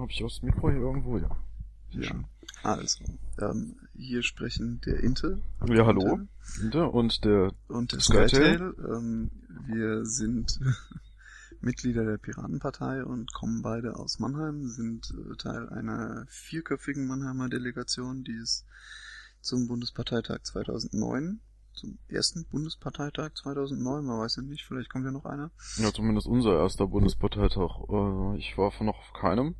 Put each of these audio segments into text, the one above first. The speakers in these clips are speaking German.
Habe ich auch das Mikro hier irgendwo, ja. Ja, also, ähm, hier sprechen der Inte. Ja, hallo. Inte und der Und der Skytail. Skytail. Ähm, wir sind Mitglieder der Piratenpartei und kommen beide aus Mannheim, sind äh, Teil einer vierköpfigen Mannheimer Delegation, die es zum Bundesparteitag 2009, zum ersten Bundesparteitag 2009, man weiß ja nicht, vielleicht kommt ja noch einer. Ja, zumindest unser erster Bundesparteitag. Äh, ich war von noch auf keinem.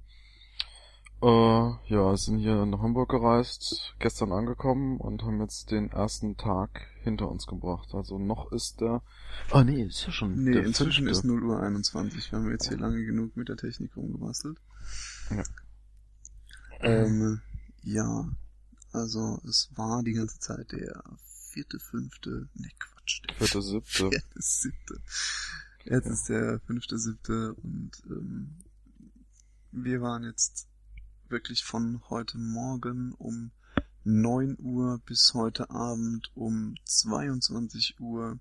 Äh, ja, sind hier nach Hamburg gereist, gestern angekommen und haben jetzt den ersten Tag hinter uns gebracht. Also noch ist der... Ah nee, ist ja schon Nee, inzwischen fünfte. ist 0 Uhr 21, wir haben jetzt hier lange genug mit der Technik rumgebastelt. Ja. Ähm, ja, also es war die ganze Zeit der vierte, fünfte, ne Quatsch, der Vierte, siebte. vierte, siebte. Jetzt ist der fünfte, siebte und ähm, wir waren jetzt wirklich von heute Morgen um 9 Uhr bis heute Abend um 22 Uhr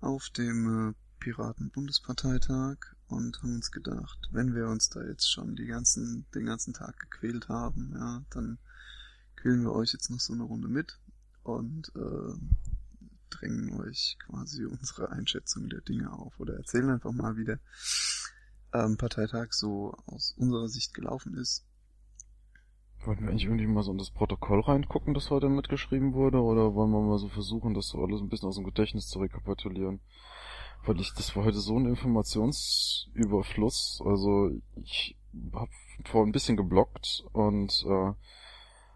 auf dem äh, Piraten-Bundesparteitag und haben uns gedacht, wenn wir uns da jetzt schon die ganzen, den ganzen Tag gequält haben, ja, dann quälen wir euch jetzt noch so eine Runde mit und äh, drängen euch quasi unsere Einschätzung der Dinge auf oder erzählen einfach mal, wie der ähm, Parteitag so aus unserer Sicht gelaufen ist. Wollten wir eigentlich irgendwie mal so in das Protokoll reingucken, das heute mitgeschrieben wurde, oder wollen wir mal so versuchen, das so alles ein bisschen aus dem Gedächtnis zu rekapitulieren? Weil ich, das war heute so ein Informationsüberfluss, also ich hab vor ein bisschen geblockt und äh,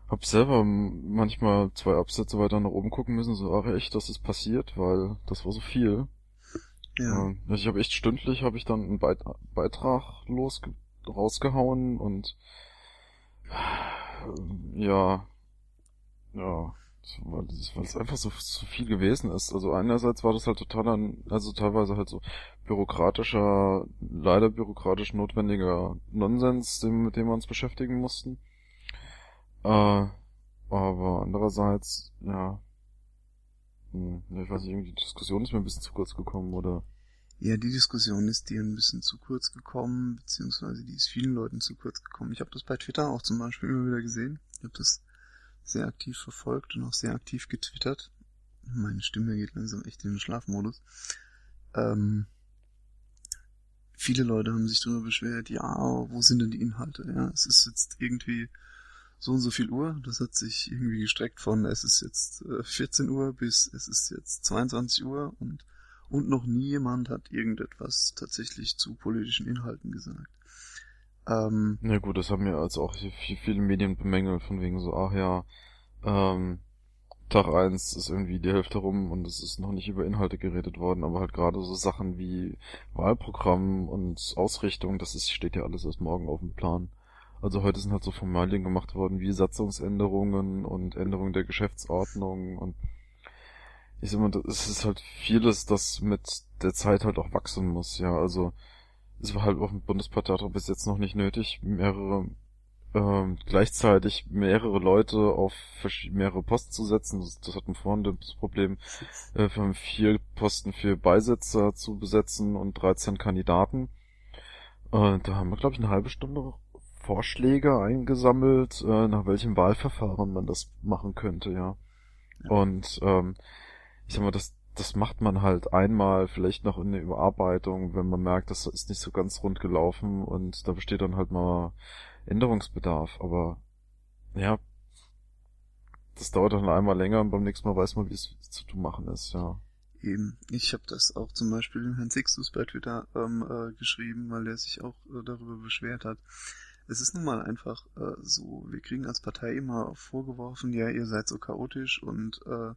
hab selber manchmal zwei Absätze weiter nach oben gucken müssen, so, ach echt, das ist passiert, weil das war so viel. Ja, also ich habe echt stündlich habe ich dann einen Beit Beitrag losge rausgehauen und ja, ja, weil es einfach so, so viel gewesen ist. Also einerseits war das halt totaler, also teilweise halt so bürokratischer, leider bürokratisch notwendiger Nonsens, dem, mit dem wir uns beschäftigen mussten. Äh, aber andererseits, ja, hm, ich weiß nicht, irgendwie die Diskussion ist mir ein bisschen zu kurz gekommen, oder? Ja, die Diskussion ist dir ein bisschen zu kurz gekommen, beziehungsweise die ist vielen Leuten zu kurz gekommen. Ich habe das bei Twitter auch zum Beispiel immer wieder gesehen. Ich habe das sehr aktiv verfolgt und auch sehr aktiv getwittert. Meine Stimme geht langsam echt in den Schlafmodus. Ähm, viele Leute haben sich darüber beschwert, ja, wo sind denn die Inhalte? Ja, es ist jetzt irgendwie so und so viel Uhr. Das hat sich irgendwie gestreckt von es ist jetzt äh, 14 Uhr bis es ist jetzt 22 Uhr und und noch nie jemand hat irgendetwas tatsächlich zu politischen Inhalten gesagt. Ähm, Na gut, das haben ja also auch viele Medien bemängelt, von wegen so, ach ja, ähm, Tag eins ist irgendwie die Hälfte rum und es ist noch nicht über Inhalte geredet worden, aber halt gerade so Sachen wie Wahlprogramm und Ausrichtung, das ist, steht ja alles erst morgen auf dem Plan. Also heute sind halt so Formalien gemacht worden wie Satzungsänderungen und Änderung der Geschäftsordnung und ich sag mal, das- es ist halt vieles, das mit der Zeit halt auch wachsen muss, ja, also es war halt auf dem Bundesparteitag bis jetzt noch nicht nötig, mehrere ähm, gleichzeitig mehrere Leute auf mehrere Posten zu setzen. Das, das hatten vorhin das Problem. Äh, wir haben vier Posten für Beisitzer zu besetzen und 13 Kandidaten. Äh, da haben wir, glaube ich, eine halbe Stunde Vorschläge eingesammelt, äh, nach welchem Wahlverfahren man das machen könnte, ja. Ja. Und ähm, ich sag mal, das, das macht man halt einmal, vielleicht noch in der Überarbeitung, wenn man merkt, das ist nicht so ganz rund gelaufen und da besteht dann halt mal Änderungsbedarf. Aber ja, das dauert dann einmal länger und beim nächsten Mal weiß man, wie es zu machen ist, ja. eben, ich habe das auch zum Beispiel dem Herrn Sixtus bei Twitter ähm, äh, geschrieben, weil der sich auch äh, darüber beschwert hat. Es ist nun mal einfach äh, so, wir kriegen als Partei immer vorgeworfen, ja, ihr seid so chaotisch und äh,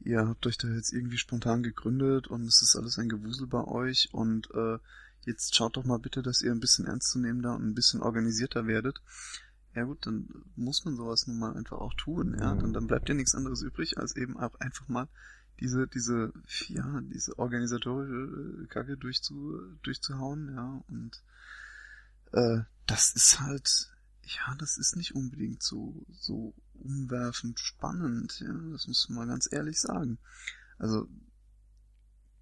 ihr habt euch da jetzt irgendwie spontan gegründet und es ist alles ein Gewusel bei euch und äh, jetzt schaut doch mal bitte, dass ihr ein bisschen ernstzunehmender und ein bisschen organisierter werdet. Ja gut, dann muss man sowas nun mal einfach auch tun, ja. Mhm. Dann, dann bleibt ja nichts anderes übrig, als eben auch einfach mal diese, diese, ja, diese organisatorische äh, Kacke durchzu, durchzuhauen, ja. Und äh, das ist halt, ja, das ist nicht unbedingt so, so umwerfend spannend, ja. Das muss man mal ganz ehrlich sagen. Also,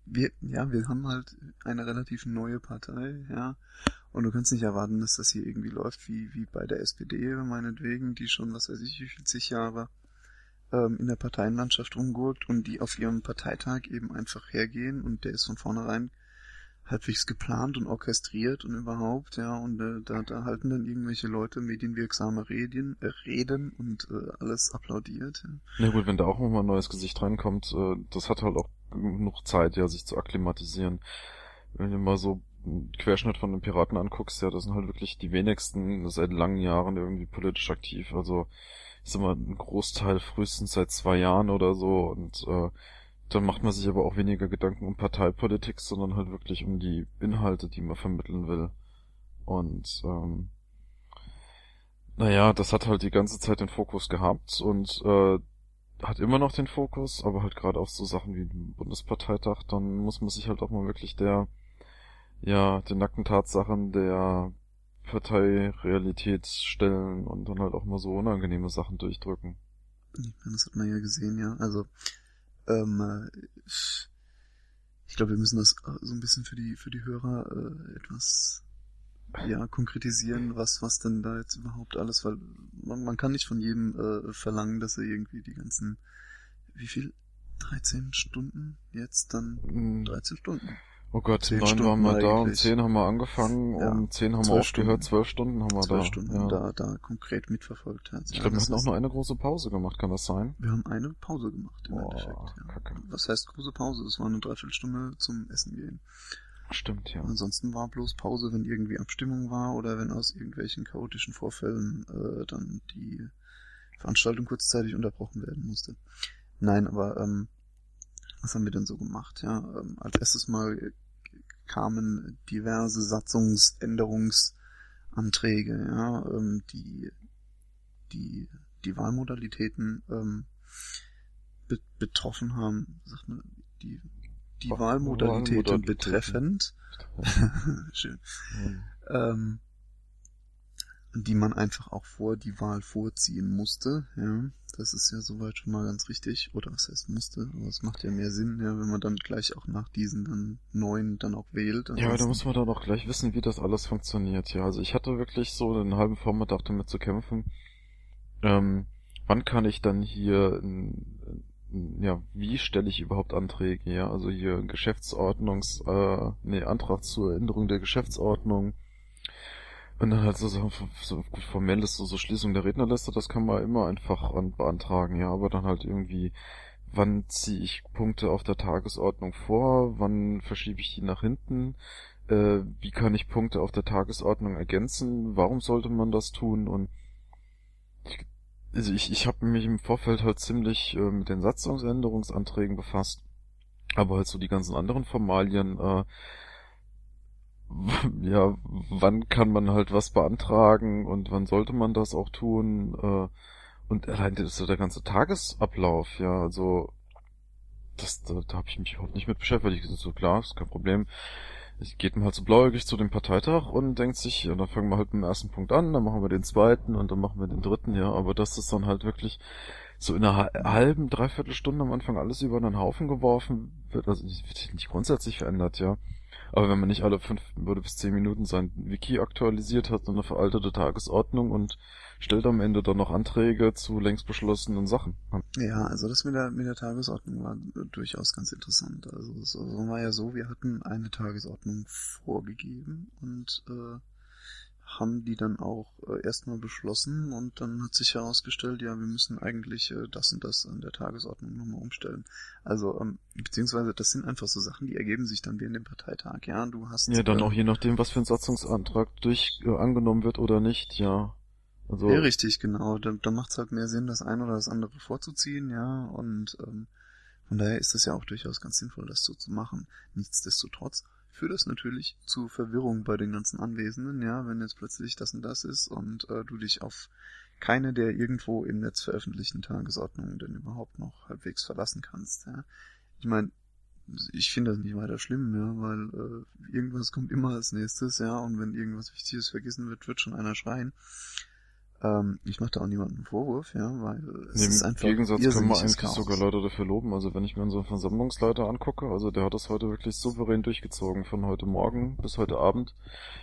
wir, ja, wir haben halt eine relativ neue Partei, ja. Und du kannst nicht erwarten, dass das hier irgendwie läuft wie, wie bei der SPD, meinetwegen, die schon, was weiß ich, wie viel zig Jahre ähm, in der Parteienlandschaft rumgurkt und die auf ihrem Parteitag eben einfach hergehen und der ist von vornherein halbwegs geplant und orchestriert und überhaupt, ja, und äh, da, da halten dann irgendwelche Leute medienwirksame Reden, äh, Reden und äh, alles applaudiert. Ja. Na gut, wenn da auch nochmal ein neues Gesicht reinkommt, äh, das hat halt auch genug Zeit, ja, sich zu akklimatisieren. Wenn du mal so einen Querschnitt von den Piraten anguckst, ja, das sind halt wirklich die wenigsten seit langen Jahren irgendwie politisch aktiv. Also ich sag mal, ein Großteil frühestens seit zwei Jahren oder so und äh, dann macht man sich aber auch weniger Gedanken um Parteipolitik, sondern halt wirklich um die Inhalte, die man vermitteln will. Und ähm, naja, das hat halt die ganze Zeit den Fokus gehabt und äh, hat immer noch den Fokus, aber halt gerade auf so Sachen wie den Bundesparteitag, dann muss man sich halt auch mal wirklich der, ja, den nackten Tatsachen der Parteirealität stellen und dann halt auch mal so unangenehme Sachen durchdrücken. Das hat man ja gesehen, ja. Also ähm, ich glaube, wir müssen das so ein bisschen für die für die Hörer äh, etwas ja konkretisieren, was was denn da jetzt überhaupt alles, weil man, man kann nicht von jedem äh, verlangen, dass er irgendwie die ganzen wie viel? 13 Stunden jetzt dann? 13 hm. Stunden Oh Gott, um neun waren wir da, um zehn haben wir angefangen, ja, um zehn haben wir aufgehört, zwölf Stunden haben wir zwölf da. Stunden ja. da, da konkret mitverfolgt. Also, ich glaube, wir hatten auch nur eine große Pause gemacht, kann das sein? Wir haben eine Pause gemacht im Boah, Endeffekt. Ja. Kacke. Was heißt große Pause? Das war eine Dreiviertelstunde zum Essen gehen. Stimmt, ja. Ansonsten war bloß Pause, wenn irgendwie Abstimmung war oder wenn aus irgendwelchen chaotischen Vorfällen äh, dann die Veranstaltung kurzzeitig unterbrochen werden musste. Nein, aber ähm, was haben wir denn so gemacht? Ja, ähm, als erstes Mal kamen diverse Satzungsänderungsanträge, ja, ähm, die die die Wahlmodalitäten ähm, be betroffen haben, sagt man, die die Wahlmodalitäten, Wahlmodalitäten. betreffend, schön, mhm. ähm, die man einfach auch vor die Wahl vorziehen musste, ja. Das ist ja soweit schon mal ganz richtig. Oder was heißt musste, aber es macht ja mehr Sinn, ja, wenn man dann gleich auch nach diesen dann neuen dann auch wählt. Ja, da muss man dann auch gleich wissen, wie das alles funktioniert, ja. Also ich hatte wirklich so einen halben Vormittag damit zu kämpfen. Ähm, wann kann ich dann hier ja, wie stelle ich überhaupt Anträge, ja? Also hier Geschäftsordnungs, äh, nee, Antrag zur Änderung der Geschäftsordnung, und dann halt so, so, so formelles so, so Schließung der Rednerliste, das kann man immer einfach an, beantragen, ja, aber dann halt irgendwie, wann ziehe ich Punkte auf der Tagesordnung vor, wann verschiebe ich die nach hinten, äh, wie kann ich Punkte auf der Tagesordnung ergänzen, warum sollte man das tun? Und ich, also ich, ich habe mich im Vorfeld halt ziemlich äh, mit den Satzungsänderungsanträgen befasst, aber halt so die ganzen anderen Formalien, äh, ja, wann kann man halt was beantragen und wann sollte man das auch tun? Äh, und allein das ist so der ganze Tagesablauf, ja, also das, da, da habe ich mich überhaupt nicht mit beschäftigt. Das ist so klar, ist kein Problem. Ich geht man halt so blauäugig zu dem Parteitag und denkt sich, ja, dann fangen wir halt mit dem ersten Punkt an, dann machen wir den zweiten und dann machen wir den dritten, ja, aber das ist dann halt wirklich so in einer halben, dreiviertel Stunde am Anfang alles über einen Haufen geworfen wird, also wird nicht grundsätzlich verändert, ja. Aber wenn man nicht alle fünf oder bis zehn Minuten sein Wiki aktualisiert hat, so eine veraltete Tagesordnung und stellt am Ende dann noch Anträge zu längst beschlossenen Sachen. Ja, also das mit der, mit der Tagesordnung war durchaus ganz interessant. Also so war ja so, wir hatten eine Tagesordnung vorgegeben und äh, haben die dann auch äh, erstmal beschlossen und dann hat sich herausgestellt, ja, wir müssen eigentlich äh, das und das an der Tagesordnung nochmal umstellen. Also, ähm, beziehungsweise das sind einfach so Sachen, die ergeben sich dann während dem Parteitag, ja. Du hast. Ja, dann äh, auch je nachdem, was für ein Satzungsantrag durch äh, angenommen wird oder nicht, ja. Also, ja, richtig, genau. Da, da macht es halt mehr Sinn, das eine oder das andere vorzuziehen, ja, und ähm, von daher ist es ja auch durchaus ganz sinnvoll, das so zu machen. Nichtsdestotrotz führt das natürlich zu Verwirrung bei den ganzen Anwesenden, ja, wenn jetzt plötzlich das und das ist und äh, du dich auf keine der irgendwo im Netz veröffentlichten Tagesordnungen denn überhaupt noch halbwegs verlassen kannst, ja. Ich meine, ich finde das nicht weiter schlimm, ja, weil äh, irgendwas kommt immer als nächstes, ja, und wenn irgendwas Wichtiges vergessen wird, wird schon einer schreien. Ähm, ich mache da auch niemanden Vorwurf, ja, weil es Im ist einfach Gegensatz können wir eigentlich Chaos. sogar Leute dafür loben. Also wenn ich mir unseren Versammlungsleiter angucke, also der hat das heute wirklich souverän durchgezogen, von heute Morgen bis heute Abend.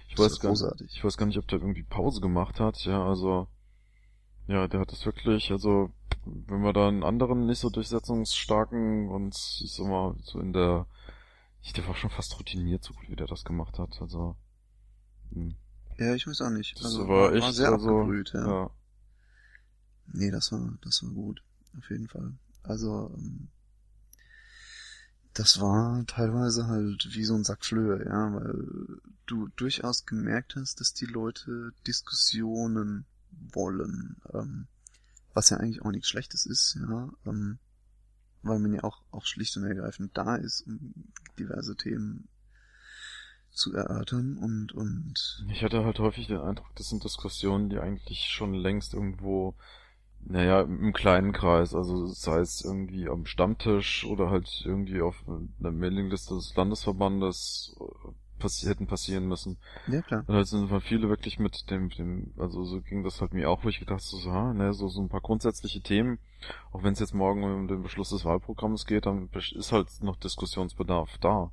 Ich Das weiß gar nicht, ich weiß gar nicht, ob der irgendwie Pause gemacht hat, ja, also ja, der hat das wirklich, also wenn wir da einen anderen nicht so durchsetzungsstarken und ich sag mal, so in der ich der war schon fast routiniert, so gut wie der das gemacht hat. Also hm. Ja, ich weiß auch nicht. das Also, war war echt sehr also, abgebrüht, ja. ja. Nee, das war, das war gut. Auf jeden Fall. Also, ähm, das war teilweise halt wie so ein Sack Flöhe, ja, weil du durchaus gemerkt hast, dass die Leute Diskussionen wollen, ähm, was ja eigentlich auch nichts Schlechtes ist, ja, ähm, weil man ja auch, auch schlicht und ergreifend da ist, um diverse Themen zu erörtern und, und, Ich hatte halt häufig den Eindruck, das sind Diskussionen, die eigentlich schon längst irgendwo, naja, im kleinen Kreis, also sei es irgendwie am Stammtisch oder halt irgendwie auf einer Mailingliste des Landesverbandes äh, passi hätten passieren müssen. ja klar. Und halt sind halt viele wirklich mit dem, dem, also so ging das halt mir auch, wo ich gedacht so, so, ah, ne, so, so ein paar grundsätzliche Themen, auch wenn es jetzt morgen um den Beschluss des Wahlprogramms geht, dann ist halt noch Diskussionsbedarf da.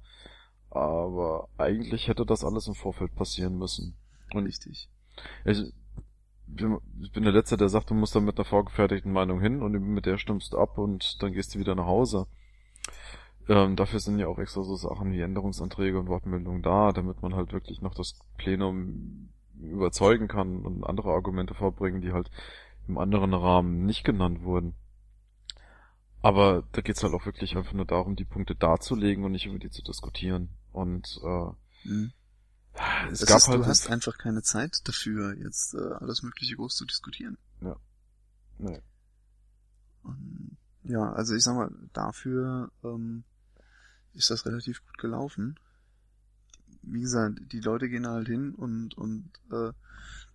Aber eigentlich hätte das alles im Vorfeld passieren müssen. Und Richtig. ich, ich bin der Letzte, der sagt, du musst da mit einer vorgefertigten Meinung hin und mit der stimmst du ab und dann gehst du wieder nach Hause. Ähm, dafür sind ja auch extra so Sachen wie Änderungsanträge und Wortmeldungen da, damit man halt wirklich noch das Plenum überzeugen kann und andere Argumente vorbringen, die halt im anderen Rahmen nicht genannt wurden. Aber da geht's halt auch wirklich einfach nur darum, die Punkte darzulegen und nicht über die zu diskutieren. Und äh, Mhm. es Das gab ist, halt du hast einfach keine Zeit dafür, jetzt äh, alles Mögliche groß zu diskutieren. nee. Und, ja, also ich sag mal, dafür ähm, ist das relativ gut gelaufen. Wie gesagt, die Leute gehen halt hin und und äh,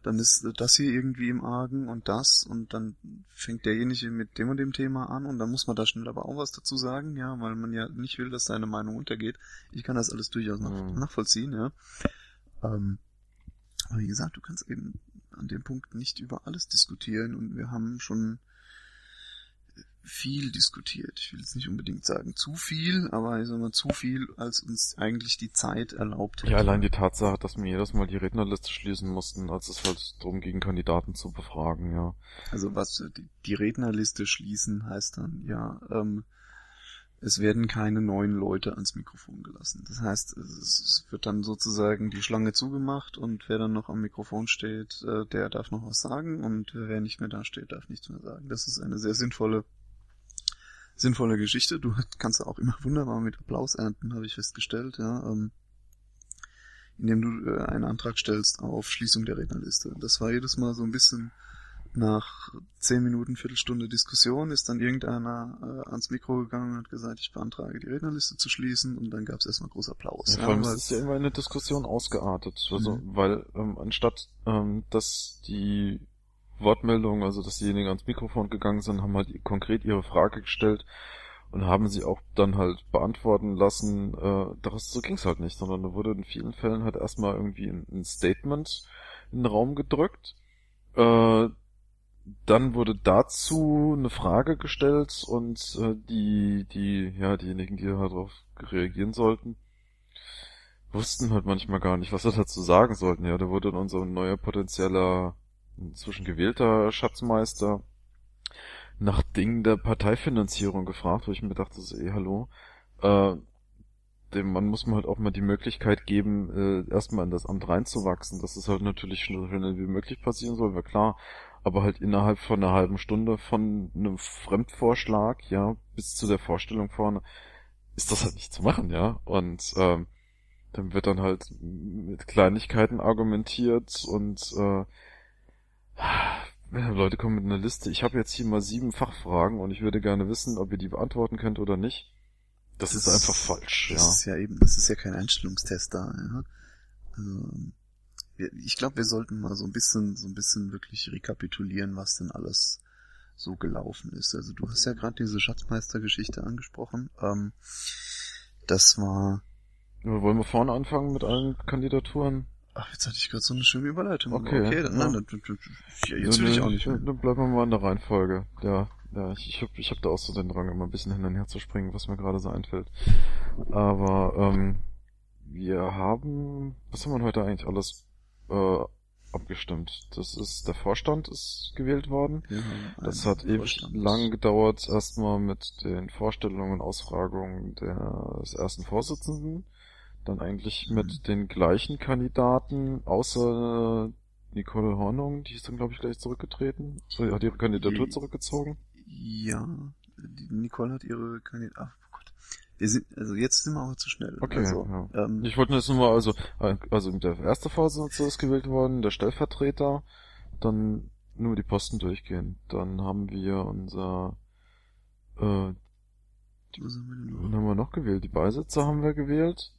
dann ist das hier irgendwie im Argen und das und dann fängt derjenige mit dem und dem Thema an und dann muss man da schnell aber auch was dazu sagen, ja, weil man ja nicht will, dass seine Meinung untergeht. Ich kann das alles durchaus nach, Mhm. nachvollziehen, ja. Ähm, aber wie gesagt, du kannst eben an dem Punkt nicht über alles diskutieren und wir haben schon viel diskutiert. Ich will jetzt nicht unbedingt sagen zu viel, aber ich sag mal zu viel, als uns eigentlich die Zeit erlaubt hätte. Ja, allein die Tatsache, dass wir jedes Mal die Rednerliste schließen mussten, als es halt darum ging, Kandidaten zu befragen, ja. Also was die, Rednerliste schließen heißt dann, ja, ähm, es werden keine neuen Leute ans Mikrofon gelassen. Das heißt, es, es wird dann sozusagen die Schlange zugemacht und wer dann noch am Mikrofon steht, äh, der darf noch was sagen und wer nicht mehr da steht, darf nichts mehr sagen. Das ist eine sehr sinnvolle sinnvolle Geschichte. Du kannst auch immer wunderbar mit Applaus ernten, habe ich festgestellt, ja. Ähm, indem du äh, einen Antrag stellst auf Schließung der Rednerliste. Das war jedes Mal so ein bisschen nach zehn Minuten, Viertelstunde Diskussion ist dann irgendeiner äh, ans Mikro gegangen und hat gesagt, ich beantrage die Rednerliste zu schließen und dann gab es erstmal groß Applaus. Ja, vor allem es ist ja immer eine Diskussion ausgeartet. Also, Mhm. weil ähm, anstatt ähm, dass die Wortmeldungen, also dass diejenigen ans Mikrofon gegangen sind, haben halt konkret ihre Frage gestellt und haben sie auch dann halt beantworten lassen. Äh, daraus so ging's halt nicht, sondern da wurde in vielen Fällen halt erstmal irgendwie ein, ein Statement in den Raum gedrückt. Äh, dann wurde dazu eine Frage gestellt und äh, die, die, ja, diejenigen, die darauf reagieren sollten, wussten halt manchmal gar nicht, was sie dazu sagen sollten. Ja, da wurde dann unser neuer potenzieller, inzwischen gewählter Schatzmeister nach Dingen der Parteifinanzierung gefragt, wo ich mir dachte, so, ey, hallo, äh, dem Mann muss man halt auch mal die Möglichkeit geben, äh, erstmal in das Amt reinzuwachsen. Dass es halt natürlich so schnell wie möglich passieren soll, war klar. Aber halt innerhalb von einer halben Stunde von einem Fremdvorschlag, ja, bis zu der Vorstellung vorne, ist das halt nicht zu machen, ja. Und ähm, dann wird dann halt mit Kleinigkeiten argumentiert und äh, Leute kommen mit einer Liste. Ich habe jetzt hier mal sieben Fachfragen und ich würde gerne wissen, ob ihr die beantworten könnt oder nicht. Das, ist einfach falsch, Das ja. ist ja eben, das ist ja kein Einstellungstest da. Ja. Also, ähm, ich glaube, wir sollten mal so ein bisschen, so ein bisschen wirklich rekapitulieren, was denn alles so gelaufen ist. Also du hast ja gerade diese Schatzmeistergeschichte angesprochen. Ähm, das war Wollen wir vorne anfangen mit allen Kandidaturen? Ach, jetzt hatte ich gerade so eine schöne Überleitung. Okay, okay dann, ja. nein, dann, dann, ja, jetzt will ich auch nicht mehr. Dann bleiben wir mal in der Reihenfolge. Ja, ja, ich, ich habe ich hab da auch so den Drang, immer ein bisschen hin und her zu springen, was mir gerade so einfällt. Aber ähm, wir haben, was haben wir heute eigentlich alles äh, abgestimmt? Das ist, der Vorstand ist gewählt worden. Haben Das hat ewig lang gedauert, erstmal mit den Vorstellungen und Ausfragungen des ersten Vorsitzenden, dann eigentlich Mhm. mit den gleichen Kandidaten, außer Nicole Hornung, die ist dann glaube ich gleich zurückgetreten, Sie hat ihre Kandidatur Die- zurückgezogen. Ja, die Nicole hat ihre Kandidatur. Ach oh Gott. Wir sind, also jetzt sind wir aber zu schnell. Okay, also, ja. ähm, Ich wollte nur jetzt nur mal, also, äh, also der erste Vorsitzende ist gewählt worden, der Stellvertreter, dann nur die Posten durchgehen. Dann haben wir unser, äh, was haben wir denn wen noch? haben wir noch gewählt? Die Beisitzer haben wir gewählt.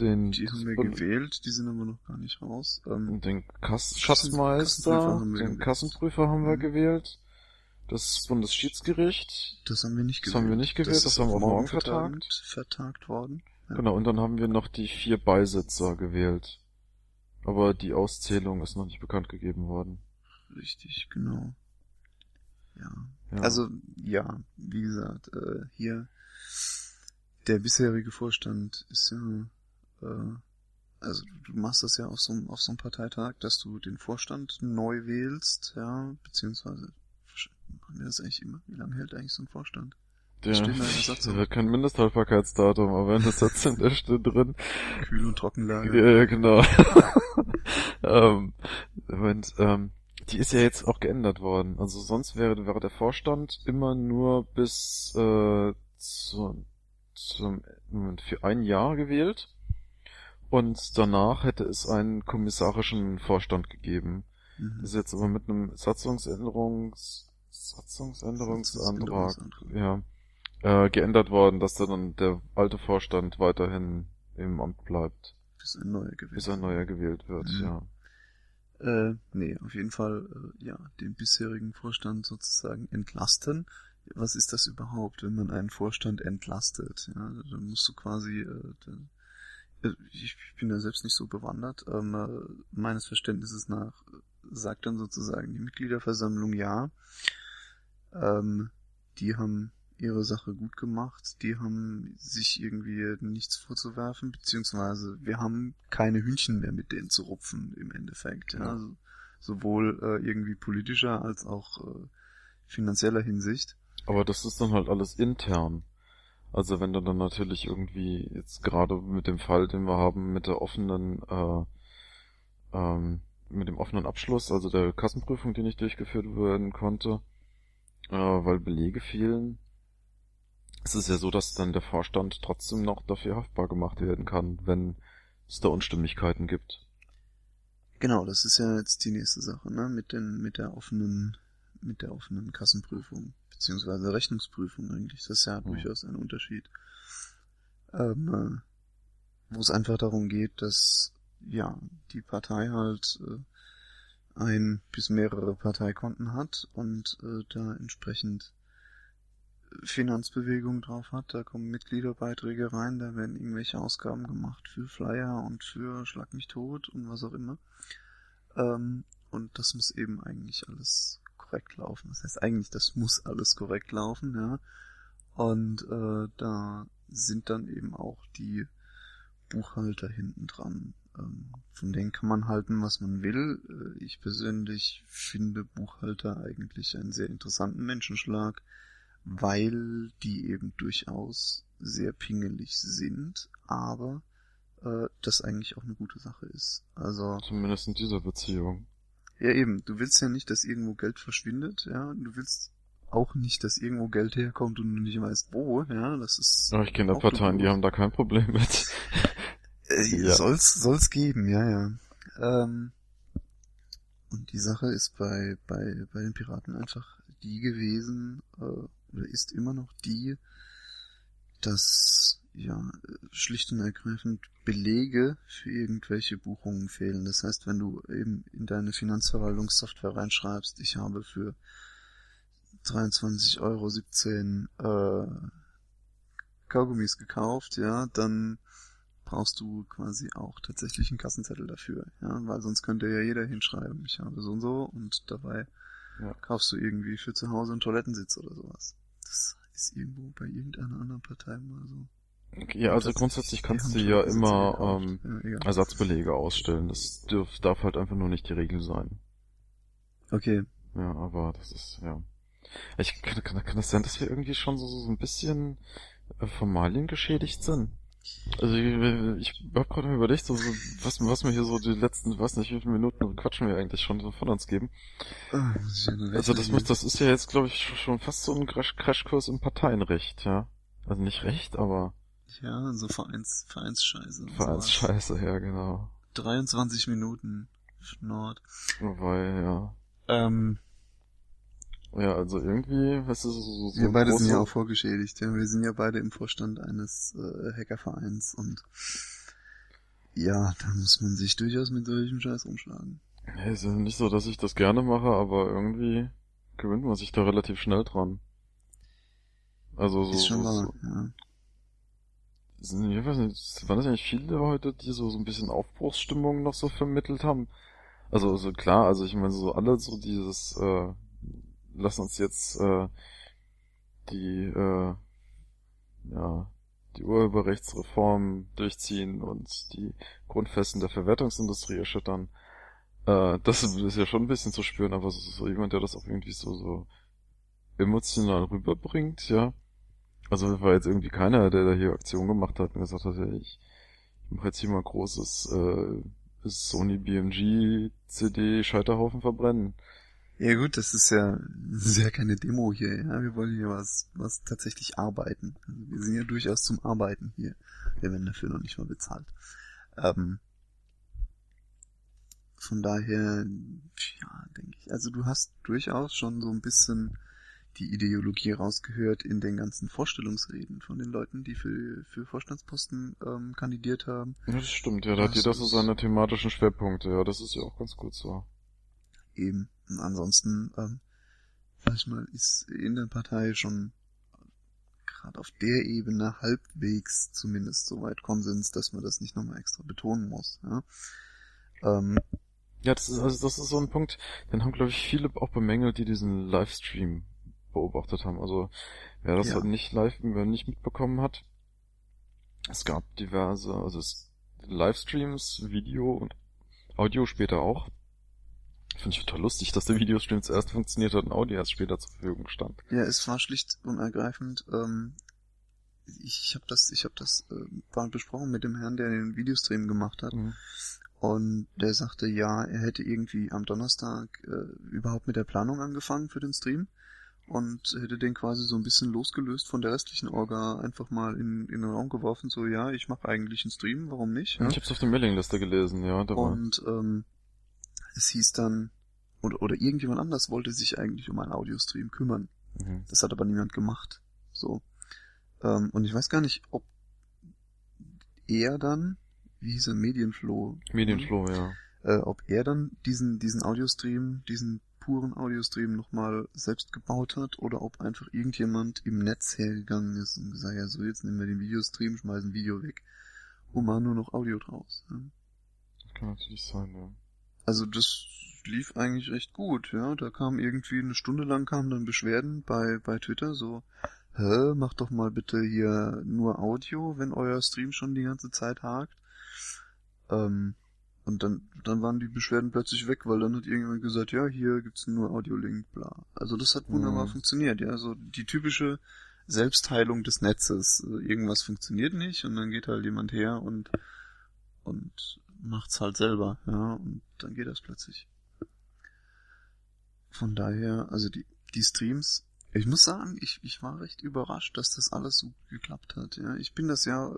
Den, Die haben wir gewählt, die sind aber noch gar nicht raus. Ähm, den Kass Schatzmeister, den gewählt. Kassenprüfer haben wir Mhm. gewählt. Das Bundesschiedsgericht. das haben wir nicht Das gewählt. haben wir nicht gewählt, das ist haben wir morgen vertagt, vertagt worden. Ja. Genau, und dann haben wir noch die vier Beisitzer gewählt. Aber die Auszählung ist noch nicht bekannt gegeben worden. Richtig, genau. Ja. Ja. Also, ja, wie gesagt, äh, hier der bisherige Vorstand ist ja, äh, also du, machst das ja auf so, einem- auf so einem Parteitag, dass du den Vorstand neu wählst, ja, beziehungsweise machen wir das eigentlich immer? Wie lange hält eigentlich so ein Vorstand? Der, Stehen da der der hat kein Mindesthaltbarkeitsdatum, aber in der Satzung, da steht drin. Kühl- und Trockenlage. Ja, ja, genau. ähm, und, ähm, die ist ja jetzt auch geändert worden. Also sonst wäre, wäre der Vorstand immer nur bis äh, zu, zum Moment, für ein Jahr gewählt. Und danach hätte es einen kommissarischen Vorstand gegeben. Mhm. Das ist jetzt aber mit einem Satzungsänderungs Satzungsänderungsantrag Satzungsänderungsantrag. ja, äh, geändert worden, dass dann der alte Vorstand weiterhin im Amt bleibt, Bis ein neuer gewählt. bis ein neuer gewählt wird, Mhm. ja. Äh, nee, auf jeden Fall, äh, ja, den bisherigen Vorstand sozusagen entlasten. Was ist das überhaupt, wenn man einen Vorstand entlastet? Ja, dann musst du quasi, äh, äh, ich, bin da selbst nicht so bewandert. Ähm, äh, meines Verständnisses nach sagt dann sozusagen die Mitgliederversammlung ja. Ähm, die haben ihre Sache gut gemacht, die haben sich irgendwie nichts vorzuwerfen, beziehungsweise wir haben keine Hühnchen mehr mit denen zu rupfen im Endeffekt. Ja. Ja. Also, sowohl äh, irgendwie politischer als auch äh, finanzieller Hinsicht. Aber das ist dann halt alles intern. Also wenn du dann natürlich irgendwie jetzt gerade mit dem Fall, den wir haben, mit der offenen, äh, ähm, mit dem offenen Abschluss, also der Kassenprüfung, die nicht durchgeführt werden konnte, äh, weil Belege fehlen, es ist ja so, dass dann der Vorstand trotzdem noch dafür haftbar gemacht werden kann, wenn es da Unstimmigkeiten gibt. Genau, das ist ja jetzt die nächste Sache, ne? Mit den, mit der offenen, mit der offenen Kassenprüfung, beziehungsweise Rechnungsprüfung eigentlich. Das ist ja Hm. durchaus ein Unterschied. Ähm, äh, wo es einfach darum geht, dass, ja, die Partei halt äh, ein bis mehrere Parteikonten hat und äh, da entsprechend Finanzbewegung drauf hat, da kommen Mitgliederbeiträge rein, da werden irgendwelche Ausgaben gemacht für Flyer und für Schlag mich tot und was auch immer. Ähm, und das muss eben eigentlich alles korrekt laufen. Das heißt eigentlich, das muss alles korrekt laufen, ja. Und äh, da sind dann eben auch die Buchhalter hinten dran. Ähm, von denen kann man halten, was man will. Äh, ich persönlich finde Buchhalter eigentlich einen sehr interessanten Menschenschlag, weil die eben durchaus sehr pingelig sind, aber äh, das eigentlich auch eine gute Sache ist. Also Zumindest in dieser Beziehung. Ja eben, du willst ja nicht, dass irgendwo Geld verschwindet, ja, du willst auch nicht, dass irgendwo Geld herkommt und du nicht weißt wo, ja, das ist Aber ich kenne auch Parteien, die haben da kein Problem mit. Äh, Ja. Soll's, soll's geben, ja, ja. Ähm, und die Sache ist bei, bei, bei den Piraten einfach die gewesen, äh, oder ist immer noch die, dass, ja, schlicht und ergreifend Belege für irgendwelche Buchungen fehlen. Das heißt, wenn du eben in deine Finanzverwaltungssoftware reinschreibst, ich habe für 23,17 Euro äh, Kaugummis gekauft, ja, dann brauchst du quasi auch tatsächlich einen Kassenzettel dafür, ja, weil sonst könnte ja jeder hinschreiben, ich habe so und so und dabei Ja. kaufst du irgendwie für zu Hause einen Toilettensitz oder sowas. Das ist irgendwo bei irgendeiner anderen Partei mal so. Ja, also grundsätzlich kannst du ja immer ähm, ja. Ersatzbelege ausstellen. Das dürf, darf halt einfach nur nicht die Regel sein. Okay, Ja, aber das ist, ja. Ich, kann, kann, kann das sein, dass wir irgendwie schon so, so ein bisschen äh, Formalien geschädigt sind? Also ich, ich hab gerade überlegt, so, so, was, was mir hier so die letzten, weiß nicht, wie viele Minuten quatschen wir eigentlich schon so von uns geben. Ah, Also das muss, das ist ja jetzt, glaube ich, schon fast so ein Crash Crashkurs im Parteienrecht, ja. Also nicht Recht, aber. Ja, so Vereins, Vereinsscheiße. Vereinsscheiße, ja, genau. 23 Minuten Nord. Weil, ja. Ähm, Ja, also irgendwie, weißt du, so, so, so wir beide sind ja auch vorgeschädigt. Ja. Wir sind ja beide im Vorstand eines äh, Hackervereins und ja, da muss man sich durchaus mit solchem Scheiß umschlagen. Ja, ist ja nicht so, dass ich das gerne mache, aber irgendwie gewöhnt man sich da relativ schnell dran. Also so, ist schon so, wahr, so ja. Sind, ich weiß nicht, waren das eigentlich viele heute, die so, so ein bisschen Aufbruchsstimmung noch so vermittelt haben? Also, so klar, also ich meine, so alle so dieses, äh, lass uns jetzt, äh, die, äh, ja, die Urheberrechtsreform durchziehen und die Grundfesten der Verwertungsindustrie erschüttern. Äh, das ist ja schon ein bisschen zu spüren, aber so, so jemand, der das auch irgendwie so, so emotional rüberbringt, ja. Also war jetzt irgendwie keiner, der da hier Aktion gemacht hat und gesagt hat, ich, ich mache jetzt hier mal großes äh, Sony BMG CD Scheiterhaufen verbrennen. Ja gut, das ist ja, das ist ja keine Demo hier, ja. Wir wollen hier was, was tatsächlich arbeiten. Also wir sind ja durchaus zum Arbeiten hier. Wir werden dafür noch nicht mal bezahlt. Ähm, von daher, ja, denke ich. Also du hast durchaus schon so ein bisschen die Ideologie rausgehört in den ganzen Vorstellungsreden von den Leuten, die für, für Vorstandsposten ähm, kandidiert haben. Ja, das stimmt, ja, da hat Das jeder so seine thematischen Schwerpunkte, ja, das ist ja auch ganz gut so. Eben. Und ansonsten, ähm, sag ich mal, ist in der Partei schon gerade auf der Ebene halbwegs zumindest so weit Konsens, dass man das nicht nochmal extra betonen muss. Ja? Ähm, Ja, das ist, also das ist so ein Punkt, den haben, glaube ich, viele auch bemängelt, die diesen Livestream beobachtet haben. Also, wer das Ja. halt nicht live, wer nicht mitbekommen hat, es gab diverse, also es, Livestreams, Video und Audio später auch. Finde ich total lustig, dass der Videostream zuerst funktioniert hat und Audio erst später zur Verfügung stand. ja, es war schlicht und ergreifend. Ähm, ich habe das, ich habe das äh, mal besprochen mit dem Herrn, der den Videostream gemacht hat. Mhm. Und der sagte, ja, er hätte irgendwie am Donnerstag äh, überhaupt mit der Planung angefangen für den Stream und hätte den quasi so ein bisschen losgelöst von der restlichen Orga einfach mal in, in den Raum geworfen, so ja, ich mache eigentlich einen Stream, warum nicht? Ja? Ich hab's auf der Mailingliste gelesen, ja, da war. Und ähm, es hieß dann, oder, oder irgendjemand anders wollte sich eigentlich um einen Audiostream kümmern. Mhm. Das hat aber niemand gemacht. So. Ähm, und ich weiß gar nicht, ob er dann, wie hieß er, Medienflow, Medienflow, ja. äh, ob er dann diesen, diesen Audiostream, diesen puren Audiostream nochmal selbst gebaut hat oder ob einfach irgendjemand im Netz hergegangen ist und gesagt, ja so, jetzt nehmen wir den Videostream, schmeißen Video weg und machen nur noch Audio draus. Ja. Das kann natürlich sein, ja. Also das lief eigentlich recht gut, ja. Da kam irgendwie eine Stunde lang kamen dann Beschwerden bei, bei Twitter, so, hä, macht doch mal bitte hier nur Audio, wenn euer Stream schon die ganze Zeit hakt. Ähm, und dann, dann waren die Beschwerden plötzlich weg, weil dann hat irgendjemand gesagt, ja, hier gibt's nur Audio-Link, bla. Also das hat wunderbar Mhm. funktioniert, ja. So die typische Selbstheilung des Netzes. Äh, Irgendwas funktioniert nicht und dann geht halt jemand her und, und macht's halt selber, ja, und dann geht das plötzlich. Von daher, also die, die Streams, ich muss sagen, ich, ich war recht überrascht, dass das alles so geklappt hat, ja. Ich bin das ja,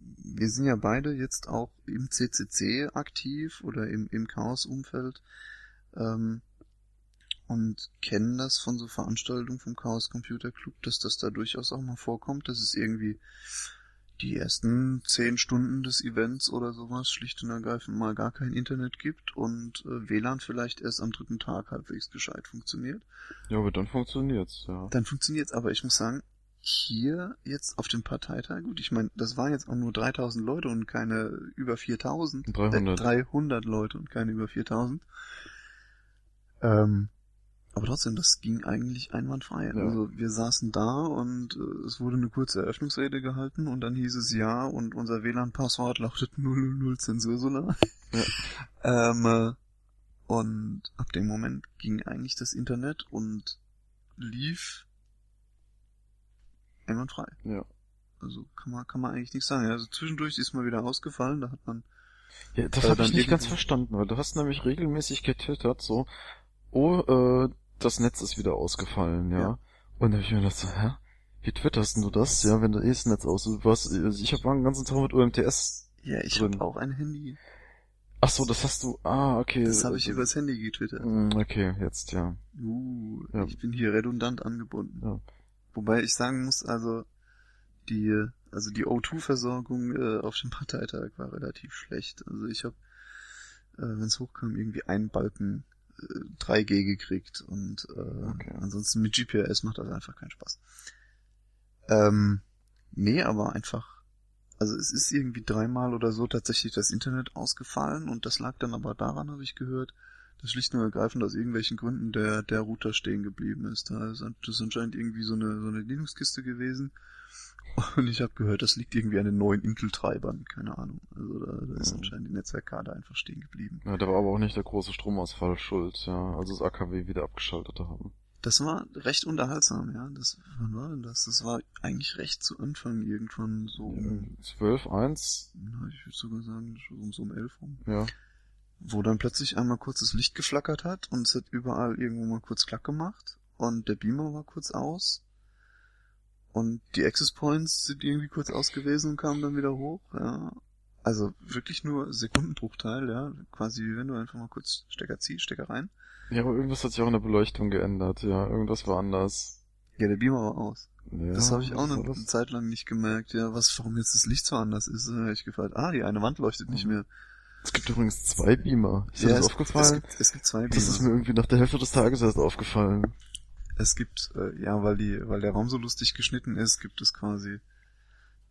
wir sind ja beide jetzt auch im CCC aktiv oder im, im Chaos-Umfeld, ähm, und kennen das von so Veranstaltungen vom Chaos Computer Club, dass das da durchaus auch mal vorkommt, dass es irgendwie die ersten zehn Stunden des Events oder sowas schlicht und ergreifend mal gar kein Internet gibt und äh, WLAN vielleicht erst am dritten Tag halbwegs gescheit funktioniert. Ja, aber dann funktioniert's, ja. Dann funktioniert's, aber ich muss sagen, hier jetzt auf dem Parteitag, gut, ich meine, das waren jetzt auch nur 3000 Leute und keine über 4000. 300. Äh, 300 Leute und keine über 4000. Ähm, aber trotzdem, das ging eigentlich einwandfrei. Ja. Also wir saßen da und äh, es wurde eine kurze Eröffnungsrede gehalten und dann hieß es ja und unser WLAN-Passwort lautet 000 Zensursolar. Ja. ähm, äh, und ab dem Moment ging eigentlich das Internet und lief einwandfrei. Ja. Also kann man, kann man eigentlich nichts sagen. Also zwischendurch ist mal wieder ausgefallen, da hat man Ja, das Äh, habe dann ich nicht ganz verstanden, weil du hast nämlich regelmäßig getwittert, so, oh, äh, das Netz ist wieder ausgefallen, ja. Ja. Und da hab ich mir gedacht, so, hä? Wie twitterst du das? Ja, wenn du eh das Netz aus, du warst, ich habe den ganzen Tag mit UMTS. Ja, ich habe auch ein Handy. Ach so, das hast du, ah, okay. Das habe ich übers Handy getwittert. Mm, Okay, jetzt, ja. Uh, Ja. ich bin hier redundant angebunden. Ja. Wobei ich sagen muss, also die also die O2-Versorgung äh, auf dem Parteitag war relativ schlecht. Also ich habe, äh, wenn es hochkam, irgendwie einen Balken äh, 3G gekriegt und äh, Okay. ansonsten mit GPS macht das einfach keinen Spaß. Ähm, nee, aber einfach, also es ist irgendwie dreimal oder so tatsächlich das Internet ausgefallen und das lag dann aber daran, habe ich gehört, dass schlicht und ergreifend aus irgendwelchen Gründen der, der Router stehen geblieben ist. Da ist, das ist anscheinend irgendwie so eine, so eine Linux-Kiste gewesen. Und ich habe gehört, das liegt irgendwie an den neuen Intel-Treibern, keine Ahnung. Also da, da ist Mhm. anscheinend die Netzwerkkarte einfach stehen geblieben. Ja, da war aber auch nicht der große Stromausfall schuld, ja, also das AKW wieder abgeschaltet haben. Das war recht unterhaltsam, ja. Das, wann war denn das? Das war eigentlich recht zu Anfang irgendwann so um, 12, 1, na, ich würde sogar sagen, um so um elf rum. ja. Wo dann plötzlich einmal kurz das Licht geflackert hat und es hat überall irgendwo mal kurz klack gemacht und der Beamer war kurz aus und die Access Points sind irgendwie kurz aus gewesen und kamen dann wieder hoch, ja. Also wirklich nur Sekundenbruchteil, ja. Quasi wie wenn du einfach mal kurz Stecker ziehst, Stecker rein. Ja, aber irgendwas hat sich auch in der Beleuchtung geändert, ja, irgendwas war anders. Ja, der Beamer war aus. Ja, Das habe ich auch eine? Zeit lang nicht gemerkt, ja, was, warum jetzt das Licht so anders ist. Da hab ich gefragt, ah, die eine Wand leuchtet nicht Mhm. mehr. Es gibt übrigens zwei Beamer. Ist dir Ja, das es, aufgefallen? Es gibt, es gibt zwei das ist mir Beamer. irgendwie nach der Hälfte des Tages erst aufgefallen. Es gibt, äh, ja, weil die, weil der Raum so lustig geschnitten ist, gibt es quasi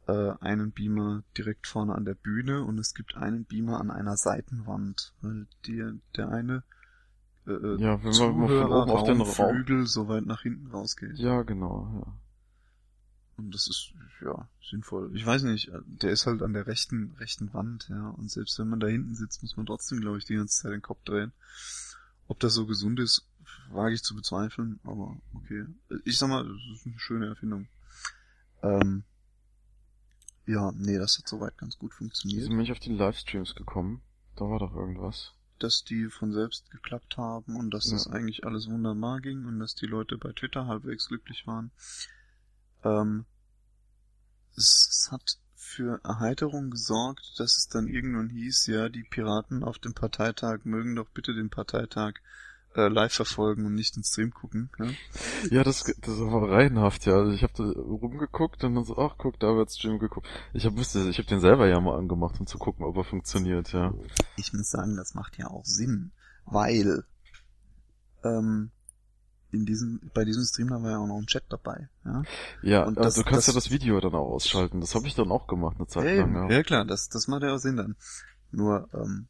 äh, einen Beamer direkt vorne an der Bühne und es gibt einen Beamer an einer Seitenwand, weil die, der eine äh, äh, Ja, wenn man von oben auf den Raum... Flügel so weit nach hinten rausgeht. Ja, genau, ja. Und das ist, ja, sinnvoll. Ich weiß nicht, der ist halt an der rechten, rechten Wand, ja. Und selbst wenn man da hinten sitzt, muss man trotzdem, glaube ich, die ganze Zeit den Kopf drehen. Ob das so gesund ist, wage ich zu bezweifeln, aber okay. Ich sag mal, das ist eine schöne Erfindung. Ähm, ja, nee, das hat soweit ganz gut funktioniert. sind mich auf die Livestreams gekommen? Da war doch irgendwas. Dass die von selbst geklappt haben und dass Ja. das eigentlich alles wunderbar ging und dass die Leute bei Twitter halbwegs glücklich waren. Ähm, es, es hat für Erheiterung gesorgt, dass es dann irgendwann hieß, ja, die Piraten auf dem Parteitag mögen doch bitte den Parteitag äh, live verfolgen und nicht den Stream gucken. Ja? Ja, das, das war reihenhaft, ja. Also ich habe da rumgeguckt und dann so, ach guck, da wird Stream geguckt. Ich hab, wusste, ich habe den selber ja mal angemacht, um zu gucken, ob er funktioniert, ja. Ich muss sagen, das macht ja auch Sinn, weil ähm, in diesem, bei diesem Stream da war ja auch noch ein Chat dabei. Ja, Ja, Und aber das- du kannst das- ja das Video dann auch ausschalten. Das habe ich dann auch gemacht eine Zeit ja, lang, ja. ja klar, das, das macht ja auch Sinn dann. Nur ähm,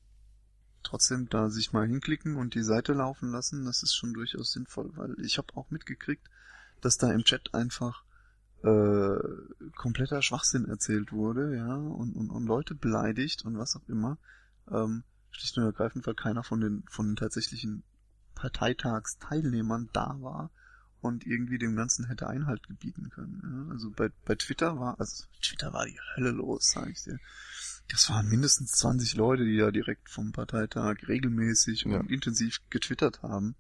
trotzdem da sich mal hinklicken und die Seite laufen lassen, das ist schon durchaus sinnvoll, weil ich habe auch mitgekriegt, dass da im Chat einfach äh, kompletter Schwachsinn erzählt wurde, ja, und, und, und Leute beleidigt und was auch immer. Ähm, schlicht und ergreifend, weil keiner von den von den tatsächlichen Parteitagsteilnehmern da war und irgendwie dem Ganzen hätte Einhalt gebieten können. Ja? Also bei, bei Twitter war, also Twitter war die Hölle los, sag ich dir. Das waren mindestens 20 Leute, die da direkt vom Parteitag regelmäßig Ja. und intensiv getwittert haben.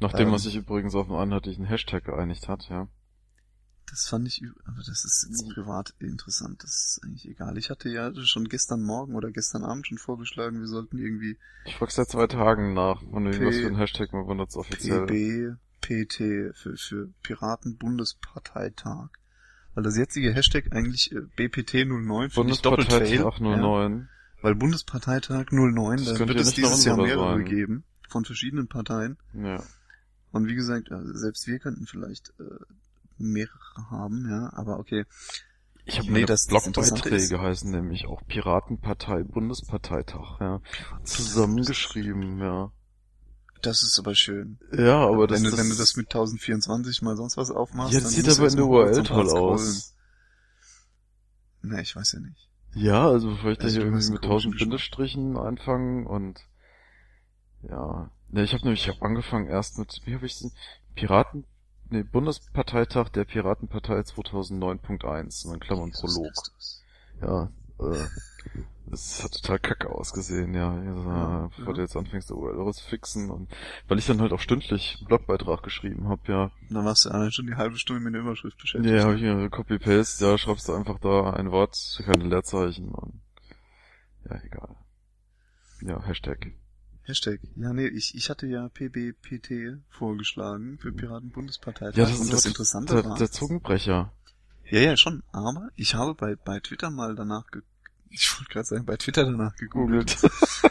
Nachdem Ähm. man sich übrigens auf einen einheitlichen Hashtag geeinigt hat, ja. Das fand ich, aber das ist jetzt privat interessant, das ist eigentlich egal. Ich hatte ja schon gestern Morgen oder gestern Abend schon vorgeschlagen, wir sollten irgendwie Ich frag seit zwei Tagen nach, von P- was für ein Hashtag man benutzt offiziell. PB, PT für, für Piraten-Bundesparteitag. Weil das jetzige Hashtag eigentlich äh, BPT09 finde ich doppelt fail. 809. Weil Bundesparteitag 09, Das da könnte wird es dieses Jahr mehrere sein. geben. Von verschiedenen Parteien. Ja. Und wie gesagt, also selbst wir könnten vielleicht äh, mehrere haben, ja, aber okay. Ich habe Nee, das- das Blogbeiträge heißen nämlich auch Piratenpartei Bundesparteitag, ja. Zusammengeschrieben, ja. Das ist aber schön. Ja, aber das, wenn, du, das, wenn du das mit 1024 mal sonst was aufmachst, ja, das sieht aber in der URL toll aus. Na, ich weiß ja nicht. Ja, also vielleicht Also irgendwie mit komischen tausend Bindestrichen anfangen und ja. Ne, ich habe nämlich ich hab angefangen erst mit, wie habe ich Piraten, ne, Bundesparteitag der Piratenpartei 2009.1 und dann Klammern Prolog. Ja, äh, es hat total kacke ausgesehen, ja. Also, Ja, bevor ja. du jetzt anfängst, die URL zu fixen und weil ich dann halt auch stündlich einen Blogbeitrag geschrieben habe, ja. Dann warst du allein schon die halbe Stunde mit der Überschrift beschäftigt. Ja, habe ich mir Copy-Paste, ja, schreibst du einfach da ein Wort, keine Leerzeichen und ja, egal. Ja, Hashtag. Hashtag. Ja, nee, ich, ich hatte ja PBPT vorgeschlagen für Piratenbundesparteitag. Ja, das und ist das Interessante der, war. der Zungenbrecher. Ja, ja, schon. Aber ich habe bei, bei Twitter mal danach ge ich wollte gerade sagen, bei Twitter danach gegoogelt.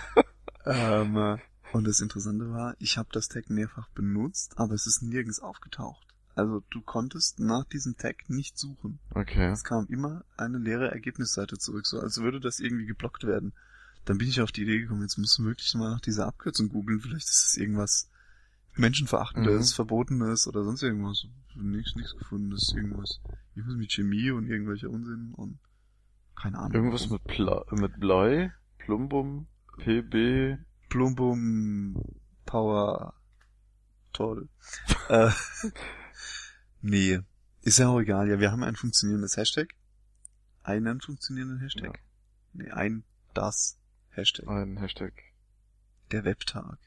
ähm, äh, und das Interessante war, ich habe das Tag mehrfach benutzt, aber es ist nirgends aufgetaucht. Also du konntest nach diesem Tag nicht suchen. Okay. Es kam immer eine leere Ergebnisseite zurück, so als würde das irgendwie geblockt werden. Dann bin ich auf die Idee gekommen, jetzt musst du wirklich mal nach dieser Abkürzung googeln, vielleicht ist es irgendwas Menschenverachtendes, Mhm. Verbotenes oder sonst irgendwas. Nichts, nichts gefunden, das ist irgendwas, irgendwas mit Chemie und irgendwelcher Unsinn und keine Ahnung. Irgendwas mit, Pla mit Blei, Plumbum, PB. Plumbum Power toll. äh, nee, ist ja auch egal. Ja, wir haben ein funktionierendes Hashtag. Einen funktionierenden Hashtag. Ja. Nee, ein das Hashtag. Ein Hashtag. Der Webtag.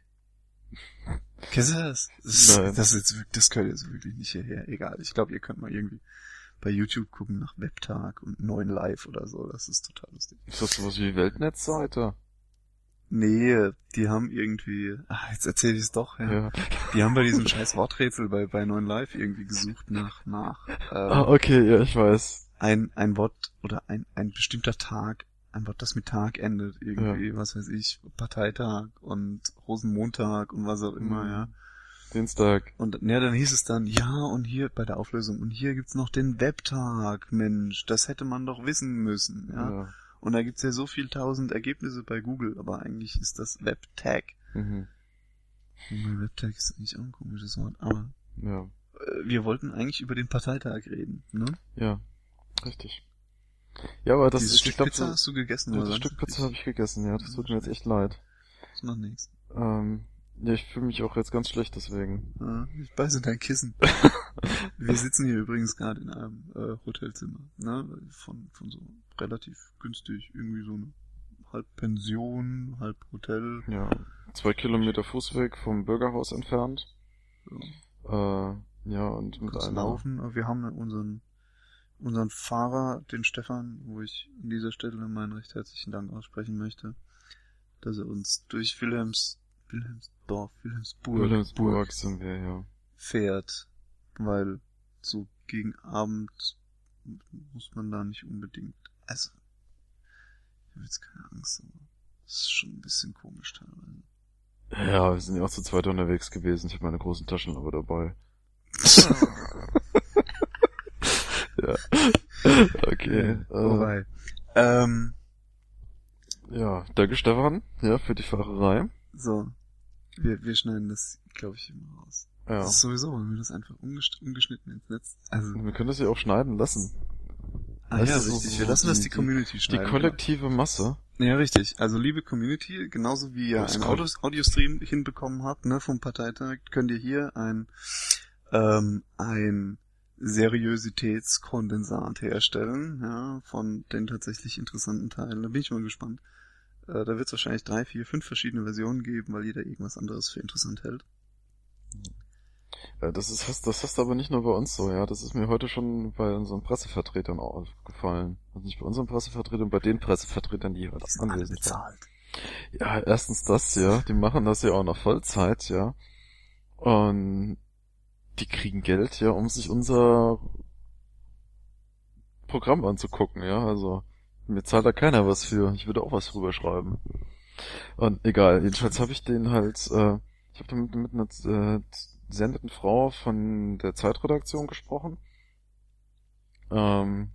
Kennst du das? Das, ist, Nein. das, jetzt, wirklich- das gehört jetzt wirklich nicht hierher. Egal. Ich glaube, ihr könnt mal irgendwie bei YouTube gucken nach Webtag und neuen Live oder so. Das ist total lustig. Ist das sowas wie Weltnetzseite? Nee, die haben irgendwie, ah, jetzt erzähle ich es doch, ja. Ja. Die haben bei diesem scheiß Worträtsel bei, bei 9 Live irgendwie gesucht nach, nach, Ah, ähm, okay, ja, ich weiß. ein, ein Wort oder ein, ein bestimmter Tag, ein Wort, das mit Tag endet, irgendwie, was weiß ich, Parteitag und Rosenmontag und was auch immer, Mhm. ja. Dienstag. Und ja, dann hieß es dann, ja, und hier bei der Auflösung, und hier gibt's noch den Webtag, Mensch, das hätte man doch wissen müssen, ja. Ja. Und da gibt's ja so viel tausend Ergebnisse bei Google, aber eigentlich ist das Webtag. Mhm. Webtag ist eigentlich auch ein komisches Wort, aber Ja. äh, wir wollten eigentlich über den Parteitag reden, ne? Ja. Richtig. Ja, aber das Dieses ist, Stück glaub, Pizza hast du gegessen, ja, oder das Stück Pizza habe ich gegessen, ja. Das tut mir jetzt echt leid. Das macht nichts. Ähm, ja, ich fühle mich auch jetzt ganz schlecht deswegen. Ja, ich beiße dein Kissen. wir sitzen hier übrigens gerade in einem äh, Hotelzimmer, ne? Von, von so relativ günstig, irgendwie so eine halb Pension, halb Hotel. Ja. Zwei Kilometer Fußweg vom Bürgerhaus entfernt. Ja. Äh, ja, und mit einer... laufen. Wir haben unseren unseren Fahrer, den Stefan, wo ich an dieser Stelle meinen recht herzlichen Dank aussprechen möchte, dass er uns durch Wilhelms Wilhelmsdorf, Wilhelmsburg, Wilhelmsburg sind wir, ja. fährt, weil so gegen Abend muss man da nicht unbedingt. Also, ich habe jetzt keine Angst, aber es ist schon ein bisschen komisch teilweise. Ja, wir sind ja auch zu zweit unterwegs gewesen. Ich habe meine großen Taschen aber dabei. ja. Okay. Äh, Wobei. Ähm, ja, danke Stefan, ja, für die Fahrerei. so. Wir, wir schneiden das, glaube ich, immer raus. Ja. Das ist sowieso, wenn wir das einfach umgesch ungeschnitten ins Netz. Also, Wir können das ja auch schneiden lassen. ah, das ja, richtig. so Wir lassen das die- die Community Die schneiden. kollektive Masse. Ja, richtig. Also liebe Community, genauso wie ihr einen. Audio Audiostream hinbekommen habt, ne, vom Parteitag, könnt ihr hier ein, ähm, ein Seriositätskondensat herstellen, ja, von den tatsächlich interessanten Teilen. Da bin ich mal gespannt. Äh, da wird es wahrscheinlich drei, vier, fünf verschiedene Versionen geben, weil jeder irgendwas anderes für interessant hält. Ja, das ist fast, das hast du aber nicht nur bei uns so, ja. Das ist mir heute schon bei unseren Pressevertretern aufgefallen. Also nicht bei unseren Pressevertretern, bei den Pressevertretern, die heute alle anwesend waren. bezahlt. Ja, erstens das, ja. Die machen das ja auch noch Vollzeit, ja. Und die kriegen Geld, ja, um sich unser Programm anzugucken, ja. Also mir zahlt da keiner was für. Ich würde auch was drüber schreiben. Und egal, jedenfalls habe ich den halt, äh, ich habe mit, mit einer äh, sehr netten Frau von der Zeitredaktion gesprochen, Ähm,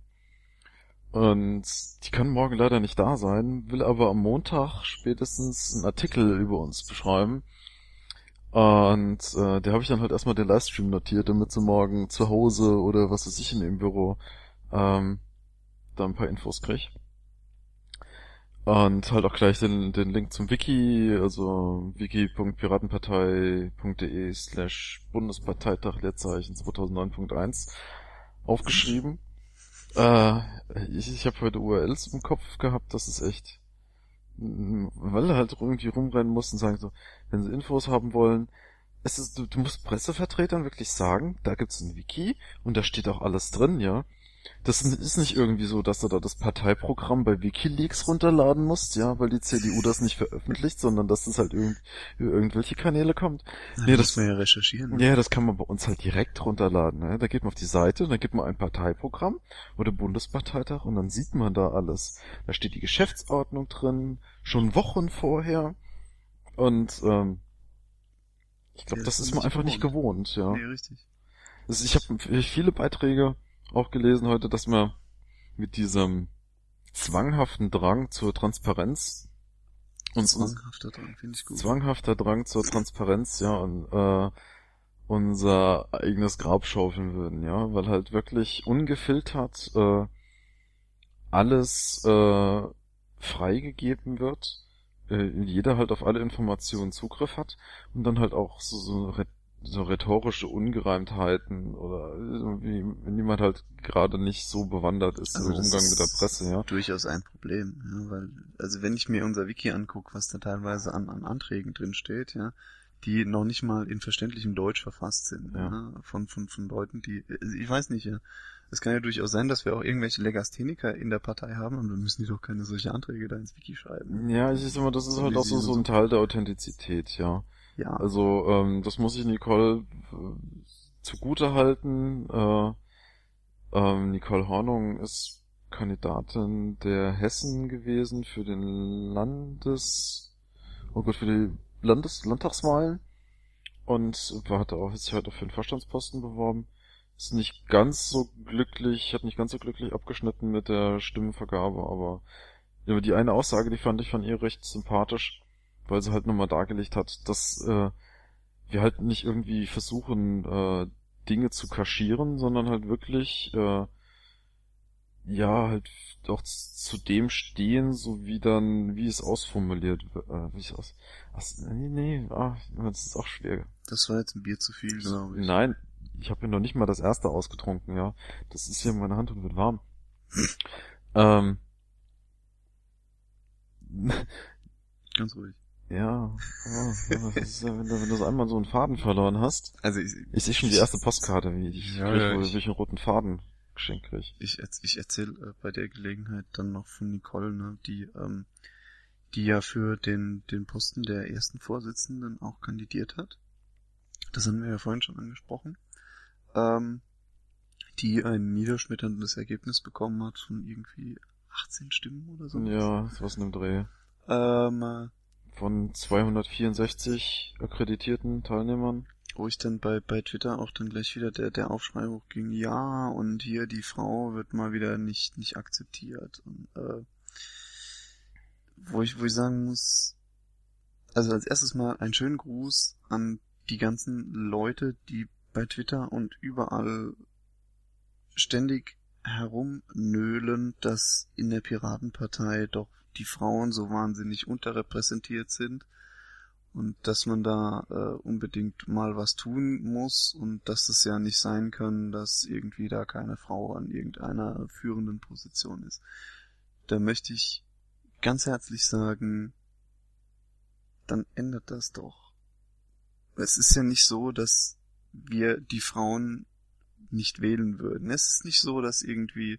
und die kann morgen leider nicht da sein, will aber am Montag spätestens einen Artikel über uns beschreiben. Und äh, der habe ich dann halt erstmal den Livestream notiert, damit sie morgen zu Hause oder was weiß ich in dem Büro ähm, da ein paar Infos krieg. Und halt auch gleich den, den Link zum Wiki, also wiki.piratenpartei.de slash Bundesparteitag Leerzeichen 2009.1 aufgeschrieben. Äh, ich ich habe heute URLs im Kopf gehabt, das ist echt weil er halt irgendwie rumrennen muss und sagen so, wenn sie Infos haben wollen, es ist, du, du musst Pressevertretern wirklich sagen, da gibt's ein Wiki und da steht auch alles drin, ja. Das ist nicht irgendwie so, dass du da das Parteiprogramm bei Wikileaks runterladen musst, ja, weil die CDU das nicht veröffentlicht, sondern dass das halt irgend, über irgendwelche Kanäle kommt. Ja, nee, das muss man ja recherchieren. Ja, das kann man bei uns halt direkt runterladen. Ne? Da geht man auf die Seite, dann gibt man ein Parteiprogramm oder Bundesparteitag und dann sieht man da alles. Da steht die Geschäftsordnung drin, schon Wochen vorher. Und ähm, ich glaube, ja, das, ist man einfach gewohnt. nicht gewohnt, ja. Nee, richtig. Also ich habe viele Beiträge auch gelesen heute, dass man mit diesem zwanghaften Drang zur Transparenz und zwanghafter Drang finde ich gut. Zwanghafter Drang zur Transparenz, ja, und äh, unser eigenes Grab schaufeln würden, ja, weil halt wirklich ungefiltert äh, alles äh, freigegeben wird, äh, jeder halt auf alle Informationen Zugriff hat und dann halt auch so, so so rhetorische Ungereimtheiten oder irgendwie, wenn jemand halt gerade nicht so bewandert ist also im Umgang mit der Presse, ja. Durchaus ein Problem, ja, weil, also wenn ich mir unser Wiki angucke, was da teilweise an, an Anträgen drin steht, ja, die noch nicht mal in verständlichem Deutsch verfasst sind, ja. ja von, von, von Leuten, die, also ich weiß nicht, ja. Es kann ja durchaus sein, dass wir auch irgendwelche Legastheniker in der Partei haben, und dann müssen die doch keine solche Anträge da ins Wiki schreiben. Ja, ich sag mal, das ist halt auch so, so ein Teil der Authentizität, ja. Ja. Also ähm, das muss ich Nicole äh, zugute halten. Äh, ähm, Nicole Hornung ist Kandidatin der Hessen gewesen für den Landes, oh Gott, für die Landes Landtagswahlen und hat auch sich heute für den Vorstandsposten beworben. Ist nicht ganz so glücklich, hat nicht ganz so glücklich abgeschnitten mit der Stimmenvergabe, aber über die eine Aussage, die fand ich von ihr recht sympathisch weil sie halt nochmal dargelegt hat, dass äh, wir halt nicht irgendwie versuchen, äh, Dinge zu kaschieren, sondern halt wirklich äh, ja halt auch zu dem stehen, so wie dann, wie es ausformuliert wird. Äh, wie es aus. Was, nee, nee, ah, das ist auch schwer. Das war jetzt ein Bier zu viel, glaube ich. Nein, ich habe ja noch nicht mal das erste ausgetrunken, ja. Das ist hier in meiner Hand und wird warm. ähm, Ganz ruhig. Ja, ja, ja ist, wenn, du, wenn du so einmal so einen Faden verloren hast. Also ich, ich sehe schon die erste Postkarte, wie ich, ja, krieg, ja, wo ich, ich einen roten Faden geschenkt krieg. Ich, ich erzähle äh, bei der Gelegenheit dann noch von Nicole, ne, die, ähm, die ja für den, den Posten der ersten Vorsitzenden auch kandidiert hat. Das haben wir ja vorhin schon angesprochen. Ähm, die ein niederschmetterndes Ergebnis bekommen hat von irgendwie 18 Stimmen oder so. Ja, was in dem Dreh. Ähm, von 264 akkreditierten Teilnehmern. Wo ich dann bei, bei Twitter auch dann gleich wieder der, der Aufschrei hochging, ja, und hier die Frau wird mal wieder nicht, nicht akzeptiert. Und, äh, wo ich, wo ich sagen muss, also als erstes mal einen schönen Gruß an die ganzen Leute, die bei Twitter und überall ständig herumnölen, dass in der Piratenpartei doch die Frauen so wahnsinnig unterrepräsentiert sind und dass man da äh, unbedingt mal was tun muss und dass es ja nicht sein kann, dass irgendwie da keine Frau an irgendeiner führenden Position ist. Da möchte ich ganz herzlich sagen, dann ändert das doch. Es ist ja nicht so, dass wir die Frauen nicht wählen würden. Es ist nicht so, dass irgendwie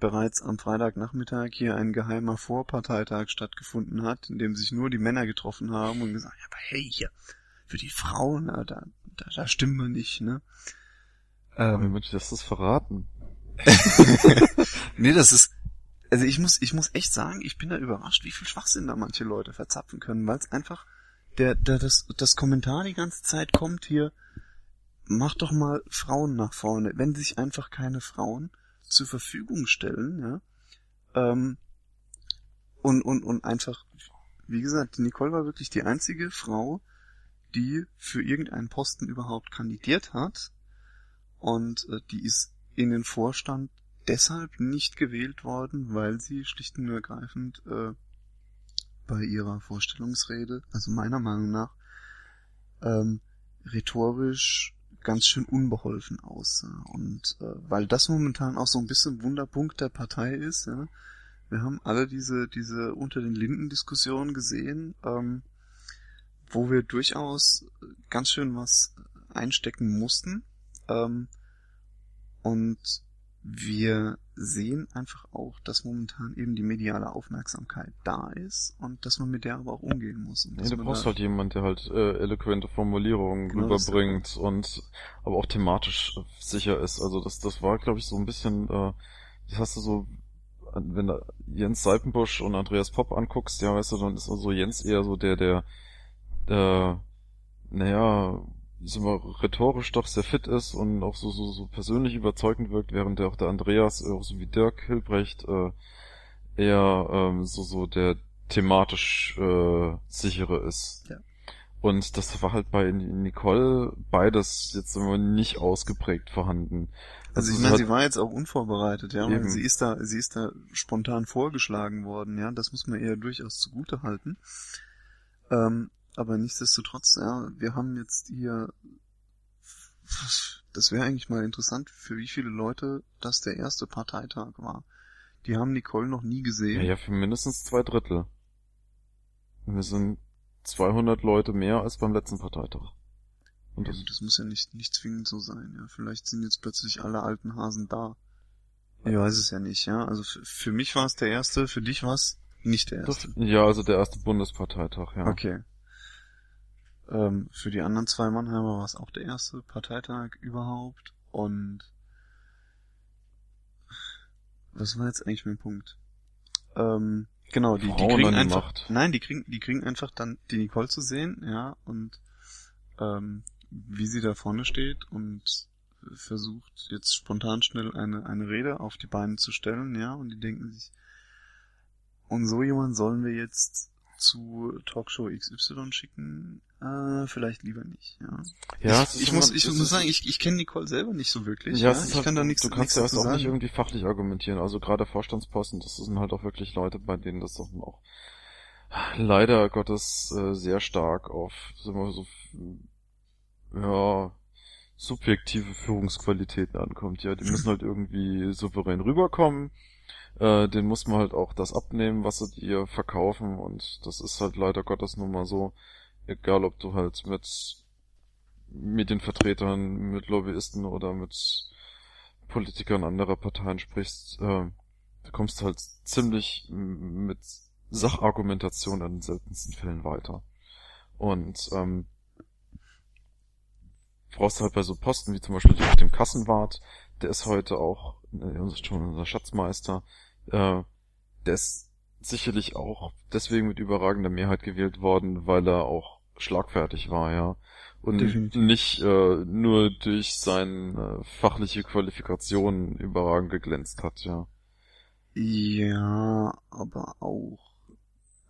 bereits am Freitagnachmittag hier ein geheimer Vorparteitag stattgefunden hat, in dem sich nur die Männer getroffen haben und gesagt, ja, aber hey, hier, für die Frauen, da, da, da stimmen wir nicht, ne? Ähm, Wie möchte das verraten? nee, das ist, also ich muss, ich muss echt sagen, ich bin da überrascht, wie viel Schwachsinn da manche Leute verzapfen können, weil es einfach, der, der, das, das Kommentar die ganze Zeit kommt hier, mach doch mal Frauen nach vorne. Wenn sich einfach keine Frauen zur Verfügung stellen, ja. Ähm, und, und, und einfach, wie gesagt, Nicole war wirklich die einzige Frau, die für irgendeinen Posten überhaupt kandidiert hat. Und äh, die ist in den Vorstand deshalb nicht gewählt worden, weil sie schlicht und ergreifend äh, bei ihrer Vorstellungsrede, also meiner Meinung nach, ähm, rhetorisch ganz schön unbeholfen aussah. Und äh, weil das momentan auch so ein bisschen Wunderpunkt der Partei ist, ja, wir haben alle diese, diese unter den Linden Diskussionen gesehen, ähm, wo wir durchaus ganz schön was einstecken mussten. Ähm, und wir sehen einfach auch, dass momentan eben die mediale Aufmerksamkeit da ist und dass man mit der aber auch umgehen muss. Und Nee, du brauchst halt jemand, der halt äh, eloquente Formulierungen Genau, rüberbringt und aber auch thematisch sicher ist. Also das das war, glaube ich, so ein bisschen, äh, das hast du so, wenn du Jens Seipenbusch und Andreas Popp anguckst, ja, weißt du, dann ist also Jens eher so der, der, äh, naja, sagen wir, rhetorisch doch sehr fit ist und auch so, so, so persönlich überzeugend wirkt, während der auch der Andreas, äh, auch so wie Dirk Hilbrecht, äh, eher ähm, so, so der thematisch äh, sichere ist. Ja. Und das war halt bei Nicole beides jetzt immer nicht ausgeprägt vorhanden. Also ich es meine, sie war jetzt auch unvorbereitet, ja. Eben. Sie ist da, sie ist da spontan vorgeschlagen worden, ja. Das muss man ihr durchaus zugute halten. Ähm, aber nichtsdestotrotz, ja, wir haben jetzt hier, das wäre eigentlich mal interessant, für wie viele Leute das der erste Parteitag war. Die haben Nicole noch nie gesehen. Ja, ja, für mindestens zwei Drittel. Wir sind 200 Leute mehr als beim letzten Parteitag. Und Ja, das, gut, das muss ja nicht, nicht zwingend so sein, ja. Vielleicht sind jetzt plötzlich alle alten Hasen da. Ich weiß es ja nicht, ja. Also für, mich war es der erste, für dich war es nicht der das, erste. ja, also der erste Bundesparteitag, ja. Okay. Ähm, für die anderen zwei Mannheimer war es auch der erste Parteitag überhaupt. Und was war jetzt eigentlich mein Punkt? Ähm, genau, die, die kriegen einfach. Macht. Nein, die kriegen, die kriegen einfach dann die Nicole zu sehen, ja, und ähm, wie sie da vorne steht und versucht jetzt spontan schnell eine, eine Rede auf die Beine zu stellen, ja, und die denken sich, und so jemand sollen wir jetzt zu Talkshow XY schicken, äh, vielleicht lieber nicht, ja. Ja, ich, ich muss, ich muss sagen, ich, ich kenne Nicole selber nicht so wirklich. Ja, Ja, ich halt, kann da nichts, du kannst ja erst auch nicht irgendwie fachlich argumentieren. Also gerade Vorstandsposten, das sind halt auch wirklich Leute, bei denen das doch auch leider Gottes äh, sehr stark auf sagen wir, so ja subjektive Führungsqualitäten ankommt. Ja, die müssen halt irgendwie souverän rüberkommen. Äh, den muss man halt auch das abnehmen, was sie dir verkaufen und das ist halt leider Gottes nun mal so, egal ob du halt mit Medienvertretern, mit Lobbyisten oder mit Politikern anderer Parteien sprichst, äh, du kommst halt ziemlich mit Sachargumentation in den seltensten Fällen weiter. Und ähm, brauchst halt bei so Posten wie zum Beispiel auf dem Kassenwart, der ist heute auch äh, schon unser Schatzmeister, äh, der ist sicherlich auch deswegen mit überragender Mehrheit gewählt worden, weil er auch schlagfertig war, ja. Und Definitiv. nicht äh, nur durch seine äh, fachliche Qualifikation überragend geglänzt hat, ja. Ja, aber auch.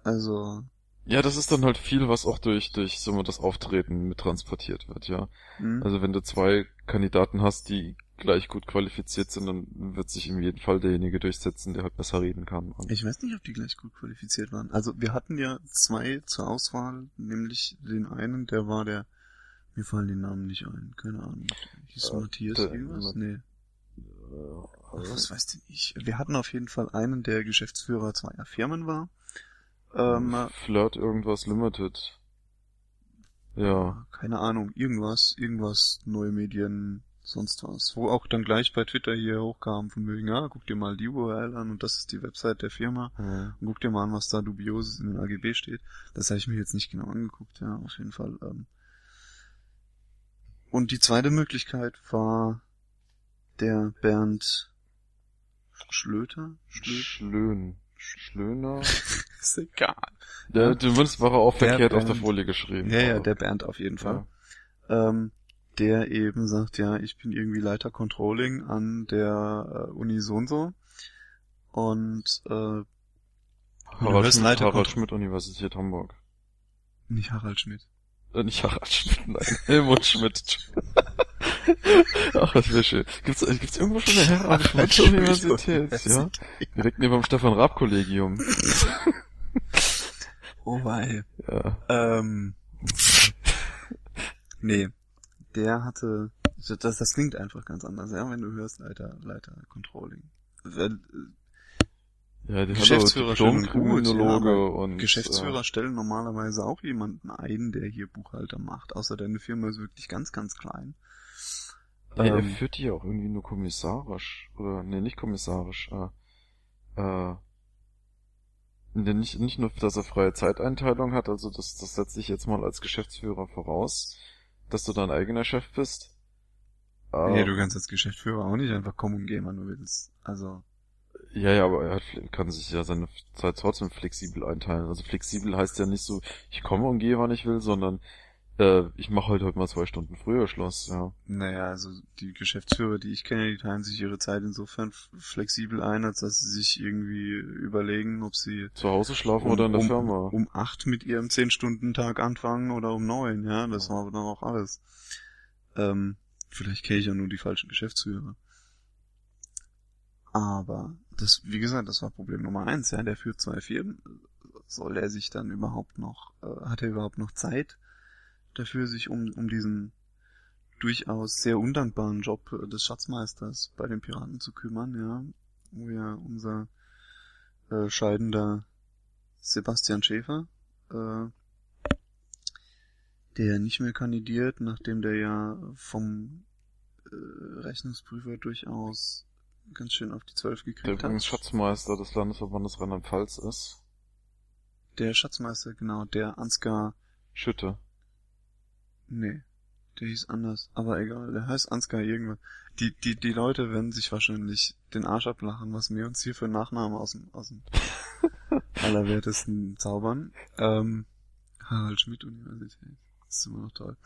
Also, Ja, das ist dann halt viel, was auch durch, durch wir, das Auftreten mit transportiert wird, ja. hm? Also wenn du zwei Kandidaten hast, die gleich gut qualifiziert sind, dann wird sich in jedem Fall derjenige durchsetzen, der halt besser reden kann. Und Ich weiß nicht, ob die gleich gut qualifiziert waren. Also wir hatten ja zwei zur Auswahl, nämlich den einen, der war der, mir fallen die Namen nicht ein, keine Ahnung. Hieß Äh, Matthias der- irgendwas? Nee. äh, Was weiß denn ich? Wir hatten auf jeden Fall einen, der Geschäftsführer zweier Firmen war. Ähm, Flirt irgendwas Limited. Ja. keine Ahnung, irgendwas, irgendwas, neue Medien, sonst was. Wo auch dann gleich bei Twitter hier hochkam, von wegen, ja, guck dir mal die URL an und das ist die Website der Firma. Ja. Und guck dir mal an, was da dubioses in den AGB steht. Das habe ich mir jetzt nicht genau angeguckt, ja, auf jeden Fall. Ähm. Und die zweite Möglichkeit war der Bernd Schlöter? Schlöter? Schlön. Schlöner? Ist egal. Ja, zumindest war er auch Der verkehrt auf der Bernd. Folie geschrieben. Ja, ja, Also, der Bernd auf jeden Fall. ja. Ähm, der eben sagt, ja, ich bin irgendwie Leiter Controlling an der äh, Uni so und so. Und äh, Harald, Schmidt, Harald Schmidt, Universität Hamburg. nicht Harald Schmidt. Äh, nicht Harald Schmidt, nein, Helmut Schmidt. Ach, das wäre schön. Gibt's, gibt's irgendwo schon eine Harald Schmidt Universität, ja? Direkt neben dem Stefan Raab Kollegium. Oh wei. Ja. Ähm, nee, der hatte, das, das klingt einfach ganz anders, ja, wenn du hörst Leiter, Leiter Controlling. Weil, Ja, die Geschäftsführer und gut, ja, und Geschäftsführer stellen normalerweise auch jemanden ein, der hier Buchhalter macht, außer deine Firma ist wirklich ganz, ganz klein. Äh, er Ähm, führt die ja auch irgendwie nur kommissarisch. Oder, nee, nicht kommissarisch. Äh, äh, nee, nicht, nicht nur, dass er freie Zeiteinteilung hat, also das, das setze ich jetzt mal als Geschäftsführer voraus, dass du dein eigener Chef bist. Äh, nee, du kannst als Geschäftsführer auch nicht einfach kommen und gehen, wann du willst. Also, Ja, ja, aber er hat, kann sich ja seine Zeit trotzdem flexibel einteilen. Also flexibel heißt ja nicht so, ich komme und gehe, wann ich will, sondern äh, ich mache heute halt mal zwei Stunden früher Schluss, ja. naja, also die Geschäftsführer, die ich kenne, die teilen sich ihre Zeit insofern flexibel ein, als dass sie sich irgendwie überlegen, ob sie Zu Hause schlafen um, oder in der um, Firma. um acht mit ihrem zehn Stunden Tag anfangen oder um neun, ja, das war dann auch alles. Ähm, vielleicht kenne ich ja nur die falschen Geschäftsführer. Aber das, wie gesagt, das war Problem Nummer eins, ja, der führt zwei Firmen. Soll er sich dann überhaupt noch, äh, hat er überhaupt noch Zeit dafür, sich um, um diesen durchaus sehr undankbaren Job äh, des Schatzmeisters bei den Piraten zu kümmern, ja, wo ja unser äh, scheidender Sebastian Schäfer, äh, der nicht mehr kandidiert, nachdem der ja vom äh, Rechnungsprüfer durchaus ganz schön auf die Zwölf Der gekriegt übrigens hat. Schatzmeister des Landesverbandes Rheinland-Pfalz ist. Der Schatzmeister, genau, der Ansgar, Schütte. Nee, der hieß anders, aber egal, der heißt Ansgar irgendwas. Die, die, die Leute werden sich wahrscheinlich den Arsch ablachen, was wir uns hier für Nachnamen aus dem, aus dem allerwertesten zaubern. Ähm, Harald Schmidt Universität. Das ist immer noch toll.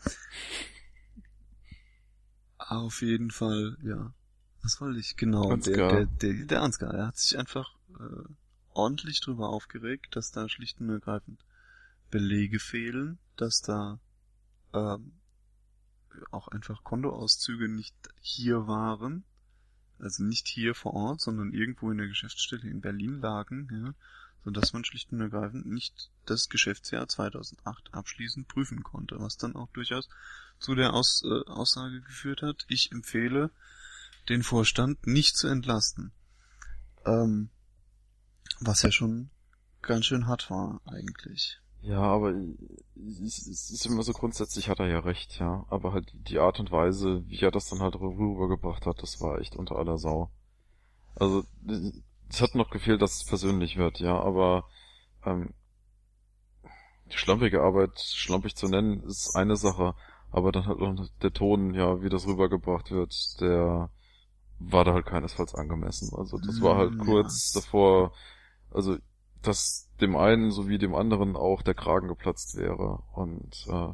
Auf jeden Fall, ja. Was wollte ich? Genau, Ansgar. der, der, der, der Ansgar, der hat sich einfach äh, ordentlich drüber aufgeregt, dass da schlicht und ergreifend Belege fehlen, dass da ähm, auch einfach Kontoauszüge nicht hier waren, also nicht hier vor Ort, sondern irgendwo in der Geschäftsstelle in Berlin lagen, ja, sodass man schlicht und ergreifend nicht das Geschäftsjahr 2008 abschließend prüfen konnte, was dann auch durchaus zu der Aus, äh, Aussage geführt hat, ich empfehle den Vorstand nicht zu entlasten. Ähm, was ja schon ganz schön hart war eigentlich. Ja, aber es ist immer so grundsätzlich hat er ja recht, ja. Aber halt die Art und Weise, wie er das dann halt rübergebracht hat, das war echt unter aller Sau. Also es hat noch gefehlt, dass es persönlich wird, ja, aber ähm, die schlampige Arbeit schlampig zu nennen, ist eine Sache, aber dann halt auch der Ton, ja, wie das rübergebracht wird, der war da halt keinesfalls angemessen. Also das war halt Mm, kurz ja. davor, also dass dem einen sowie dem anderen auch der Kragen geplatzt wäre und äh,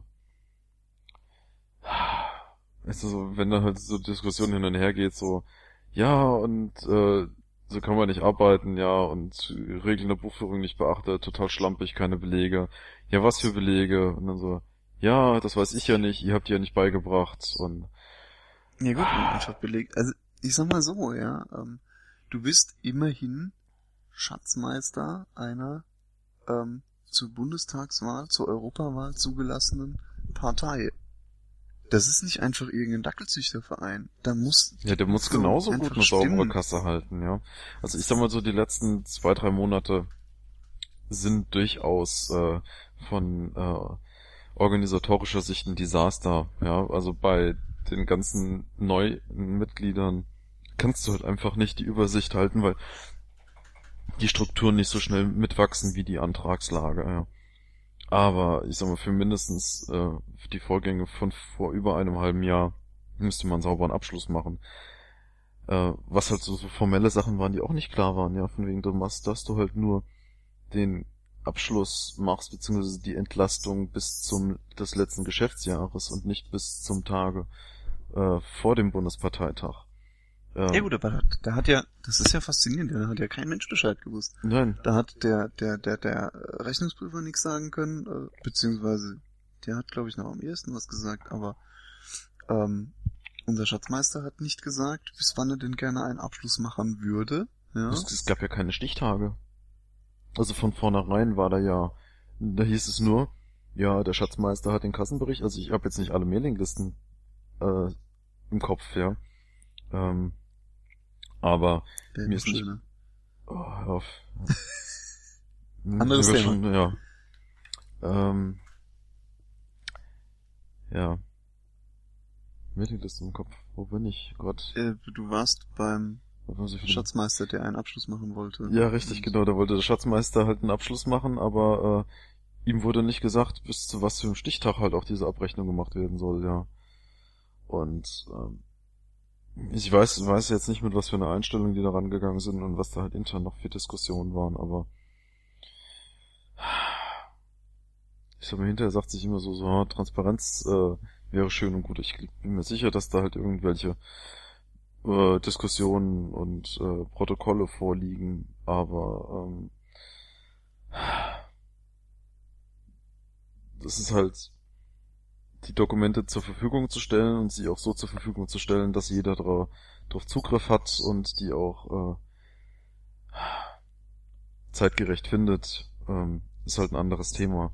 weißt du, so, wenn dann halt so Diskussionen hin und her geht, so ja und äh, so kann man nicht arbeiten, ja und Regeln der Buchführung nicht beachtet, total schlampig, keine Belege. Ja, was für Belege? Und dann so, ja, das weiß ich ja nicht, ihr habt die ja nicht beigebracht und Ja gut, einfach belegt. Also ich sag mal so, ja, ähm, du bist immerhin Schatzmeister einer ähm, zur Bundestagswahl, zur Europawahl zugelassenen Partei. Das ist nicht einfach irgendein Dackelzüchterverein. Da muss Ja, der muss so genauso gut eine saubere stimmen. Kasse halten, ja. Also ich sag mal so, die letzten zwei, drei Monate sind durchaus äh, von äh, organisatorischer Sicht ein Desaster, ja. Also bei den ganzen neuen Mitgliedern kannst du halt einfach nicht die Übersicht halten, weil die Strukturen nicht so schnell mitwachsen wie die Antragslage, ja. Aber ich sag mal, für mindestens äh, die Vorgänge von vor über einem halben Jahr müsste man sauberen Abschluss machen. Äh, was halt so, so formelle Sachen waren, die auch nicht klar waren, ja, von wegen du machst, dass du halt nur den Abschluss machst, beziehungsweise die Entlastung bis zum des letzten Geschäftsjahres und nicht bis zum Tage äh, vor dem Bundesparteitag. Ähm, ja gut, aber da hat ja, das ist ja faszinierend, da hat ja kein Mensch Bescheid gewusst. Nein. Da hat der, der, der, der Rechnungsprüfer nichts sagen können, äh, beziehungsweise der hat, glaube ich, noch am ehesten was gesagt, aber ähm, unser Schatzmeister hat nicht gesagt, bis wann er denn gerne einen Abschluss machen würde. Ja. Es, es gab ja keine Stichtage. Also von vornherein war da ja, da hieß es nur, ja, der Schatzmeister hat den Kassenbericht, also ich habe jetzt nicht alle Mailinglisten äh, im Kopf, ja. Ähm, aber der mir ist nicht... Oh, hör auf. Anderes Thema. Schon, ja. Ähm, ja. Mailingliste im Kopf. Wo bin ich? Gott. Äh, du warst beim Schatzmeister, der einen Abschluss machen wollte. Ja, richtig, genau. Da wollte der Schatzmeister halt einen Abschluss machen, aber äh, ihm wurde nicht gesagt, bis zu was für einem Stichtag halt auch diese Abrechnung gemacht werden soll, ja. Und ähm, ich weiß, weiß jetzt nicht, mit was für einer Einstellung die da rangegangen sind und was da halt intern noch für Diskussionen waren, aber ich sag mal, hinterher sagt sich immer so, so Transparenz äh, wäre schön und gut. Ich bin mir sicher, dass da halt irgendwelche äh, Diskussionen und äh, Protokolle vorliegen, aber ähm, das ist halt die Dokumente zur Verfügung zu stellen und sie auch so zur Verfügung zu stellen, dass jeder darauf Zugriff hat und die auch äh, zeitgerecht findet, ähm, ist halt ein anderes Thema.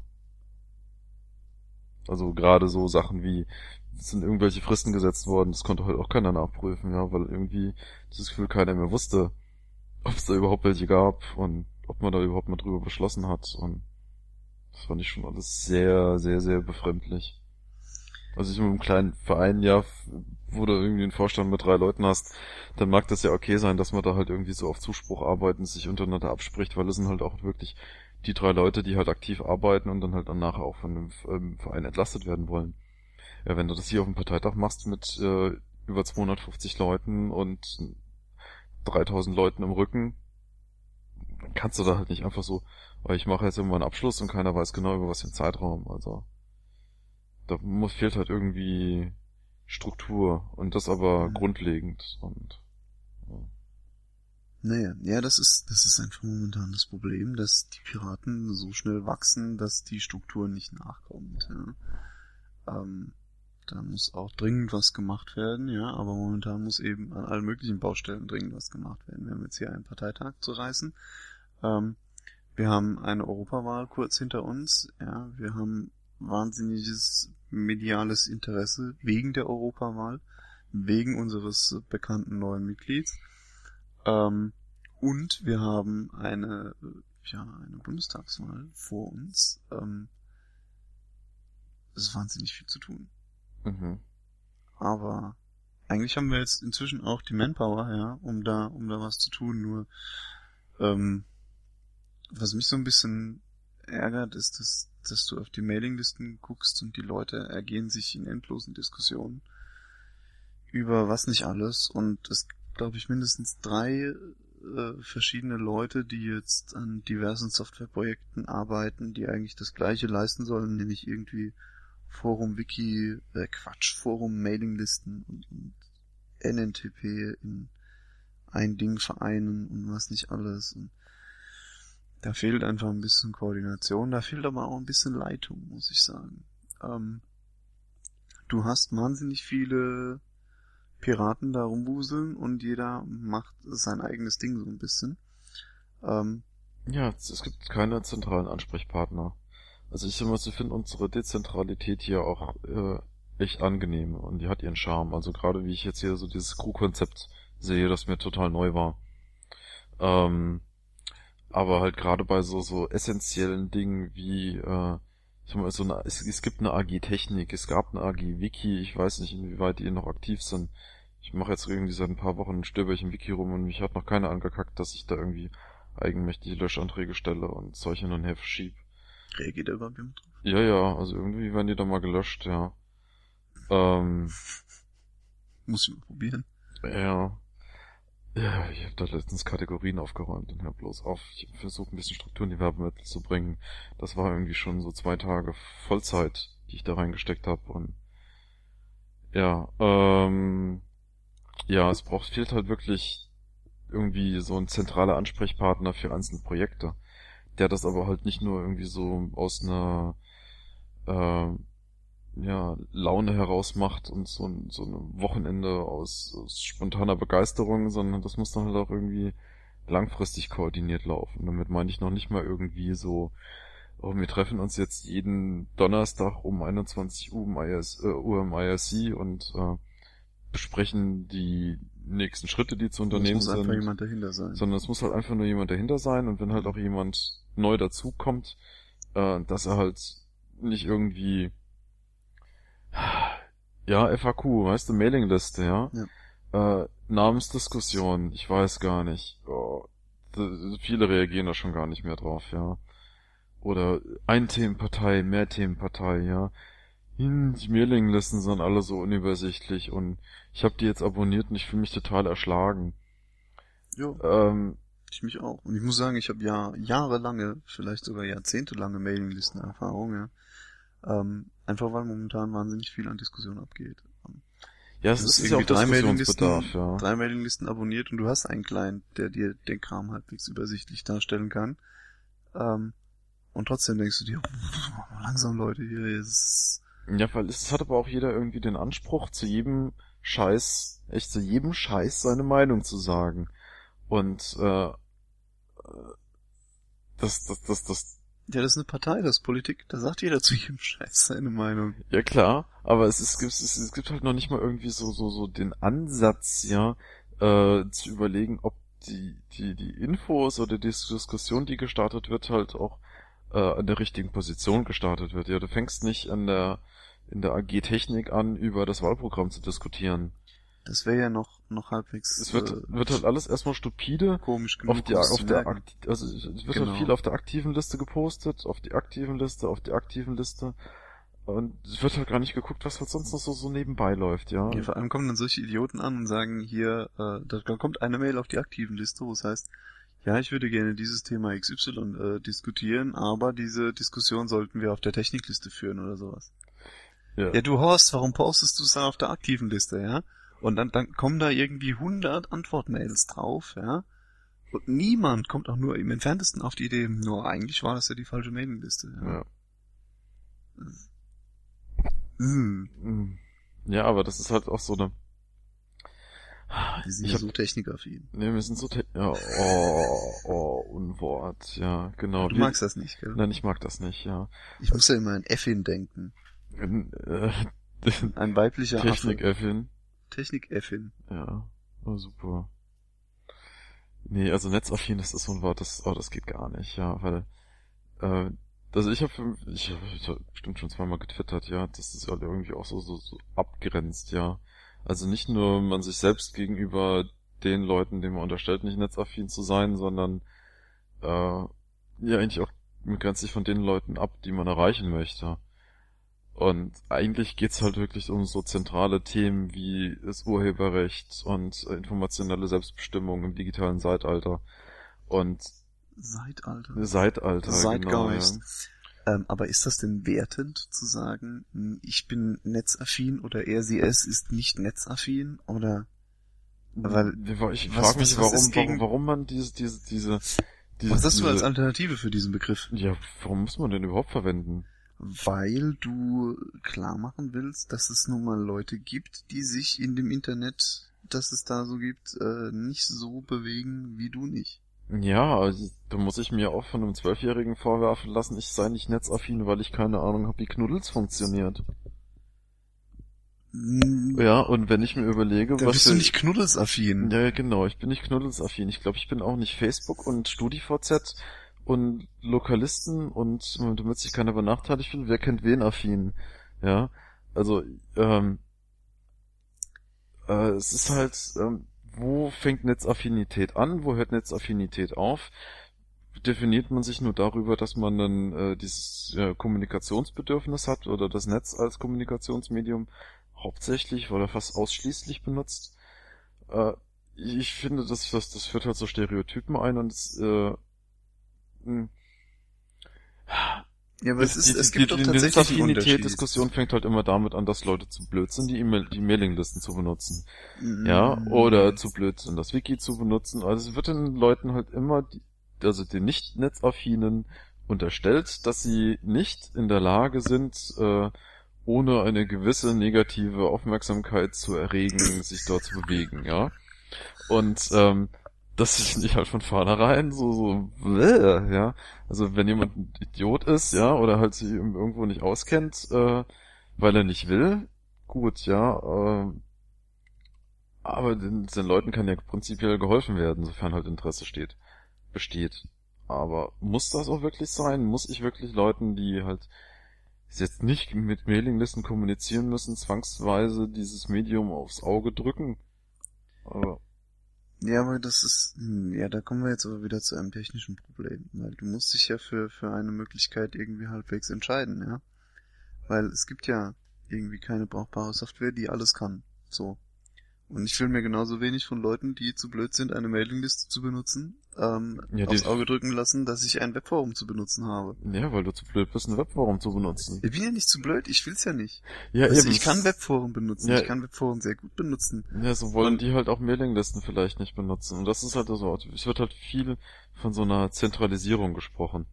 Also gerade so Sachen wie, es sind irgendwelche Fristen gesetzt worden, das konnte halt auch keiner nachprüfen, ja, weil irgendwie das Gefühl keiner mehr wusste, ob es da überhaupt welche gab und ob man da überhaupt mal drüber beschlossen hat und das fand ich schon alles sehr, sehr, sehr befremdlich. Also ich in einem kleinen Verein, ja, wo du irgendwie einen Vorstand mit drei Leuten hast, dann mag das ja okay sein, dass man da halt irgendwie so auf Zuspruch arbeitet und sich untereinander abspricht, weil es sind halt auch wirklich die drei Leute, die halt aktiv arbeiten und dann halt dann nachher auch von dem ähm, Verein entlastet werden wollen. Ja, wenn du das hier auf dem Parteitag machst mit äh, über 250 Leuten und 3000 Leuten im Rücken, kannst du da halt nicht einfach so, weil ich mache jetzt irgendwann einen Abschluss und keiner weiß genau über was für einen Zeitraum. Also da muss, fehlt halt irgendwie Struktur und das aber mhm. grundlegend und ja. Naja, ja, das ist, das ist einfach momentan das Problem, dass die Piraten so schnell wachsen, dass die Struktur nicht nachkommt. Ja. Ähm, da muss auch dringend was gemacht werden, ja, aber momentan muss eben an allen möglichen Baustellen dringend was gemacht werden. Wir haben jetzt hier einen Parteitag zu reißen. Ähm, wir haben eine Europawahl kurz hinter uns, ja, wir haben wahnsinniges mediales Interesse wegen der Europawahl, wegen unseres bekannten neuen Mitglieds. Ähm, und wir haben eine, ja, eine Bundestagswahl vor uns. Ähm, es ist wahnsinnig viel zu tun. Mhm. Aber eigentlich haben wir jetzt inzwischen auch die Manpower, ja, um da, um da was zu tun. Nur, ähm, was mich so ein bisschen ärgert, ist, dass, dass du auf die Mailinglisten guckst und die Leute ergehen sich in endlosen Diskussionen über was nicht alles und es glaube ich, mindestens drei äh, verschiedene Leute, die jetzt an diversen Softwareprojekten arbeiten, die eigentlich das gleiche leisten sollen, nämlich irgendwie Forum Wiki, äh, Quatsch, Forum Mailinglisten und, und NNTP in ein Ding vereinen und was nicht alles. Und da fehlt einfach ein bisschen Koordination, da fehlt aber auch ein bisschen Leitung, muss ich sagen. Ähm, du hast wahnsinnig viele Piraten da rumwuseln und jeder macht sein eigenes Ding so ein bisschen. Ähm, ja, es gibt keine zentralen Ansprechpartner. Also ich immer, sie finden unsere Dezentralität hier auch äh, echt angenehm und die hat ihren Charme. Also gerade wie ich jetzt hier so dieses Crew-Konzept sehe, das mir total neu war. Ähm, aber halt gerade bei so so essentiellen Dingen wie äh, ich sag mal, so eine, es, es gibt eine AG Technik, es gab eine AG Wiki, ich weiß nicht, inwieweit die noch aktiv sind. Ich mache jetzt irgendwie seit ein paar Wochen stöber ich im Wiki rum und mich hat noch keiner angekackt, dass ich da irgendwie eigenmächtig Löschanträge stelle und solche hin und her verschiebe. Reagiert er überhaupt jemand drauf? Ja, ja, also irgendwie werden die da mal gelöscht, ja. Ähm, Muss ich mal probieren. Ja. Ja, ich habe da letztens Kategorien aufgeräumt und hör bloß auf. Ich habe versucht, ein bisschen Struktur in die Werbemittel zu bringen. Das war irgendwie schon so zwei Tage Vollzeit, die ich da reingesteckt habe und Ja, ähm, ja, es braucht, fehlt halt wirklich irgendwie so ein zentraler Ansprechpartner für einzelne Projekte, der das aber halt nicht nur irgendwie so aus einer äh, ja, Laune heraus macht und so, ein, so ein Wochenende aus, aus spontaner Begeisterung, sondern das muss dann halt auch irgendwie langfristig koordiniert laufen. Damit meine ich noch nicht mal irgendwie so, oh, wir treffen uns jetzt jeden Donnerstag um 21 Uhr im, IS, äh, Uhr im IRC und äh, besprechen die nächsten Schritte, die zu unternehmen sind. Es muss einfach jemand dahinter sein. Sondern es muss halt einfach nur jemand dahinter sein und wenn halt auch jemand neu dazukommt, äh, dass er halt nicht irgendwie ja, FAQ, weißt du, Mailingliste, ja? ja. Äh, Namensdiskussion, ich weiß gar nicht. Oh, viele reagieren da schon gar nicht mehr drauf, ja. Oder ein Themenpartei, mehr Themenpartei, ja. Hm, die Mailinglisten sind alle so unübersichtlich und ich habe die jetzt abonniert und ich fühle mich total erschlagen. Ja. Ähm, ich mich auch. Und ich muss sagen, ich habe ja jahrelange, vielleicht sogar jahrzehntelange Mailinglistenerfahrung, ja. Ähm, einfach weil momentan wahnsinnig viel an Diskussion abgeht. Ja, es ist, ja auch drei Mailinglisten, ja. drei Mailinglisten abonniert und du hast einen Client, der dir den Kram halbwegs übersichtlich darstellen kann. Ähm, und trotzdem denkst du dir, langsam Leute, hier ist... Ja, weil es hat aber auch jeder irgendwie den Anspruch, zu jedem Scheiß, echt zu jedem Scheiß seine Meinung zu sagen. Und äh, das, das, das, das, ja, das ist eine Partei, das ist Politik. Da sagt jeder zu jedem Scheiß seine Meinung. Ja klar, aber es, ist, es, ist, es gibt halt noch nicht mal irgendwie so so so den Ansatz, ja, äh, zu überlegen, ob die die die Infos oder die Diskussion, die gestartet wird, halt auch äh, an der richtigen Position gestartet wird. Ja, du fängst nicht an der in der AG Technik an, über das Wahlprogramm zu diskutieren. Das wäre ja noch noch halbwegs. Es wird, äh, wird halt alles erstmal stupide. Komisch genug. Auf, die, auf der also es wird halt genau. halt viel auf der aktiven Liste gepostet, auf die aktiven Liste, auf die aktiven Liste. Und es wird halt gar nicht geguckt, was halt sonst noch so, so nebenbei läuft, ja. ja. Vor allem kommen dann solche Idioten an und sagen hier, äh, da kommt eine Mail auf die aktiven Liste, wo es heißt, ja, ich würde gerne dieses Thema XY äh, diskutieren, aber diese Diskussion sollten wir auf der Technikliste führen oder sowas. Ja, ja du Horst, warum postest du es dann auf der aktiven Liste, ja? Und dann, dann kommen da irgendwie 100 Antwortmails drauf, ja. Und niemand kommt auch nur im entferntesten auf die Idee, nur eigentlich war das ja die falsche Mailingliste. Ja. Ja. Hm. ja, aber das ist halt auch so eine. Wir sind ich ja hab, so technikaffin. Nee, wir sind so te ja, oh, oh, Unwort, ja, genau. Du magst das nicht, gell? Nein, ich mag das nicht, ja. Ich muss ja immer an Effin denken. In, äh, Ein weiblicher Technik-Effin. Technik-Effin. Ja, oh, super. Nee, also netzaffin ist das so ein Wort, das, oh, das geht gar nicht, ja, weil, äh, also ich habe ich, ich hab bestimmt schon zweimal getwittert, ja, das ist halt irgendwie auch so, so, so abgrenzt, ja. Also nicht nur man sich selbst gegenüber den Leuten, denen man unterstellt, nicht netzaffin zu sein, sondern äh, ja eigentlich auch man grenzt sich von den Leuten ab, die man erreichen möchte. Und eigentlich geht's halt wirklich um so zentrale Themen wie das Urheberrecht und informationelle Selbstbestimmung im digitalen Zeitalter. Und Zeitalter. Zeitalter. Zeitgeist. Genau, ja. ähm, aber ist das denn wertend zu sagen, ich bin netzaffin oder er sie es ist nicht netzaffin oder weil ich frage mich, warum, warum, warum man diese, diese, diese, diese Was hast du als Alternative für diesen Begriff? Ja, warum muss man den überhaupt verwenden? Weil du klar machen willst, dass es nun mal Leute gibt, die sich in dem Internet, das es da so gibt, äh, nicht so bewegen wie du nicht. Ja, also, da muss ich mir auch von einem Zwölfjährigen vorwerfen lassen, ich sei nicht netzaffin, weil ich keine Ahnung habe, wie Knuddels funktioniert. Mm. Ja, und wenn ich mir überlege, da was... bist du nicht knuddelsaffin. Ja, genau, ich bin nicht knuddelsaffin. Ich glaube, ich bin auch nicht Facebook und StudiVZ und Lokalisten und damit sich keiner benachteiligt fühlt, wer kennt wen affin, ja, also ähm, äh, es ist halt, ähm, wo fängt Netzaffinität an, wo hört Netzaffinität auf? Definiert man sich nur darüber, dass man dann äh, dieses äh, Kommunikationsbedürfnis hat oder das Netz als Kommunikationsmedium hauptsächlich oder fast ausschließlich benutzt? Äh, ich finde, das, das, das führt halt so Stereotypen ein und es äh, hm. Ja, aber es, ist, die, es die, gibt die, doch die tatsächlich Unterschied. Nutzaffinität-Diskussion fängt halt immer damit an, dass Leute zu blöd sind, die, E-Mail, die Mailinglisten zu benutzen. Mm. Ja, oder zu blöd sind, das Wiki zu benutzen. Also es wird den Leuten halt immer, die, also den nicht netzaffinen, unterstellt, dass sie nicht in der Lage sind, äh, ohne eine gewisse negative Aufmerksamkeit zu erregen, sich dort zu bewegen, ja. Und ähm, dass ich nicht halt von vornherein so, so, bläh, ja. Also wenn jemand ein Idiot ist, ja, oder halt sich irgendwo nicht auskennt, äh, weil er nicht will, gut, ja, äh, aber den, den Leuten kann ja prinzipiell geholfen werden, sofern halt Interesse steht, besteht. Aber muss das auch wirklich sein? Muss ich wirklich Leuten, die halt jetzt nicht mit Mailinglisten kommunizieren müssen, zwangsweise dieses Medium aufs Auge drücken? Aber Ja, aber das ist, hm, ja, da kommen wir jetzt aber wieder zu einem technischen Problem, weil du musst dich ja für, für eine Möglichkeit irgendwie halbwegs entscheiden, ja. Weil es gibt ja irgendwie keine brauchbare Software, die alles kann, so. Und ich will mir genauso wenig von Leuten, die zu blöd sind, eine Mailingliste zu benutzen, ähm, Ja, aufs Auge drücken lassen, dass ich ein Webforum zu benutzen habe. Ja, weil du zu blöd bist, ein Webforum zu benutzen. Ich bin ja nicht zu blöd, ich will's ja nicht. Ja, Also ich kann Webforen benutzen, Ja. ich kann Webforen sehr gut benutzen. Ja, so wollen Und- die halt auch Mailinglisten vielleicht nicht benutzen. Und das ist halt so, es wird halt viel von so einer Zentralisierung gesprochen.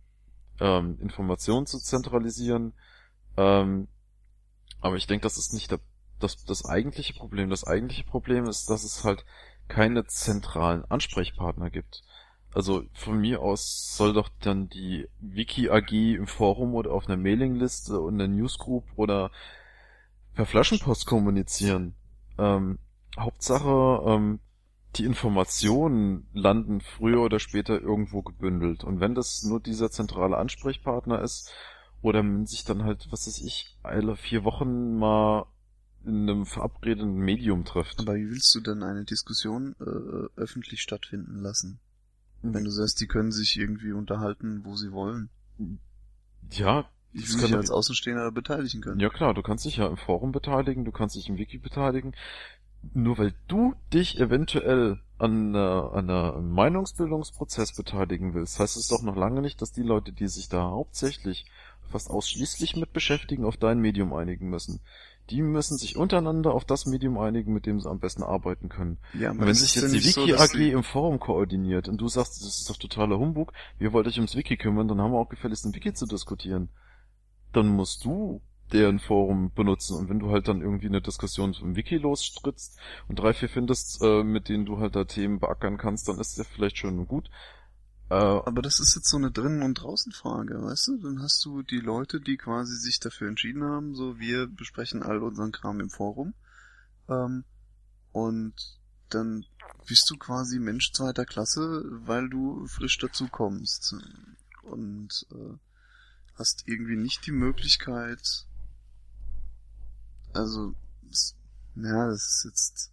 Ähm, Informationen zu zentralisieren. Ähm, aber ich denke, das ist nicht der, das, das eigentliche Problem. Das eigentliche Problem ist, dass es halt keine zentralen Ansprechpartner gibt. Also von mir aus soll doch dann die Wiki AG im Forum oder auf einer Mailingliste und einer Newsgroup oder per Flaschenpost kommunizieren. Ähm, Hauptsache, ähm, die Informationen landen früher oder später irgendwo gebündelt. Und wenn das nur dieser zentrale Ansprechpartner ist, oder man sich dann halt, was weiß ich, alle vier Wochen mal in einem verabredeten Medium trifft. Aber wie willst du denn eine Diskussion äh, öffentlich stattfinden lassen? Wenn du sagst, die können sich irgendwie unterhalten, wo sie wollen. ja, Ich will mich als Außenstehender beteiligen können. Ja klar, du kannst dich ja im Forum beteiligen, du kannst dich im Wiki beteiligen. Nur weil du dich eventuell an, äh, an einem Meinungsbildungsprozess beteiligen willst, heißt es doch noch lange nicht, dass die Leute, die sich da hauptsächlich fast ausschließlich mit beschäftigen, auf dein Medium einigen müssen. Die müssen sich untereinander auf das Medium einigen, mit dem sie am besten arbeiten können. Ja, Und wenn es sich jetzt die so, Wiki AG sie- im Forum koordiniert und du sagst, das ist doch totaler Humbug, wir wollten euch ums Wiki kümmern, dann haben wir auch gefälligst im Wiki zu diskutieren. Dann musst du deren Forum benutzen und wenn du halt dann irgendwie eine Diskussion vom Wiki losstritzt und drei, vier findest, äh, mit denen du halt da Themen beackern kannst, dann ist ja vielleicht schön und gut. Äh, Aber das ist jetzt so eine Drinnen- und Draußen-Frage, weißt du? Dann hast du die Leute, die quasi sich dafür entschieden haben, so wir besprechen all unseren Kram im Forum. Ähm, und dann bist du quasi Mensch zweiter Klasse, weil du frisch dazu kommst. Und äh, hast irgendwie nicht die Möglichkeit. Also, ja, das ist jetzt.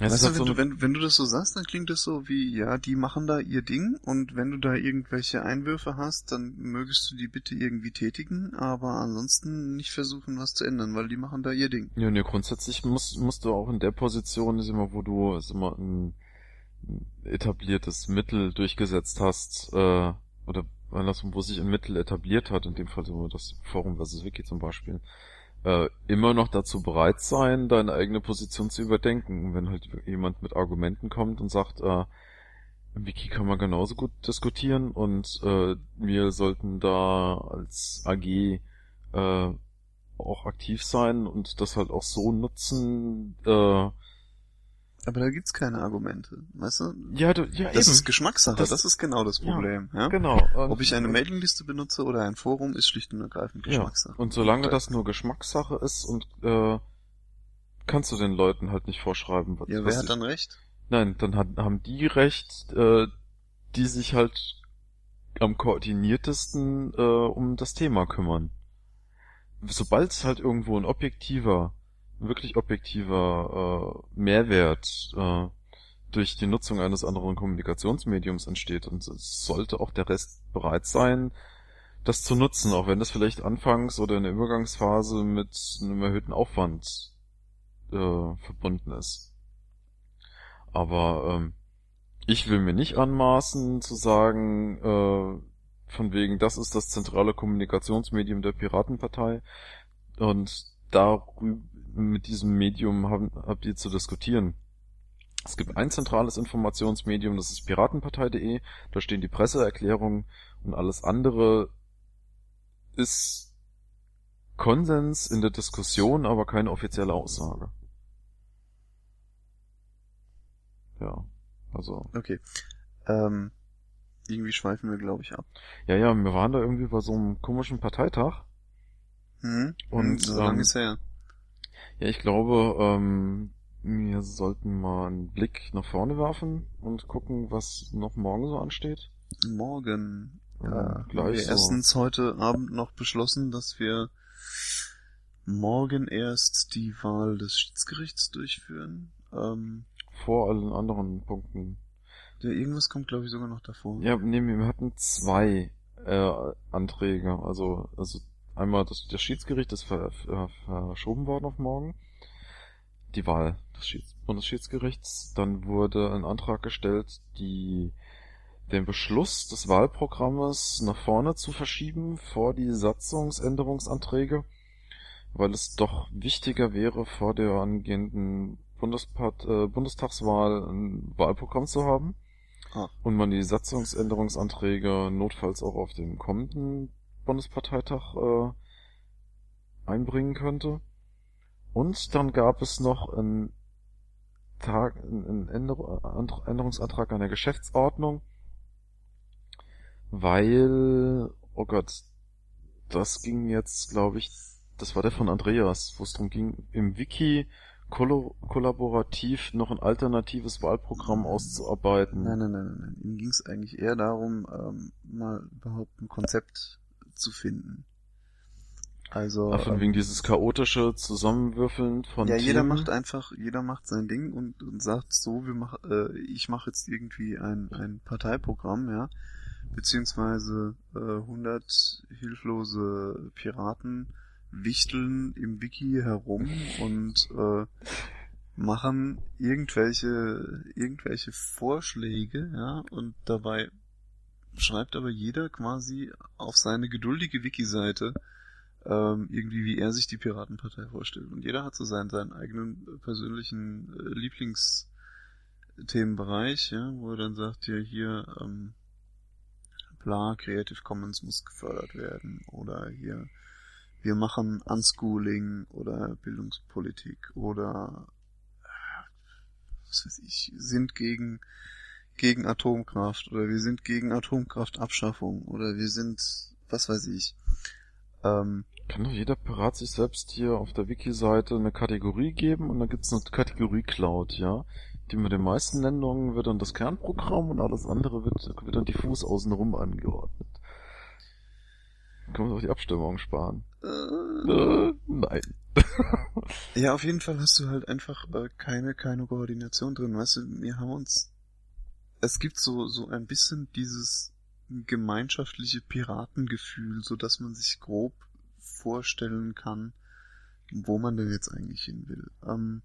Weißt halt du, so wenn, eine- du, wenn, wenn du das so sagst, dann klingt das so wie, ja, die machen da ihr Ding und wenn du da irgendwelche Einwürfe hast, dann mögest du die bitte irgendwie tätigen, aber ansonsten nicht versuchen, was zu ändern, weil die machen da ihr Ding. Ja, ne, grundsätzlich musst, musst du auch in der Position, ist immer, wo du ist immer ein, ein etabliertes Mittel durchgesetzt hast, äh, oder andersrum, wo sich ein Mittel etabliert hat, in dem Fall so das Forum versus Wiki zum Beispiel, äh, immer noch dazu bereit sein, deine eigene Position zu überdenken. Wenn halt jemand mit Argumenten kommt und sagt, äh, im Wiki kann man genauso gut diskutieren und äh, wir sollten da als AG äh, auch aktiv sein und das halt auch so nutzen. Äh, Aber da gibt's keine Argumente, weißt du? ja, du, ja Das eben. ist Geschmackssache, Das- das, ist genau das Ja, Problem. Ja, Genau. Und- Ob ich eine Mailingliste benutze oder ein Forum, ist schlicht und ergreifend ja. Geschmackssache. Und solange das nur Geschmackssache ist und äh, kannst du den Leuten halt nicht vorschreiben, was, Ja, was wer hat sie- dann recht? Nein, dann hat, haben die recht, äh, die sich halt am koordiniertesten äh, um das Thema kümmern. Sobald es halt irgendwo ein objektiver, wirklich objektiver äh, Mehrwert äh, durch die Nutzung eines anderen Kommunikationsmediums entsteht und es sollte auch der Rest bereit sein, das zu nutzen, auch wenn das vielleicht anfangs oder in der Übergangsphase mit einem erhöhten Aufwand äh, verbunden ist. Aber ähm, ich will mir nicht anmaßen zu sagen, äh, von wegen, das ist das zentrale Kommunikationsmedium der Piratenpartei und darüber, mit diesem Medium haben, habt ihr zu diskutieren. Es gibt ein zentrales Informationsmedium, das ist piratenpartei.de, da stehen die Presseerklärungen und alles andere ist Konsens in der Diskussion, aber keine offizielle Aussage. Ja, also. Okay. Ähm, irgendwie schweifen wir, glaube ich, ab. Ja, ja, wir waren da irgendwie bei so einem komischen Parteitag. Mhm. Und, so lange ähm, ist her. Ja, ich glaube, ähm, wir sollten mal einen Blick nach vorne werfen und gucken, was noch morgen so ansteht. Morgen. Ja, Ja, gleich wir so. erstens heute Abend noch beschlossen, dass wir morgen erst die Wahl des Schiedsgerichts durchführen. Ähm, Vor allen anderen Punkten. ja, irgendwas kommt, glaube ich, sogar noch davor. Ja, nee, wir hatten zwei äh, Anträge. Also, also einmal das, das Schiedsgericht ist ver, ver, verschoben worden auf morgen. Die Wahl des Schieds Bundesschiedsgerichts. Dann wurde ein Antrag gestellt, die den Beschluss des Wahlprogrammes nach vorne zu verschieben vor die Satzungsänderungsanträge, weil es doch wichtiger wäre, vor der angehenden Bundespart äh, Bundestagswahl ein Wahlprogramm zu haben Ah. und man die Satzungsänderungsanträge notfalls auch auf dem kommenden Bundesparteitag äh, einbringen könnte. Und dann gab es noch einen, Tag, einen Änder Antra- Änderungsantrag an der Geschäftsordnung, weil, oh Gott, das ging jetzt, glaube ich, das war der von Andreas, wo es darum ging, im Wiki kollaborativ noch ein alternatives Wahlprogramm auszuarbeiten. Nein, nein, nein, nein, nein. Ihm ging es eigentlich eher darum, ähm, mal überhaupt ein Konzept zu finden. Also Ach, von ähm, wegen dieses chaotische Zusammenwürfeln von ja, jeder Themen. macht einfach, jeder macht sein Ding und, und sagt so, wir mach, äh, ich mache jetzt irgendwie ein, ein Parteiprogramm, ja, beziehungsweise äh, 100 hilflose Piraten wichteln im Wiki herum und äh, machen irgendwelche irgendwelche Vorschläge, ja, und dabei schreibt aber jeder quasi auf seine geduldige Wiki-Seite ähm, irgendwie, wie er sich die Piratenpartei vorstellt. Und jeder hat so seinen, seinen eigenen äh, persönlichen äh, Lieblingsthemenbereich, ja, wo er dann sagt, ja, hier, ähm, bla, Creative Commons muss gefördert werden oder hier, wir machen Unschooling oder Bildungspolitik oder äh, was weiß ich, sind gegen gegen Atomkraft oder wir sind gegen Atomkraftabschaffung oder wir sind was weiß ich. Ähm, Kann doch jeder Pirat sich selbst hier auf der Wiki-Seite eine Kategorie geben und dann gibt's eine Kategorie Cloud, ja? Die mit den meisten Nennungen wird dann das Kernprogramm und alles andere wird, wird dann diffus außenrum angeordnet. Dann kann man auch die Abstimmung sparen. äh, Äh, nein. Ja, auf jeden Fall hast du halt einfach äh, keine keine Koordination drin. Weißt du, wir haben uns es gibt so so ein bisschen dieses gemeinschaftliche Piratengefühl, so dass man sich grob vorstellen kann, wo man denn jetzt eigentlich hin will. Ähm,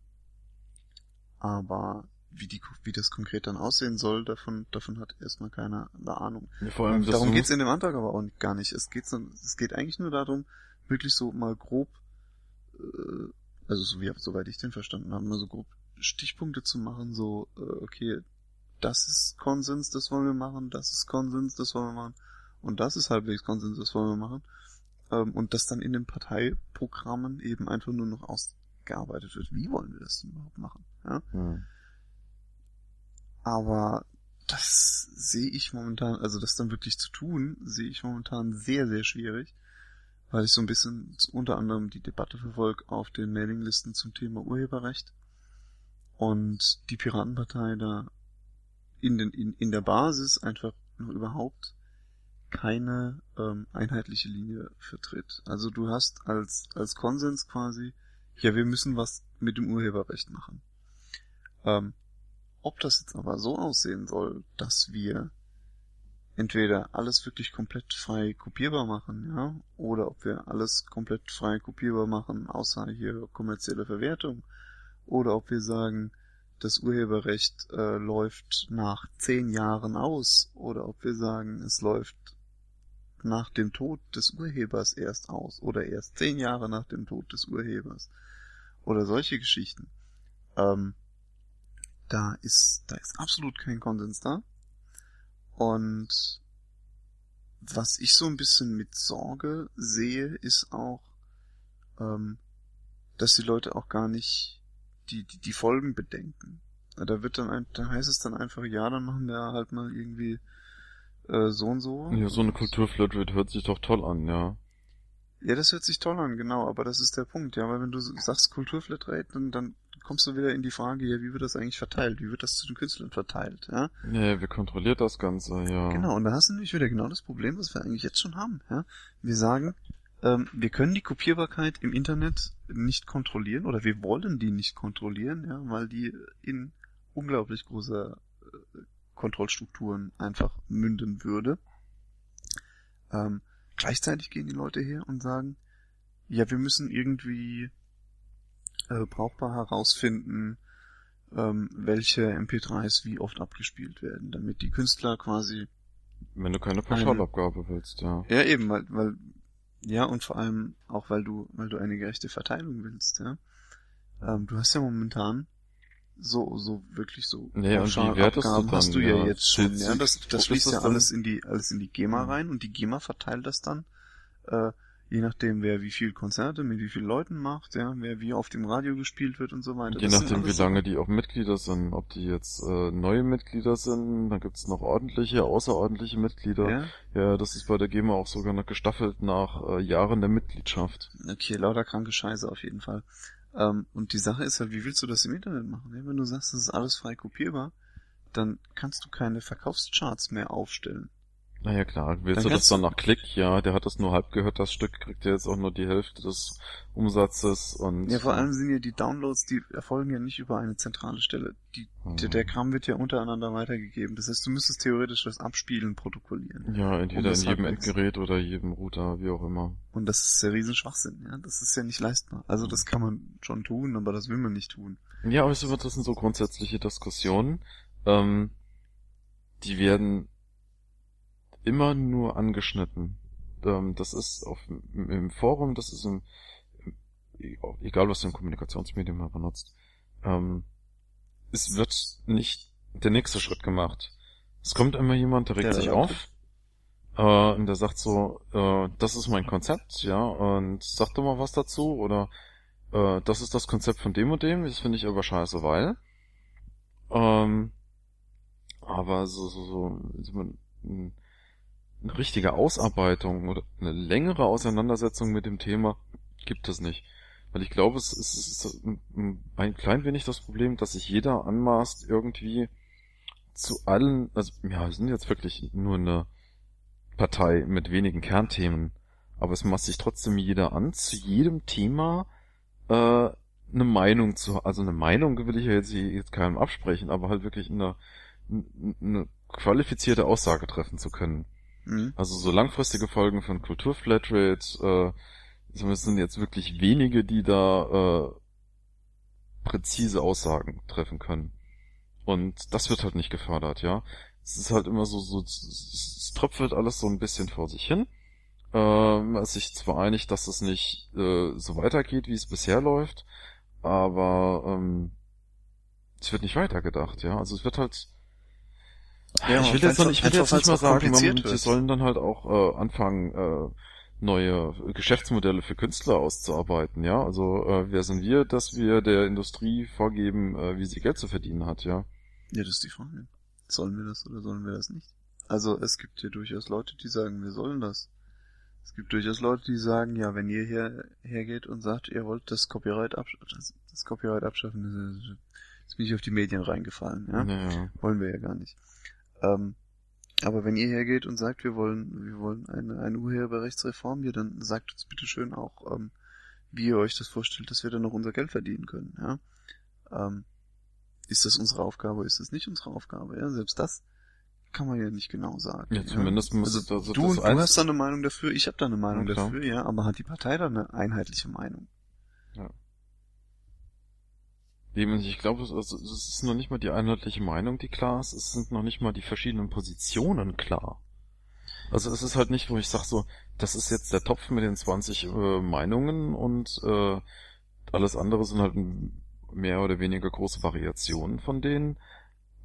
aber wie die wie das konkret dann aussehen soll, davon davon hat erstmal keiner eine Ahnung. Ja, vor allem, Darum geht's in dem Antrag aber auch gar nicht. Es geht, so, es geht eigentlich nur darum, wirklich so mal grob, äh, also so wie, soweit ich den verstanden habe, mal so grob Stichpunkte zu machen, so, äh, okay, das ist Konsens, das wollen wir machen, das ist Konsens, das wollen wir machen, und das ist halbwegs Konsens, das wollen wir machen. Ähm, und das dann in den Parteiprogrammen eben einfach nur noch ausgearbeitet wird. Wie wollen wir das denn überhaupt machen? Ja? Hm. Aber das sehe ich momentan, also das dann wirklich zu tun, sehe ich momentan sehr, sehr schwierig, weil ich so ein bisschen unter anderem die Debatte verfolge auf den Mailinglisten zum Thema Urheberrecht und die Piratenpartei da in, den, in, in der Basis einfach noch überhaupt keine ähm, einheitliche Linie vertritt. Also du hast als, als Konsens quasi, ja, wir müssen was mit dem Urheberrecht machen. Ähm, ob das jetzt aber so aussehen soll, dass wir entweder alles wirklich komplett frei kopierbar machen, ja, oder ob wir alles komplett frei kopierbar machen, außer hier kommerzielle Verwertung, oder ob wir sagen, das Urheberrecht äh, läuft nach zehn Jahren aus, oder ob wir sagen, es läuft nach dem Tod des Urhebers erst aus oder erst zehn Jahre nach dem Tod des Urhebers oder solche Geschichten. Ähm, da ist, da ist absolut kein Konsens da. Und was ich so ein bisschen mit Sorge sehe, ist auch, ähm, dass die Leute auch gar nicht die, die, die Folgen bedenken. Da wird dann, ein, da heißt es dann einfach, ja, dann machen wir halt mal irgendwie äh, so und so. Ja, so eine Kulturflatrate hört sich doch toll an, ja. Ja, das hört sich toll an, genau, aber das ist der Punkt, ja, weil wenn du sagst Kulturflatrate, dann, dann kommst du wieder in die Frage, ja, wie wird das eigentlich verteilt? Wie wird das zu den Künstlern verteilt, ja? Ja, wer kontrolliert das Ganze, ja. Genau, und da hast du nämlich wieder genau das Problem, was wir eigentlich jetzt schon haben, ja? Wir sagen, ähm, wir können die Kopierbarkeit im Internet nicht kontrollieren oder wir wollen die nicht kontrollieren, ja, weil die in unglaublich großer äh, Kontrollstrukturen einfach münden würde. Ähm, gleichzeitig gehen die Leute her und sagen, ja, wir müssen irgendwie äh, brauchbar herausfinden, ähm, welche MP3s wie oft abgespielt werden, damit die Künstler quasi. Wenn du keine Pauschalabgabe willst, ja. Ja, eben, weil, weil, ja, und vor allem auch, weil du, weil du eine gerechte Verteilung willst, ja. Ähm, du hast ja momentan so, so wirklich so nee, und wertest du dann, hast du ja, ja jetzt schon, ja. Das, das schließt ja alles in die, alles in die GEMA rein und die GEMA verteilt das dann, äh, je nachdem, wer wie viel Konzerte mit wie vielen Leuten macht, ja, wer wie auf dem Radio gespielt wird und so weiter. Je das nachdem, wie lange die auch Mitglieder sind, ob die jetzt äh, neue Mitglieder sind, dann gibt's noch ordentliche, außerordentliche Mitglieder. Ja? ja, das ist bei der GEMA auch sogar noch gestaffelt nach äh, Jahren der Mitgliedschaft. Okay, lauter kranke Scheiße auf jeden Fall. Ähm, und die Sache ist halt, wie willst du das im Internet machen? Ja, wenn du sagst, das ist alles frei kopierbar, dann kannst du keine Verkaufscharts mehr aufstellen. Naja klar, willst dann du das dann nach Klick? Ja, der hat das nur halb gehört, das Stück kriegt ja jetzt auch nur die Hälfte des Umsatzes und... Ja, vor allem sind ja die Downloads, die erfolgen ja nicht über eine zentrale Stelle. Die, hm. der, der Kram wird ja untereinander weitergegeben. Das heißt, du müsstest theoretisch das Abspielen protokollieren. Ja, entweder in jedem Endgerät oder jedem Router, wie auch immer. Und das ist der Riesenschwachsinn, ja. Das ist ja nicht leistbar. Also das kann man schon tun, aber das will man nicht tun. Ja, aber das sind so grundsätzliche Diskussionen. Ähm, die werden immer nur angeschnitten. Ähm, das ist auf, im Forum, das ist im, egal was für ein Kommunikationsmedium man benutzt. Ähm, es wird nicht der nächste Schritt gemacht. Es kommt immer jemand, der regt ja, sich auf äh, und der sagt so, äh, das ist mein Konzept, ja, und sag doch mal was dazu oder äh, das ist das Konzept von dem und dem, das finde ich aber scheiße, weil ähm, aber so, so, so, so eine richtige Ausarbeitung oder eine längere Auseinandersetzung mit dem Thema gibt es nicht. Weil ich glaube, es ist, ein klein wenig das Problem, dass sich jeder anmaßt, irgendwie zu allen, also ja, wir sind jetzt wirklich nur eine Partei mit wenigen Kernthemen, aber es maßt sich trotzdem jeder an, zu jedem Thema äh, eine Meinung zu, also eine Meinung will ich ja jetzt, jetzt keinem absprechen, aber halt wirklich eine, eine qualifizierte Aussage treffen zu können. Mhm. Also so langfristige Folgen von Kulturflatrate, äh, es sind jetzt wirklich wenige, die da äh, präzise Aussagen treffen können. Und das wird halt nicht gefördert, ja. Es ist halt immer so, so es tröpfelt alles so ein bisschen vor sich hin. Ähm, es sich zwar einig, dass es nicht äh, so weitergeht, wie es bisher läuft, aber ähm, es wird nicht weitergedacht, ja. Also es wird halt ja, ich will jetzt, noch, ich will jetzt nicht mal sagen, man, sie sollen dann halt auch äh, anfangen, äh, neue Geschäftsmodelle für Künstler auszuarbeiten, ja. Also äh, wer sind wir, dass wir der Industrie vorgeben, äh, wie sie Geld zu verdienen hat, ja. Ja, das ist die Frage. Sollen wir das oder sollen wir das nicht? Also es gibt ja durchaus Leute, die sagen, wir sollen das. Es gibt durchaus Leute, die sagen, ja, wenn ihr hier hergeht und sagt, ihr wollt das Copyright abschaffen, das, das Copyright abschaffen, jetzt bin ich auf die Medien reingefallen, ja? ja. Wollen wir ja gar nicht. Ähm, aber wenn ihr hergeht und sagt, wir wollen, wir wollen eine, eine Urheberrechtsreform hier, dann sagt uns bitte schön auch, ähm, wie ihr euch das vorstellt, dass wir dann noch unser Geld verdienen können, ja. Ähm, ist das unsere Aufgabe, ist das nicht unsere Aufgabe, ja. Selbst das kann man ja nicht genau sagen. Ja, zumindest ja? muss also, also du, du hast da eine Meinung dafür, ich habe da eine Meinung ja, dafür, ja, aber hat die Partei da eine einheitliche Meinung? Ja. Eben, ich glaube, es, es ist noch nicht mal die einheitliche Meinung, die klar ist, es sind noch nicht mal die verschiedenen Positionen klar. Also es ist halt nicht, wo ich sag so, das ist jetzt der Topf mit den 20 äh, Meinungen und äh, alles andere sind halt mehr oder weniger große Variationen von denen.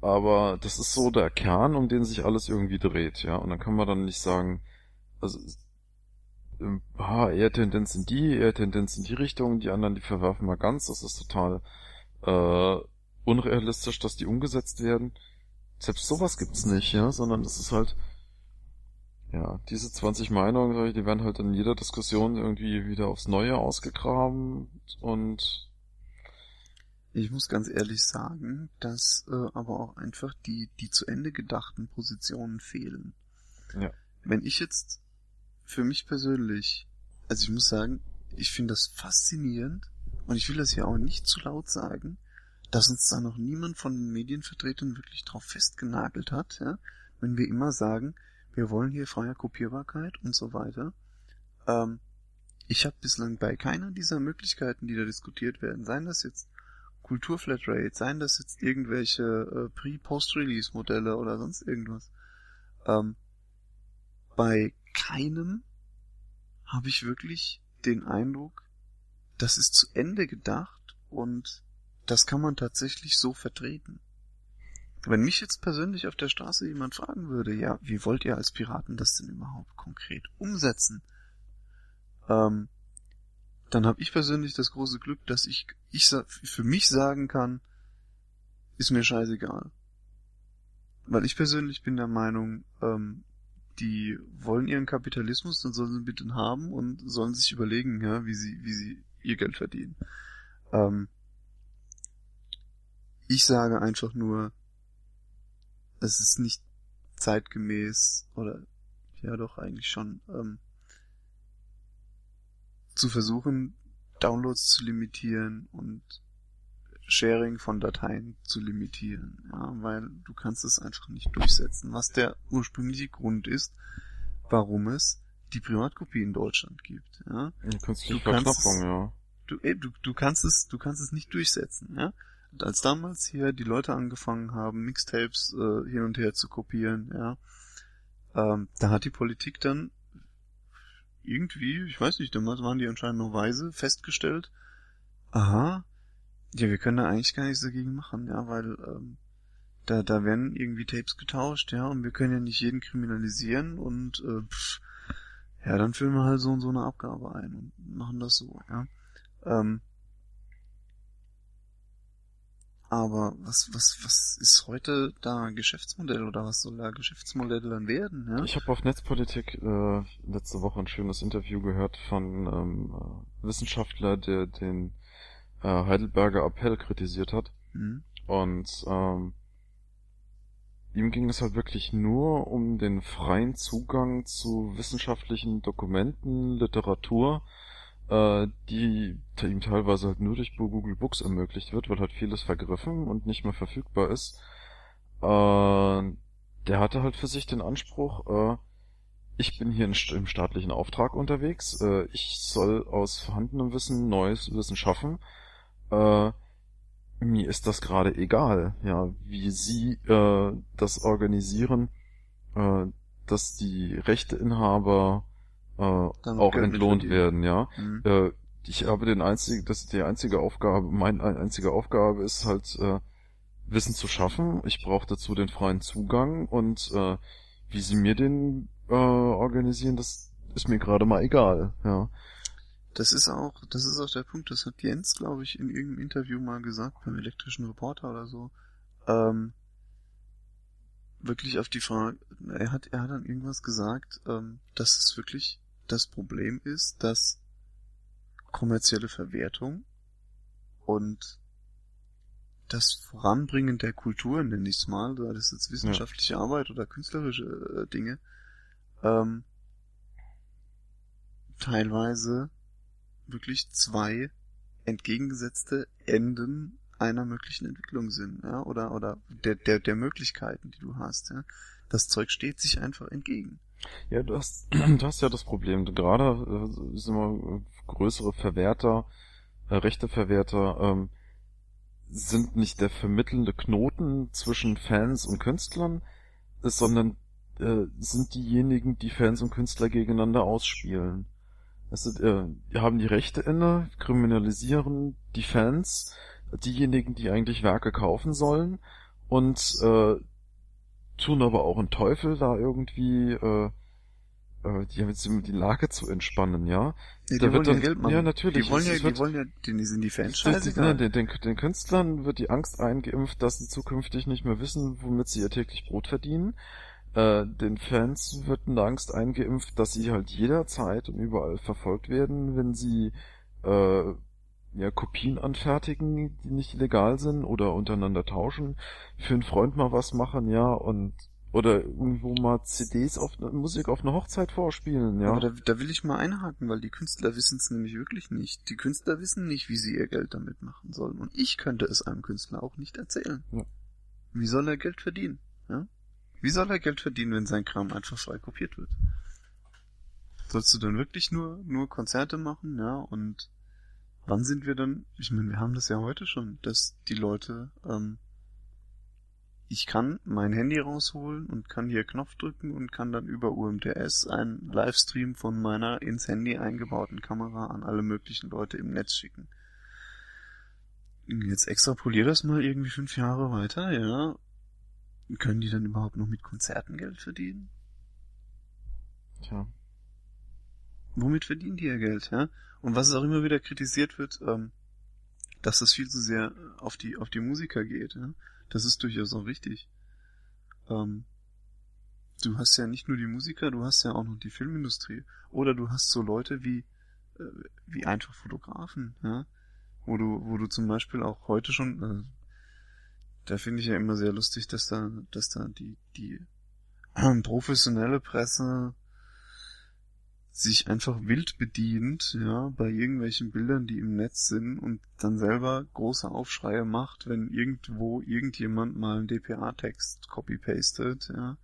Aber das ist so der Kern, um den sich alles irgendwie dreht, ja. Und dann kann man dann nicht sagen, also ähm, ah, eher Tendenz in die, eher Tendenz in die Richtung, die anderen, die verwerfen wir ganz. Das ist total äh, unrealistisch, dass die umgesetzt werden. Selbst sowas gibt's nicht, ja, sondern das ist halt, ja, diese 20 Meinungen, die werden halt in jeder Diskussion irgendwie wieder aufs Neue ausgegraben und ich muss ganz ehrlich sagen, dass äh, aber auch einfach die, die zu Ende gedachten Positionen fehlen. Ja. Wenn ich jetzt für mich persönlich, also ich muss sagen, ich finde das faszinierend und ich will das hier auch nicht zu laut sagen, dass uns da noch niemand von den Medienvertretern wirklich drauf festgenagelt hat, ja, wenn wir immer sagen, wir wollen hier freie Kopierbarkeit und so weiter. Ähm, ich habe bislang bei keiner dieser Möglichkeiten, die da diskutiert werden, seien das jetzt Kulturflatrate, seien das jetzt irgendwelche äh, Pre-Post-Release-Modelle oder sonst irgendwas, ähm, bei keinem habe ich wirklich den Eindruck, das ist zu Ende gedacht und das kann man tatsächlich so vertreten. Wenn mich jetzt persönlich auf der Straße jemand fragen würde, ja, wie wollt ihr als Piraten das denn überhaupt konkret umsetzen? Ähm, dann habe ich persönlich das große Glück, dass ich, ich für mich sagen kann, ist mir scheißegal. Weil ich persönlich bin der Meinung, ähm, die wollen ihren Kapitalismus, dann sollen sie bitte haben und sollen sich überlegen, ja, wie sie, wie sie ihr Geld verdienen. Ähm, ich sage einfach nur, es ist nicht zeitgemäß oder ja doch eigentlich schon ähm, zu versuchen, Downloads zu limitieren und Sharing von Dateien zu limitieren, ja, weil du kannst es einfach nicht durchsetzen, was der ursprüngliche Grund ist, warum es die Privatkopie in Deutschland gibt, ja. Du kannst, es, ja. Du, ey, du, du kannst es, du kannst es nicht durchsetzen, ja. Und als damals hier die Leute angefangen haben, Mixtapes äh, hin und her zu kopieren, ja, ähm, da hat die Politik dann irgendwie, ich weiß nicht, damals waren die anscheinend noch weise, festgestellt, aha, ja, wir können da eigentlich gar nichts dagegen machen, ja, weil ähm, da, da werden irgendwie Tapes getauscht, ja, und wir können ja nicht jeden kriminalisieren und äh, pff, ja, dann füllen wir halt so und so eine Abgabe ein und machen das so, ja. Ähm, aber was, was, was ist heute da ein Geschäftsmodell oder was soll da Geschäftsmodell dann werden? Ja? Ich habe auf Netzpolitik äh, letzte Woche ein schönes Interview gehört von ähm, äh, Wissenschaftler, der den äh, Heidelberger Appell kritisiert hat. Mhm. Und ähm, ihm ging es halt wirklich nur um den freien Zugang zu wissenschaftlichen Dokumenten, Literatur, äh, die ihm teilweise halt nur durch Google Books ermöglicht wird, weil halt vieles vergriffen und nicht mehr verfügbar ist. Äh, der hatte halt für sich den Anspruch, äh, ich bin hier im staatlichen Auftrag unterwegs, äh, ich soll aus vorhandenem Wissen neues Wissen schaffen. Äh, mir ist das gerade egal, ja, wie sie äh, das organisieren, äh, dass die Rechteinhaber äh, auch entlohnt werden, ja. Mhm. Äh, ich habe den einzigen, das ist die einzige Aufgabe, meine einzige Aufgabe ist halt äh, Wissen zu schaffen. Ich brauche dazu den freien Zugang und äh, wie sie mir den äh, organisieren, das ist mir gerade mal egal, ja. Das ist auch, das ist auch der Punkt, das hat Jens, glaube ich, in irgendeinem Interview mal gesagt, beim elektrischen Reporter oder so. Ähm, wirklich auf die Frage, er hat, er hat dann irgendwas gesagt, ähm, dass es wirklich das Problem ist, dass kommerzielle Verwertung und das Voranbringen der Kultur, nenne ich es mal, sei das jetzt wissenschaftliche ja. Arbeit oder künstlerische äh, Dinge, ähm, teilweise wirklich zwei entgegengesetzte Enden einer möglichen Entwicklung sind, ja, oder, oder der, der, der Möglichkeiten, die du hast, ja. Das Zeug steht sich einfach entgegen. Ja, du hast, du hast ja das Problem. Gerade äh, sind wir größere Verwerter, äh, Rechteverwerter, ähm, sind nicht der vermittelnde Knoten zwischen Fans und Künstlern, sondern äh, sind diejenigen, die Fans und Künstler gegeneinander ausspielen. Also, äh, die haben die Rechte inne, kriminalisieren die Fans, diejenigen, die eigentlich Werke kaufen sollen und äh, tun aber auch einen Teufel da irgendwie äh, äh, die, die Lage zu entspannen, ja. Ja, Da die wird wollen ja dann- Geld machen. ja, natürlich. Die wollen ja, wird- die wollen ja, denen sind die Fans scheißegal. Den, den, den Künstlern wird die Angst eingeimpft, dass sie zukünftig nicht mehr wissen, womit sie ihr täglich Brot verdienen. Äh, den Fans wird eine Angst eingeimpft, dass sie halt jederzeit und überall verfolgt werden, wenn sie äh, ja, Kopien anfertigen, die nicht legal sind oder untereinander tauschen, für einen Freund mal was machen, ja, und oder irgendwo mal CDs auf Musik auf einer Hochzeit vorspielen, ja. Aber da, da will ich mal einhaken, weil die Künstler wissen es nämlich wirklich nicht. Die Künstler wissen nicht, wie sie ihr Geld damit machen sollen. Und ich könnte es einem Künstler auch nicht erzählen. Ja. Wie soll er Geld verdienen? Ja? Wie soll er Geld verdienen, wenn sein Kram einfach frei kopiert wird? Sollst du dann wirklich nur, nur Konzerte machen, ja? Und wann sind wir dann? Ich meine, wir haben das ja heute schon, dass die Leute, ähm, ich kann mein Handy rausholen und kann hier Knopf drücken und kann dann über UMTS einen Livestream von meiner ins Handy eingebauten Kamera an alle möglichen Leute im Netz schicken. Jetzt extrapolier das mal irgendwie fünf Jahre weiter, ja. Können die dann überhaupt noch mit Konzerten Geld verdienen? Tja. Womit verdienen die ihr Geld, ja? Und was auch immer wieder kritisiert wird, ähm, dass es viel zu sehr auf die, auf die Musiker geht, ja? Das ist durchaus auch richtig. Ähm, du hast ja nicht nur die Musiker, du hast ja auch noch die Filmindustrie. Oder du hast so Leute wie, äh, wie einfach Fotografen, ja? Wo du, wo du zum Beispiel auch heute schon, äh, da finde ich ja immer sehr lustig, dass da, dass da die, die professionelle Presse sich einfach wild bedient, ja, bei irgendwelchen Bildern, die im Netz sind und dann selber große Aufschreie macht, wenn irgendwo irgendjemand mal einen DPA-Text copy-pastet, ja,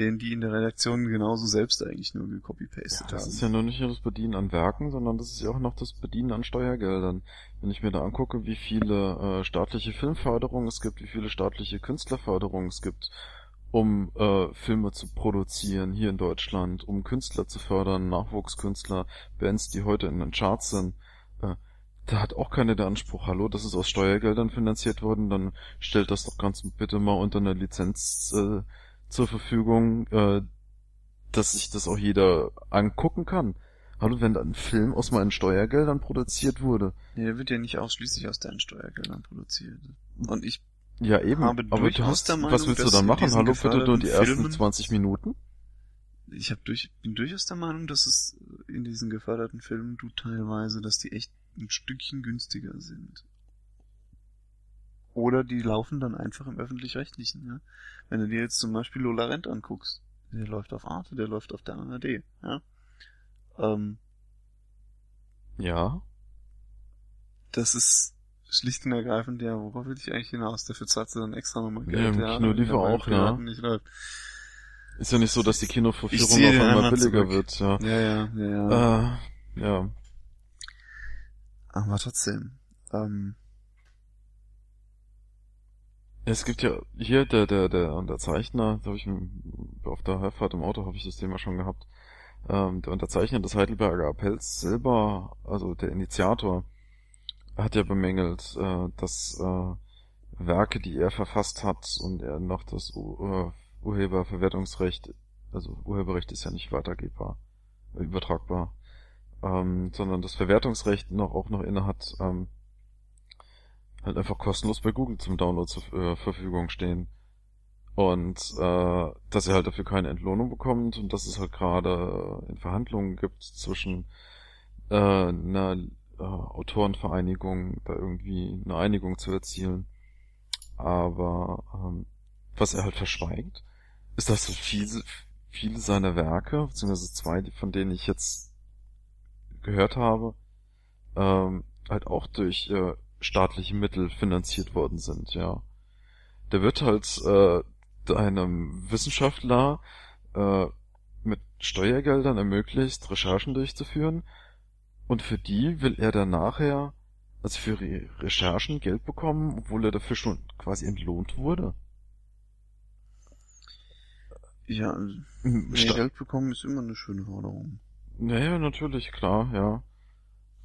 den die in der Redaktion genauso selbst eigentlich nur gecopy-pastet Das haben. ist ja nur nicht nur das Bedienen an Werken, sondern das ist ja auch noch das Bedienen an Steuergeldern. Wenn ich mir da angucke, wie viele äh, staatliche Filmförderungen es gibt, wie viele staatliche Künstlerförderungen es gibt, um äh, Filme zu produzieren hier in Deutschland, um Künstler zu fördern, Nachwuchskünstler, Bands, die heute in den Charts sind, äh, da hat auch keiner den Anspruch, hallo, das ist aus Steuergeldern finanziert worden, dann stellt das doch ganz bitte mal unter einer Lizenz äh, zur Verfügung, äh, dass sich das auch jeder angucken kann. Hallo, wenn da ein Film aus meinen Steuergeldern produziert wurde. Nee, der wird ja nicht ausschließlich aus deinen Steuergeldern produziert. Und ich Ja, eben. Habe Aber du hast, der Meinung, was willst du dann machen? Hallo, bitte nur die ersten Filmen- 20 Minuten? ich hab durch, bin durchaus der Meinung, dass es in diesen geförderten Filmen du teilweise, dass die echt ein Stückchen günstiger sind. Oder die laufen dann einfach im öffentlich-rechtlichen, ja. Wenn du dir jetzt zum Beispiel Lola Rent anguckst, der läuft auf Arte, der läuft auf der ARD, ja. Ähm, Ja. das ist schlicht und ergreifend, ja, worauf will ich eigentlich hinaus? Dafür zahlst du dann extra nochmal Ja, Geld, im ja. Kino wenn lief auch, ja. Nicht läuft. Ist ja nicht so, dass die Kinoverführung auf einmal billiger zurück. wird, ja. Ja, ja, ja, ja. Äh, ja. Aber trotzdem, ähm, Es gibt ja hier der der der Unterzeichner, da habe ich auf der Herfahrt im Auto habe ich das Thema schon gehabt. Ähm, der Unterzeichner des Heidelberger Appells selber, also der Initiator, hat ja bemängelt, äh, dass äh, Werke, die er verfasst hat und er noch das U äh, Urheberverwertungsrecht, also Urheberrecht ist ja nicht weitergebbar, übertragbar, ähm, sondern das Verwertungsrecht noch auch noch inne hat, ähm, halt einfach kostenlos bei Google zum Download zur äh, Verfügung stehen. Und äh, dass er halt dafür keine Entlohnung bekommt und dass es halt gerade in Verhandlungen gibt zwischen äh, einer äh, Autorenvereinigung, da irgendwie eine Einigung zu erzielen. Aber ähm, was er halt verschweigt, ist, dass viele, viele seiner Werke, beziehungsweise zwei, von denen ich jetzt gehört habe, ähm, halt auch durch äh, staatliche Mittel finanziert worden sind, ja. Der wird halt äh, einem Wissenschaftler äh, mit Steuergeldern ermöglicht, Recherchen durchzuführen und für die will er dann nachher, also für die Recherchen Geld bekommen, obwohl er dafür schon quasi entlohnt wurde. Ja, mehr Sta- Geld bekommen ist immer eine schöne Forderung. Naja, natürlich, klar, ja.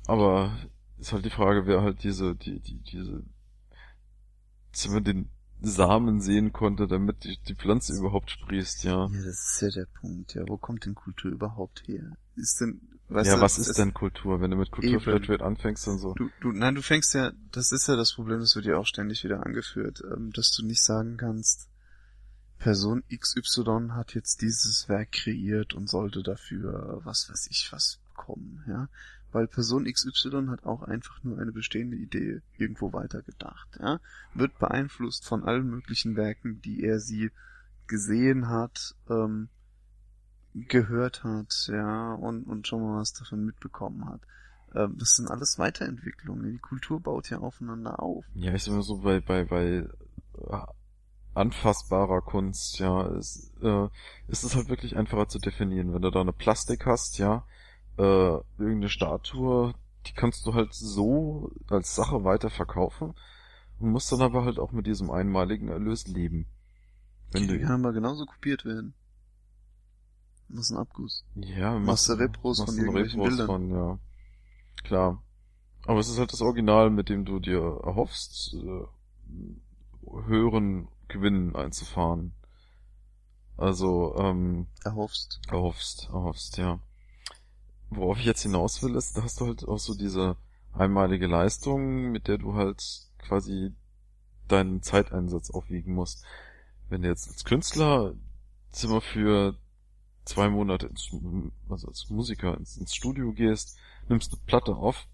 Aber ist halt die Frage, wer halt diese, die, die, diese, man den Samen sehen konnte, damit die, die Pflanze überhaupt sprießt, ja. Ja, das ist ja der Punkt, ja. Wo kommt denn Kultur überhaupt her? Ist denn, weißt ja, du, was das- ist denn Kultur? Wenn du mit Kultur. Flatrate anfängst und so. Du, du, nein, du fängst ja, das ist ja das Problem, das wird ja auch ständig wieder angeführt, ähm, dass du nicht sagen kannst, Person XY hat jetzt dieses Werk kreiert und sollte dafür was weiß ich was bekommen, ja. Weil Person XY hat auch einfach nur eine bestehende Idee irgendwo weitergedacht, ja. Wird beeinflusst von allen möglichen Werken, die er sie gesehen hat, ähm, gehört hat, ja, und, und schon mal was davon mitbekommen hat. Ähm, das sind alles Weiterentwicklungen. Die Kultur baut ja aufeinander auf. Ja, ich sag mal so, bei, bei, bei äh, anfassbarer Kunst, ja, ist, äh, ist es halt wirklich einfacher zu definieren. Wenn du da eine Plastik hast, ja, äh, irgendeine Statue, die kannst du halt so als Sache weiterverkaufen und musst dann aber halt auch mit diesem einmaligen Erlös leben. Wenn die du, kann aber genauso kopiert werden. Das ist ein Abguss. ja, machst du Repros machst von irgendwelchen Repros Bildern. Von, ja. Klar. Aber es ist halt das Original, mit dem du dir erhoffst, äh, höheren Gewinn einzufahren. Also, ähm, Erhoffst. erhoffst, erhoffst, ja. Worauf ich jetzt hinaus will, ist, da hast du halt auch so diese einmalige Leistung, mit der du halt quasi deinen Zeiteinsatz aufwiegen musst. Wenn du jetzt als Künstler Zimmer für zwei Monate ins, also als Musiker ins, ins Studio gehst, nimmst eine Platte auf,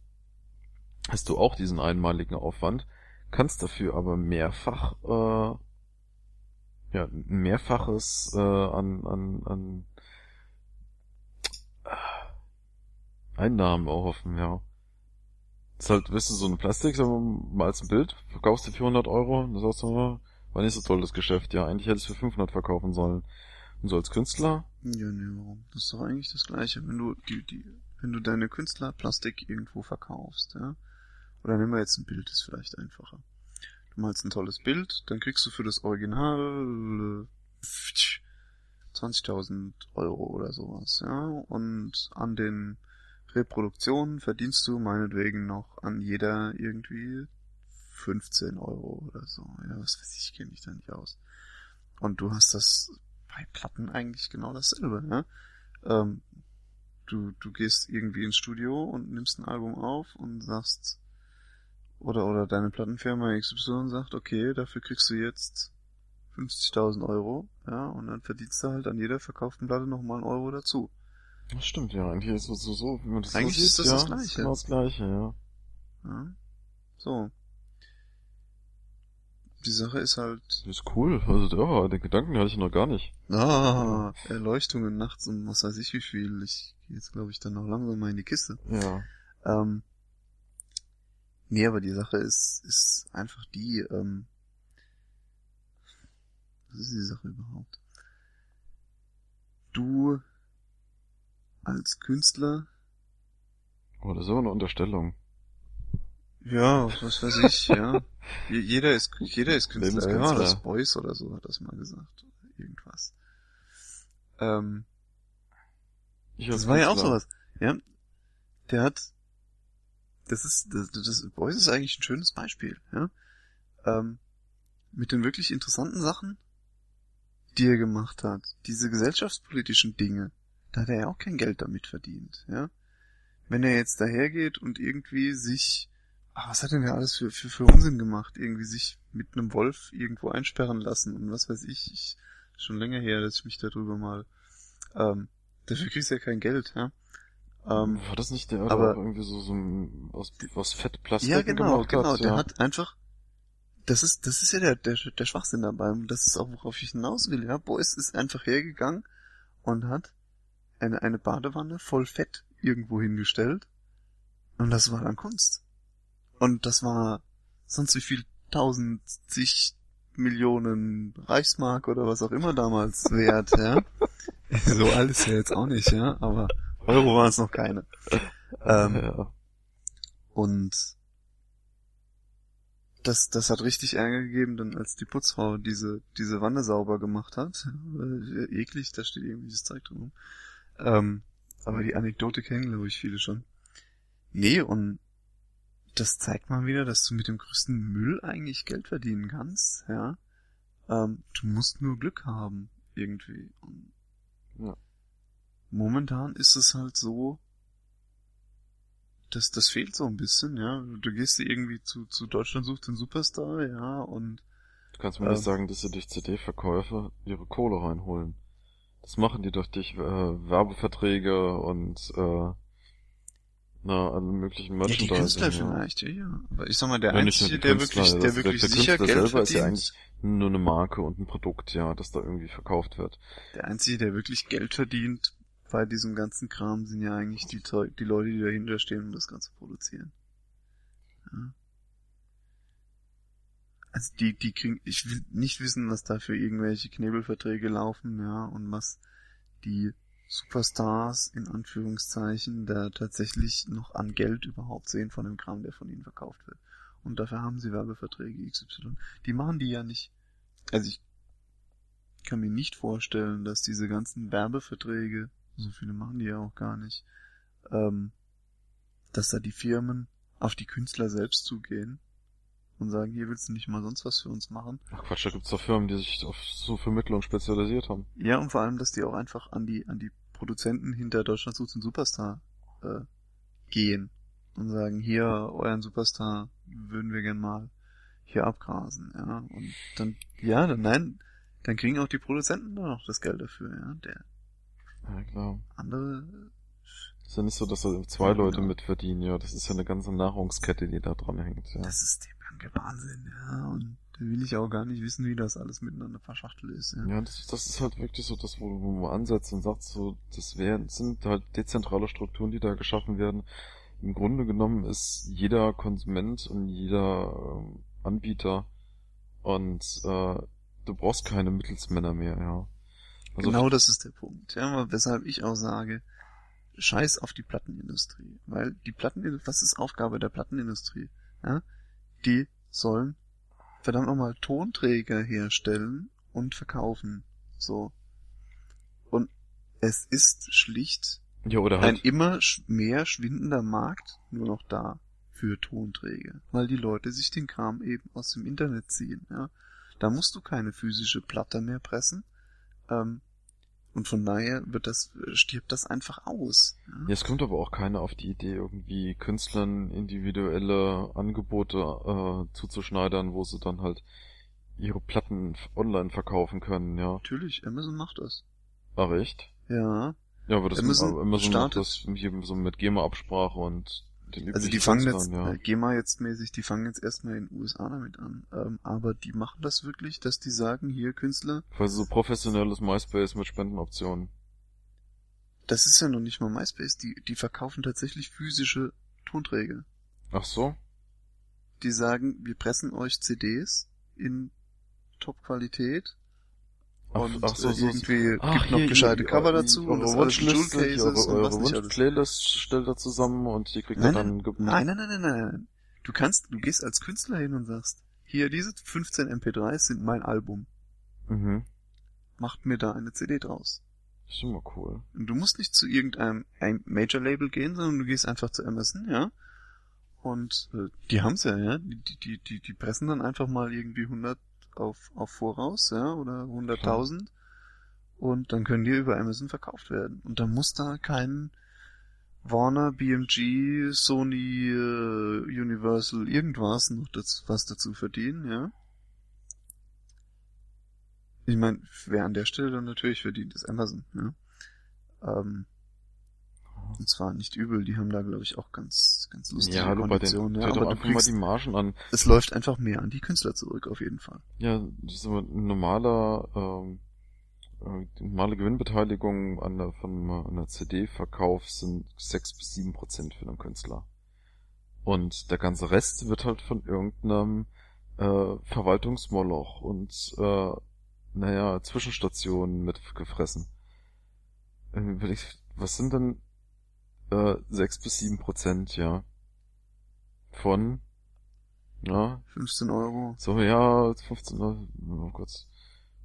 hast du auch diesen einmaligen Aufwand, kannst dafür aber mehrfach äh, ja, mehrfaches äh, an, an, an Einnahmen erhoffen, ja. Das ist halt, weißt du, so eine Plastik, sagen wir mal als ein Bild, verkaufst du 400 Euro, dann sagst du, war nicht so toll das Geschäft, ja, eigentlich hätte ich es für 500 verkaufen sollen. Und so als Künstler, Ja, nee, warum? Das ist doch eigentlich das Gleiche, wenn du die, die, wenn du deine Künstlerplastik irgendwo verkaufst, ja. Oder nehmen wir jetzt ein Bild, ist vielleicht einfacher. Du malst ein tolles Bild, dann kriegst du für das Original äh, 20.000 Euro oder sowas, ja. Und an den Reproduktionen verdienst du meinetwegen noch an jeder irgendwie 15 Euro oder so. Ja, was weiß ich, kenne mich da nicht aus. Und du hast das bei Platten eigentlich genau dasselbe, ja. Ähm, du, du gehst irgendwie ins Studio und nimmst ein Album auf und sagst, oder, oder deine Plattenfirma XY sagt, okay, dafür kriegst du jetzt 50.000 Euro, ja, und dann verdienst du halt an jeder verkauften Platte nochmal einen Euro dazu. Das stimmt ja, eigentlich ist es so, so wie man das Eigentlich so ist sieht, das ja, das Gleiche. Ist genau das Gleiche, ja. Ja. So. Die Sache ist halt, Das ist cool, also ja, den Gedanken hatte ich noch gar nicht. ah, Erleuchtungen nachts um was weiß ich wie viel. Ich gehe jetzt, glaube ich, dann noch langsam mal in die Kiste. Ja. Ähm, nee, aber die Sache ist, ist einfach die, ähm, was ist die Sache überhaupt? Du als Künstler, Oh, das ist aber eine Unterstellung. ja, was weiß ich, ja. Je- Jeder ist, jeder ist Künstler. Ja, Lebenskünstler. das Boys oder so hat das mal gesagt. Irgendwas. Ähm, Ich das war ja auch sowas. Ja. Der hat, das ist, das, das Boys ist eigentlich ein schönes Beispiel, ja. Ähm, mit den wirklich interessanten Sachen, die er gemacht hat, diese gesellschaftspolitischen Dinge, da hat er ja auch kein Geld damit verdient, ja. Wenn er jetzt dahergeht und irgendwie sich, ah, was hat denn der alles für, für, für Unsinn gemacht? Irgendwie sich mit einem Wolf irgendwo einsperren lassen und was weiß ich, ich schon länger her, dass ich mich darüber mal, ähm, dafür kriegst du ja kein Geld, ja. Ähm, War das nicht der, der aber- irgendwie so, so aus, aus Fettplastik ja, genau, gemacht genau. hat? Der ja. hat einfach, das ist, das ist ja der, der, der Schwachsinn dabei. Und das ist auch, worauf ich hinaus will, ja. Boys ist einfach hergegangen und hat eine, eine Badewanne voll Fett irgendwo hingestellt. Und das war dann Kunst. Und das war sonst wie viel tausend, zig Millionen Reichsmark oder was auch immer damals wert, ja. so alles ja jetzt auch nicht, ja, aber Euro waren es noch keine. Ähm, ja. und das, das hat richtig Ärger gegeben, dann als die Putzfrau diese, diese Wanne sauber gemacht hat. Äh, eklig, da steht irgendwie das Zeug drin. Ähm, aber die Anekdote kennen, glaube ich, viele schon. Nee, und das zeigt mal wieder, dass du mit dem größten Müll eigentlich Geld verdienen kannst, ja. Ähm, du musst nur Glück haben, irgendwie. Und Ja. Momentan ist es halt so, das, das fehlt so ein bisschen, ja. Du gehst irgendwie zu, zu Deutschland sucht den Superstar, ja, und Du kannst mir nicht Ähm. sagen, dass sie durch CD-Verkäufe ihre Kohle reinholen. Das machen die doch durch äh, Werbeverträge und äh, na, alle möglichen ja, die. Künstler ja. vielleicht, ja. Aber ich sag mal, der Ja, Einzige, der wirklich, der wirklich der sicher Künstler Geld selber ist ja verdient, eigentlich nur eine Marke und ein Produkt, ja, das da irgendwie verkauft wird. der Einzige, der wirklich Geld verdient bei diesem ganzen Kram, sind ja eigentlich die, die Leute, die dahinter stehen und das Ganze produzieren. Ja. Also die, die kriegen, ich will nicht wissen, was da für irgendwelche Knebelverträge laufen, ja, und was die Superstars in Anführungszeichen da tatsächlich noch an Geld überhaupt sehen von dem Kram, der von ihnen verkauft wird. Und dafür haben sie Werbeverträge XY. Die machen die ja nicht. Also ich kann mir nicht vorstellen, dass diese ganzen Werbeverträge, so viele machen die ja auch gar nicht, ähm, dass da die Firmen auf die Künstler selbst zugehen und sagen, hier willst du nicht mal sonst was für uns machen. Ach Quatsch, da gibt's doch Firmen, die sich auf so Vermittlung spezialisiert haben. Ja, und vor allem, dass die auch einfach an die, an die Produzenten hinter Deutschland sucht den Superstar äh, gehen und sagen, hier, euren Superstar würden wir gern mal hier abgrasen, ja. Und dann, ja, dann nein, dann kriegen auch die Produzenten da noch das Geld dafür, ja. Der Ja, klar. andere Ist ja nicht so, dass da zwei Ja, Leute genau. mitverdienen, ja. Das ist ja eine ganze Nahrungskette, die da dran hängt, ja. Das ist der blanke Wahnsinn, ja. Und da will ich auch gar nicht wissen, wie das alles miteinander verschachtelt ist, ja. Ja, das, das ist halt wirklich so das, wo, wo man ansetzt und sagt so, das wären, sind halt dezentrale Strukturen, die da geschaffen werden. Im Grunde genommen ist jeder Konsument und jeder ähm, Anbieter und äh, du brauchst keine Mittelsmänner mehr, ja. Also genau das ist der Punkt, ja. Weshalb ich auch sage, scheiß auf die Plattenindustrie. Weil die Plattenindustrie, was ist Aufgabe der Plattenindustrie? Ja? Die sollen verdammt nochmal Tonträger herstellen und verkaufen. So. Und es ist schlicht ja, oder ein halt, immer sch- mehr schwindender Markt nur noch da für Tonträger, weil die Leute sich den Kram eben aus dem Internet ziehen. Ja, da musst du keine physische Platte mehr pressen ähm, und von daher wird das stirbt das einfach aus. ja, Ja? es kommt aber auch keiner auf die Idee, irgendwie Künstlern individuelle Angebote äh, zuzuschneidern, wo sie dann halt ihre Platten online verkaufen können, ja. Natürlich, Amazon macht das. Ach echt? Ja, Ja, aber das Amazon Amazon, Amazon macht startet- das hier so mit GEMA-Absprache und also die fangen jetzt, Künstlern, äh, GEMA jetzt mäßig, die fangen jetzt erstmal in den USA damit an. Ähm, aber die machen das wirklich, dass die sagen, hier Künstler, Quasi so professionelles MySpace mit Spendenoptionen. das ist ja noch nicht mal MySpace, die, die verkaufen tatsächlich physische Tonträger. Ach so? die sagen, wir pressen euch CDs in Top-Qualität und ach so, äh, irgendwie Ach, gibt noch gescheite hier, Cover dazu eure Wunschliste, eure, eure. Wunsch-Playlist stellt er zusammen und die kriegt Nein, dann Nein, nein, nein, nein, nein, nein. Du kannst, du gehst als Künstler hin und sagst, hier, diese 15 MP3s sind mein Album. Mhm. Macht mir da eine CD draus. Das ist immer cool. Und du musst nicht zu irgendeinem ein Major-Label gehen, sondern du gehst einfach zu Amazon, ja. Und äh, die haben's ja, ja. Die, die, die, die, die pressen dann einfach mal irgendwie 100 auf, auf Voraus, ja, oder 100.000. Und dann können die über Amazon verkauft werden. Und da muss da kein Warner, BMG, Sony, äh, Universal, irgendwas noch das, was dazu verdienen, ja. Ich meine, wer an der Stelle dann natürlich verdient, ist Amazon, ja. Ähm, und zwar nicht übel, die haben da glaube ich auch ganz, ganz lustige Ja, hallo, bei den, Konditionen, ja, aber einfach mal kriegst, die Margen an. es läuft einfach mehr an die Künstler zurück, auf jeden Fall. Ja, so ein normaler, ähm, äh, normale Gewinnbeteiligung an der, von einer CD-Verkauf sind sechs bis sieben Prozent für den Künstler. Und der ganze Rest wird halt von irgendeinem äh, Verwaltungsmoloch und äh, naja, Zwischenstationen mitgefressen. Was sind denn äh, sechs bis sieben Prozent, ja? Von Ja, 15 Euro. so, ja, 15, Euro, oh Gott,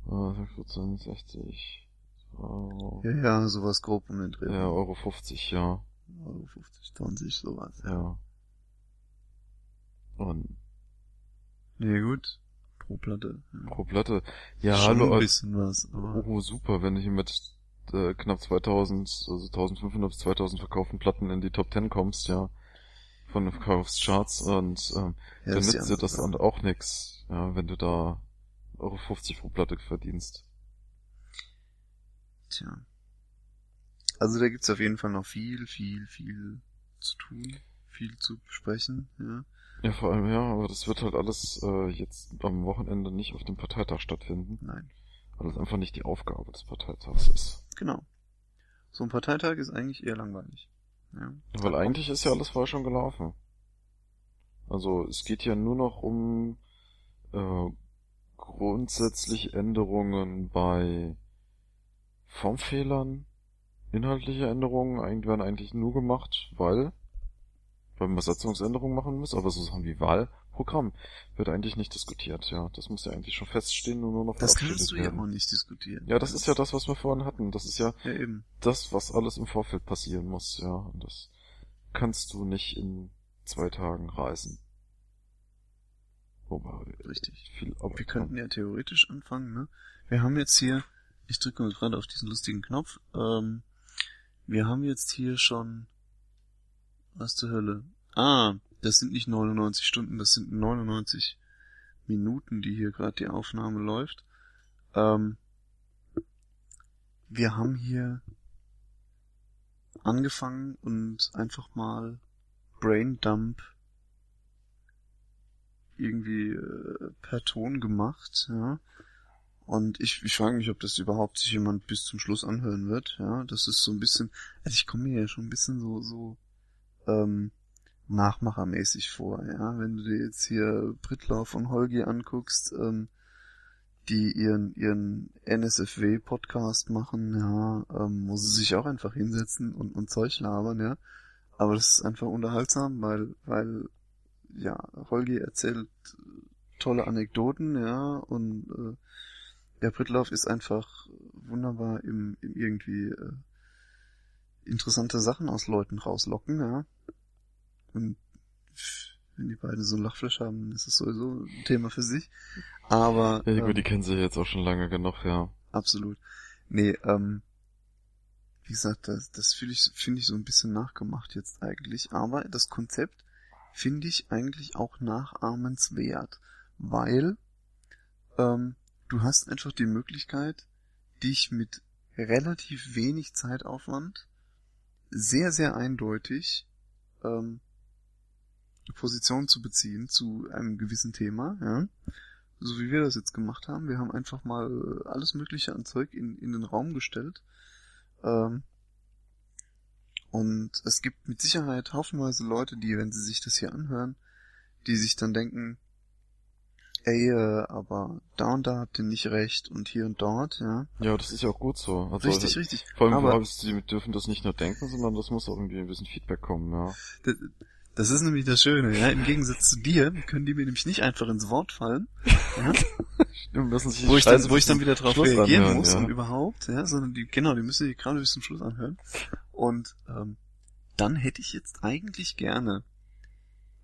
äh, 14, 60, Euro, Ja, ja, sowas grob um den Dreh. ja, Euro 50, ja, Euro 50, 20, sowas. ja. Und Nee, gut. Pro Platte. Ja. pro Platte, ja, Schon hallo, ein äh, bisschen was, aber oh, super, wenn ich mit äh, knapp 2000, also 1500 bis 2000 verkauften Platten in die Top 10 kommst, ja, von den Verkaufscharts und ähm, ja, dann nützt dir das dann auch nix, ja, wenn du da Euro 50 pro Platte verdienst. Tja. Also da gibt's auf jeden Fall noch viel, viel, viel zu tun, viel zu besprechen, ja. Ja, vor allem, ja, aber das wird halt alles äh, jetzt am Wochenende nicht auf dem Parteitag stattfinden, Nein. Weil es einfach nicht die Aufgabe des Parteitags ist. Genau. So ein Parteitag ist eigentlich eher langweilig. Ja. Weil eigentlich ist ja alles vorher schon gelaufen. Also es geht ja nur noch um äh, grundsätzlich Änderungen bei Formfehlern, inhaltliche Änderungen werden eigentlich nur gemacht, weil weil man Satzungsänderungen machen muss, aber so Sachen wie Wahlprogramm wird eigentlich nicht diskutiert, ja. Das muss ja eigentlich schon feststehen und nur noch Das kannst du ja auch nicht diskutieren. Ja, das ist ja das, was wir vorhin hatten. Das ist ja Ja, eben. das, was alles im Vorfeld passieren muss, ja. Und das kannst du nicht in zwei Tagen reißen. Wobei Richtig. viel Arbeit Wir könnten ja theoretisch anfangen, ne? Wir haben jetzt hier, ich drücke mal gerade auf diesen lustigen Knopf, ähm, wir haben jetzt hier schon, was zur Hölle? Ah, das sind nicht 99 Stunden, das sind 99 Minuten, die hier gerade die Aufnahme läuft. Ähm, wir haben hier angefangen und einfach mal Braindump irgendwie äh, per Ton gemacht, ja. Und ich, ich frage mich, ob das überhaupt sich jemand bis zum Schluss anhören wird, ja. Das ist so ein bisschen, also ich komme mir ja schon ein bisschen so, so, ähm, nachmachermäßig vor, ja. Wenn du dir jetzt hier Britlauf und Holgi anguckst, ähm, die ihren, ihren NSFW-Podcast machen, ja, ähm, wo sie sich auch einfach hinsetzen und, und Zeug labern, ja. Aber das ist einfach unterhaltsam, weil, weil, ja, Holgi erzählt äh, tolle Anekdoten, ja, und äh, der Britlauf ist einfach wunderbar im, im irgendwie äh, interessante Sachen aus Leuten rauslocken, ja. Und wenn die beiden so ein Lachfleisch haben, dann ist es sowieso ein Thema für sich. Aber Ja, gut, ähm, die kennen sich jetzt auch schon lange genug, ja. absolut. Nee, ähm, wie gesagt, das, das finde ich, finde ich so ein bisschen nachgemacht jetzt eigentlich. Aber das Konzept finde ich eigentlich auch nachahmenswert, weil ähm, du hast einfach die Möglichkeit, dich mit relativ wenig Zeitaufwand sehr, sehr eindeutig ähm, Position zu beziehen zu einem gewissen Thema, ja. So wie wir das jetzt gemacht haben. Wir haben einfach mal alles Mögliche an Zeug in, in den Raum gestellt. Ähm, und es gibt mit Sicherheit haufenweise Leute, die, wenn sie sich das hier anhören, die sich dann denken, ey, äh, aber da und da habt ihr nicht recht und hier und dort, ja. Ja, das ist ja auch gut so. Also, Richtig, richtig. Vor allem, aber aber, sie dürfen das nicht nur denken, sondern das muss auch irgendwie ein bisschen Feedback kommen, ja. Das, ist nämlich das Schöne, ja. Im Gegensatz zu dir können die mir nämlich nicht einfach ins Wort fallen, ja. Stimmt, müssen sich wo ich dann, wo ich dann wieder drauf Schluss reagieren anhören, muss ja. und überhaupt, ja, sondern die, genau, die müssen sich gerade bis zum Schluss anhören. Und ähm, dann hätte ich jetzt eigentlich gerne,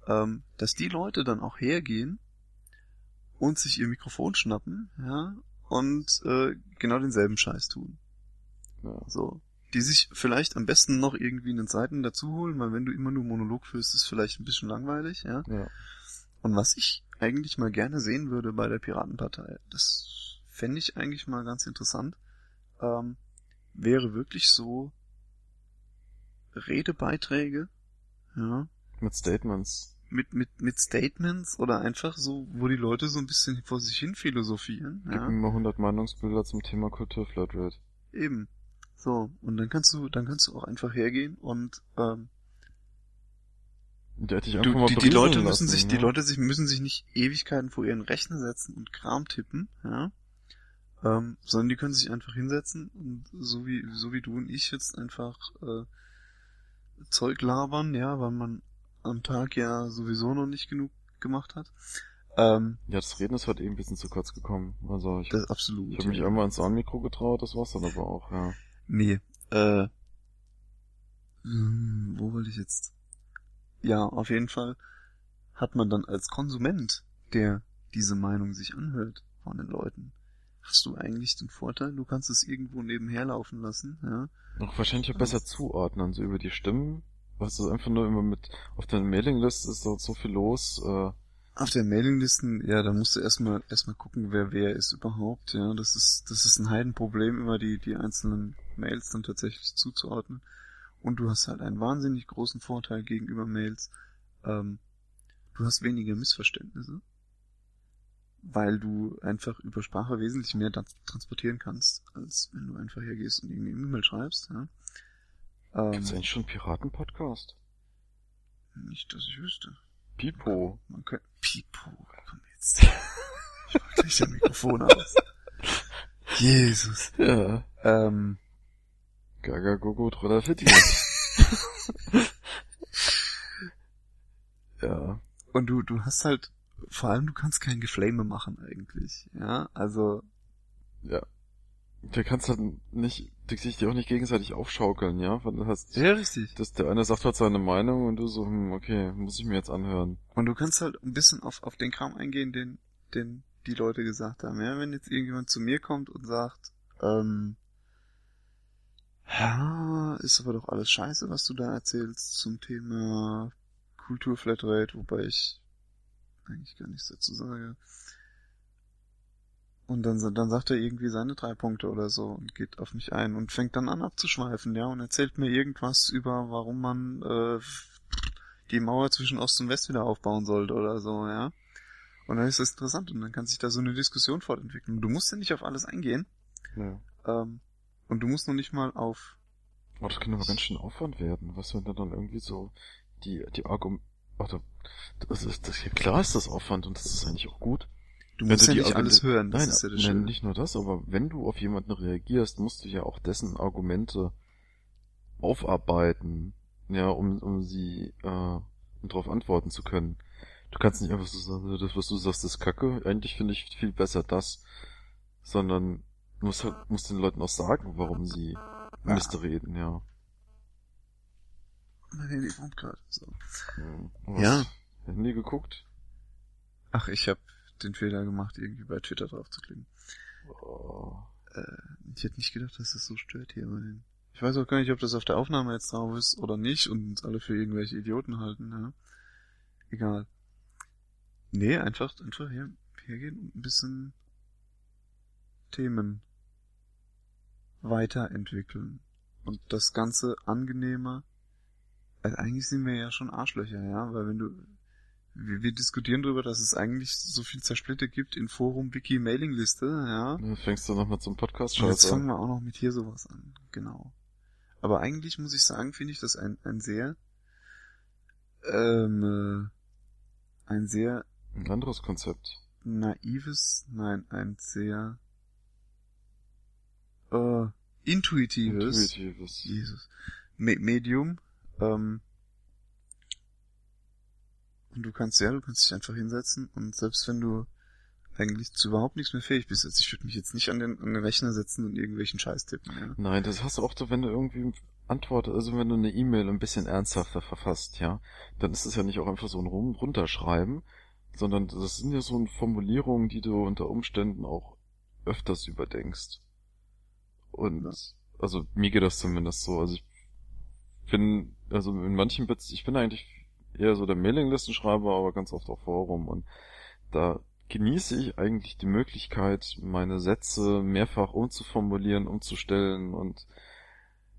ähm, dass die Leute dann auch hergehen und sich ihr Mikrofon schnappen, ja, und äh, genau denselben Scheiß tun. Ja. So. Die sich vielleicht am besten noch irgendwie einen Seiten dazu holen, weil wenn du immer nur Monolog führst, ist vielleicht ein bisschen langweilig, ja. Ja. Und was ich eigentlich mal gerne sehen würde bei der Piratenpartei, das fände ich eigentlich mal ganz interessant, ähm, wäre wirklich so Redebeiträge, ja, Mit Statements. mit, mit, mit Statements oder einfach so, wo die Leute so ein bisschen vor sich hin philosophieren, Gib ja, mir mal 100 Meinungsbilder zum Thema Kulturflatrate. eben. So, und dann kannst du, dann kannst du auch einfach hergehen und ähm, Die hätte ich einfach Du, die, die Leute müssen lassen, sich, ja. die Leute sich, müssen sich nicht Ewigkeiten vor ihren Rechner setzen und Kram tippen, ja. Ähm, sondern die können sich einfach hinsetzen und so wie, so wie du und ich jetzt einfach äh, Zeug labern, ja, weil man am Tag ja sowieso noch nicht genug gemacht hat. Ähm, Ja, das Reden ist halt eben ein bisschen zu kurz gekommen. Also ich, das absolut. ich habe mich einmal ins Mikro getraut, das war's dann aber auch, ja. Nee, äh, hm, wo wollte ich jetzt? Ja, auf jeden Fall hat man dann als Konsument, der diese Meinung sich anhört von den Leuten, hast du eigentlich den Vorteil, du kannst es irgendwo nebenher laufen lassen, ja. Noch wahrscheinlich auch besser zuordnen, so über die Stimmen. Was ist einfach nur immer mit, auf der Mailingliste ist dort so viel los, äh, Auf der Mailinglisten, ja, da musst du erstmal erstmal gucken, wer wer ist überhaupt, ja. Das ist das ist ein Heidenproblem, immer die die einzelnen Mails dann tatsächlich zuzuordnen. Und du hast halt einen wahnsinnig großen Vorteil gegenüber Mails. Ähm, du hast weniger Missverständnisse, weil du einfach über Sprache wesentlich mehr transportieren kannst, als wenn du einfach hergehst und irgendwie eine E-Mail schreibst, ja. Ähm, gibt's eigentlich schon Piraten-Podcast? nicht, dass ich wüsste. Pipo. Man könnte. Pipo, komm jetzt. Ich mach gleich das Mikrofon aus. Jesus. Ja. Ähm, Gaga Gogo Trollafitti. ja. und du, du hast halt, vor allem du kannst kein Geflame machen eigentlich. Ja, also, Ja. Du kannst halt nicht, du sich dir auch nicht gegenseitig aufschaukeln, ja? Weil du hast, ja, richtig. dass der eine sagt halt seine Meinung und du so, hm, okay, muss ich mir jetzt anhören. Und du kannst halt ein bisschen auf, auf den Kram eingehen, den, den die Leute gesagt haben. Ja, wenn jetzt irgendjemand zu mir kommt und sagt, ähm, ja, ist aber doch alles scheiße, was du da erzählst zum Thema Kulturflatrate, wobei ich eigentlich gar nichts dazu sage. Und dann, dann sagt er irgendwie seine drei Punkte oder so und geht auf mich ein und fängt dann an abzuschweifen, ja, und erzählt mir irgendwas über, warum man äh, die Mauer zwischen Ost und West wieder aufbauen sollte oder so, ja. Und dann ist das interessant und dann kann sich da so eine Diskussion fortentwickeln. Du musst ja nicht auf alles eingehen. Ja. Ähm, und du musst noch nicht mal auf. Aber das kann aber ganz schön Aufwand werden. Was wenn da dann irgendwie so die, die Argumente, warte, das ist, das, ja, klar ist das Aufwand und das ist eigentlich auch gut. Du musst du ja nicht alles Argumente- hören. Das Nein, ist ja das nein, nicht nur das, aber wenn du auf jemanden reagierst, musst du ja auch dessen Argumente aufarbeiten, ja, um, um sie, äh, um darauf antworten zu können. Du kannst nicht einfach so sagen, das, was du sagst, ist kacke. Eigentlich finde ich viel besser das, sondern du musst halt, musst den Leuten auch sagen, warum sie Mist reden, ja. Mein Handy brummt gerade. So. Ja. Handy geguckt? Ach, ich habe den Fehler gemacht, irgendwie bei Twitter drauf zu klicken. Oh. Äh, ich hätte nicht gedacht, dass das so stört hier. Weil ich weiß auch gar nicht, ob das auf der Aufnahme jetzt drauf ist oder nicht und uns alle für irgendwelche Idioten halten. Ja. Egal. Nee, einfach, einfach hier, hergehen und ein bisschen Themen weiterentwickeln. Und das Ganze angenehmer. Also eigentlich sind wir ja schon Arschlöcher, ja, weil wenn du, wir, wir diskutieren darüber, dass es eigentlich so viel Zersplitter gibt in Forum, Wiki, Mailingliste, ja. Dann fängst du nochmal zum Podcast Und jetzt fangen wir auch noch mit hier sowas an, genau. Aber eigentlich muss ich sagen, finde ich das ein, ein sehr, ähm, äh, ein sehr Ein anderes Konzept. naives, nein, ein sehr, äh, intuitives, Intuitives. Jesus, Me Medium, ähm, und du kannst, ja, du kannst dich einfach hinsetzen und selbst wenn du eigentlich zu überhaupt nichts mehr fähig bist, also ich würde mich jetzt nicht an den, an den Rechner setzen und irgendwelchen Scheiß tippen, ja. Nein, das hast du auch so, wenn du irgendwie Antwort, also wenn du eine E-Mail ein bisschen ernsthafter verfasst, ja, dann ist es ja nicht auch einfach so ein Rum runterschreiben, sondern das sind ja so Formulierungen, die du unter Umständen auch öfters überdenkst. Und, Ja. also mir geht das zumindest so. Also ich bin, also in manchen Bits, ich bin eigentlich eher so der Mailinglistenschreiber, aber ganz oft auch Forum und da genieße ich eigentlich die Möglichkeit, meine Sätze mehrfach umzuformulieren, umzustellen und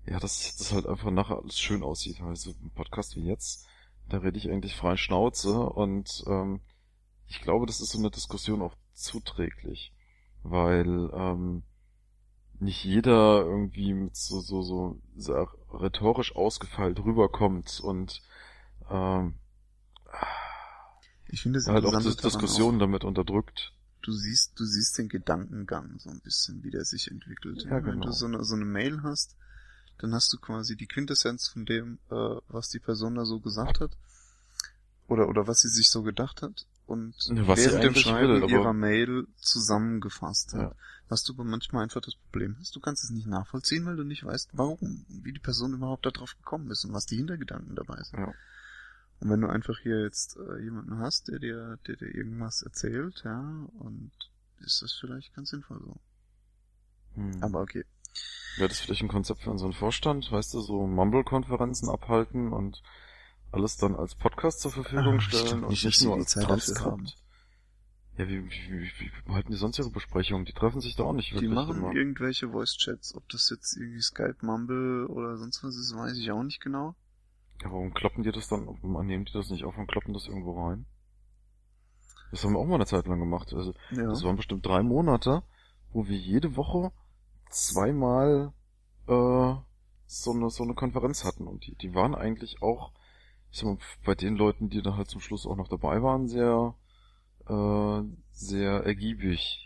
ja, dass das halt einfach nachher alles schön aussieht. Also ein Podcast wie jetzt, da rede ich eigentlich frei Schnauze und ähm, ich glaube, das ist so eine Diskussion auch zuträglich, weil ähm, nicht jeder irgendwie mit so so so sehr rhetorisch ausgefeilt rüberkommt und ähm, Ich finde es halt auch daran Diskussionen damit unterdrückt. du siehst, du siehst den Gedankengang so ein bisschen, wie der sich entwickelt. Ja, Wenn genau. du so eine, so eine Mail hast, dann hast du quasi die Quintessenz von dem, äh, was die Person da so gesagt hat. Oder, oder was sie sich so gedacht hat. Und Ja, was während dem Schreiben aber- ihrer Mail zusammengefasst hat. Ja. Was du aber manchmal einfach das Problem hast, du kannst es nicht nachvollziehen, weil du nicht weißt, warum, wie die Person überhaupt darauf gekommen ist und was die Hintergedanken dabei sind. Ja. Und wenn du einfach hier jetzt äh, jemanden hast, der dir, der dir irgendwas erzählt, ja, und ist das vielleicht ganz sinnvoll so. Hm. Aber okay. Wäre das vielleicht ein Konzept für unseren Vorstand? Weißt du, so Mumble-Konferenzen abhalten und alles dann als Podcast zur Verfügung Ah, stellen glaub und nicht, nicht die nur die als Zeit. Transkript? Ja, wie, wie, wie, wie halten die sonst ihre Besprechungen? Die treffen sich da auch nicht Die wirklich machen immer. irgendwelche Voice-Chats, ob das jetzt irgendwie Skype, Mumble oder sonst was ist, weiß ich auch nicht genau. Ja, warum kloppen die das dann, warum nehmen die das nicht auf und kloppen das irgendwo rein? Das haben wir auch mal eine Zeit lang gemacht. Also, Ja. das waren bestimmt drei Monate, wo wir jede Woche zweimal äh, so eine so eine Konferenz hatten und die die waren eigentlich auch ich sag mal bei den Leuten, die da halt zum Schluss auch noch dabei waren, sehr äh, sehr ergiebig.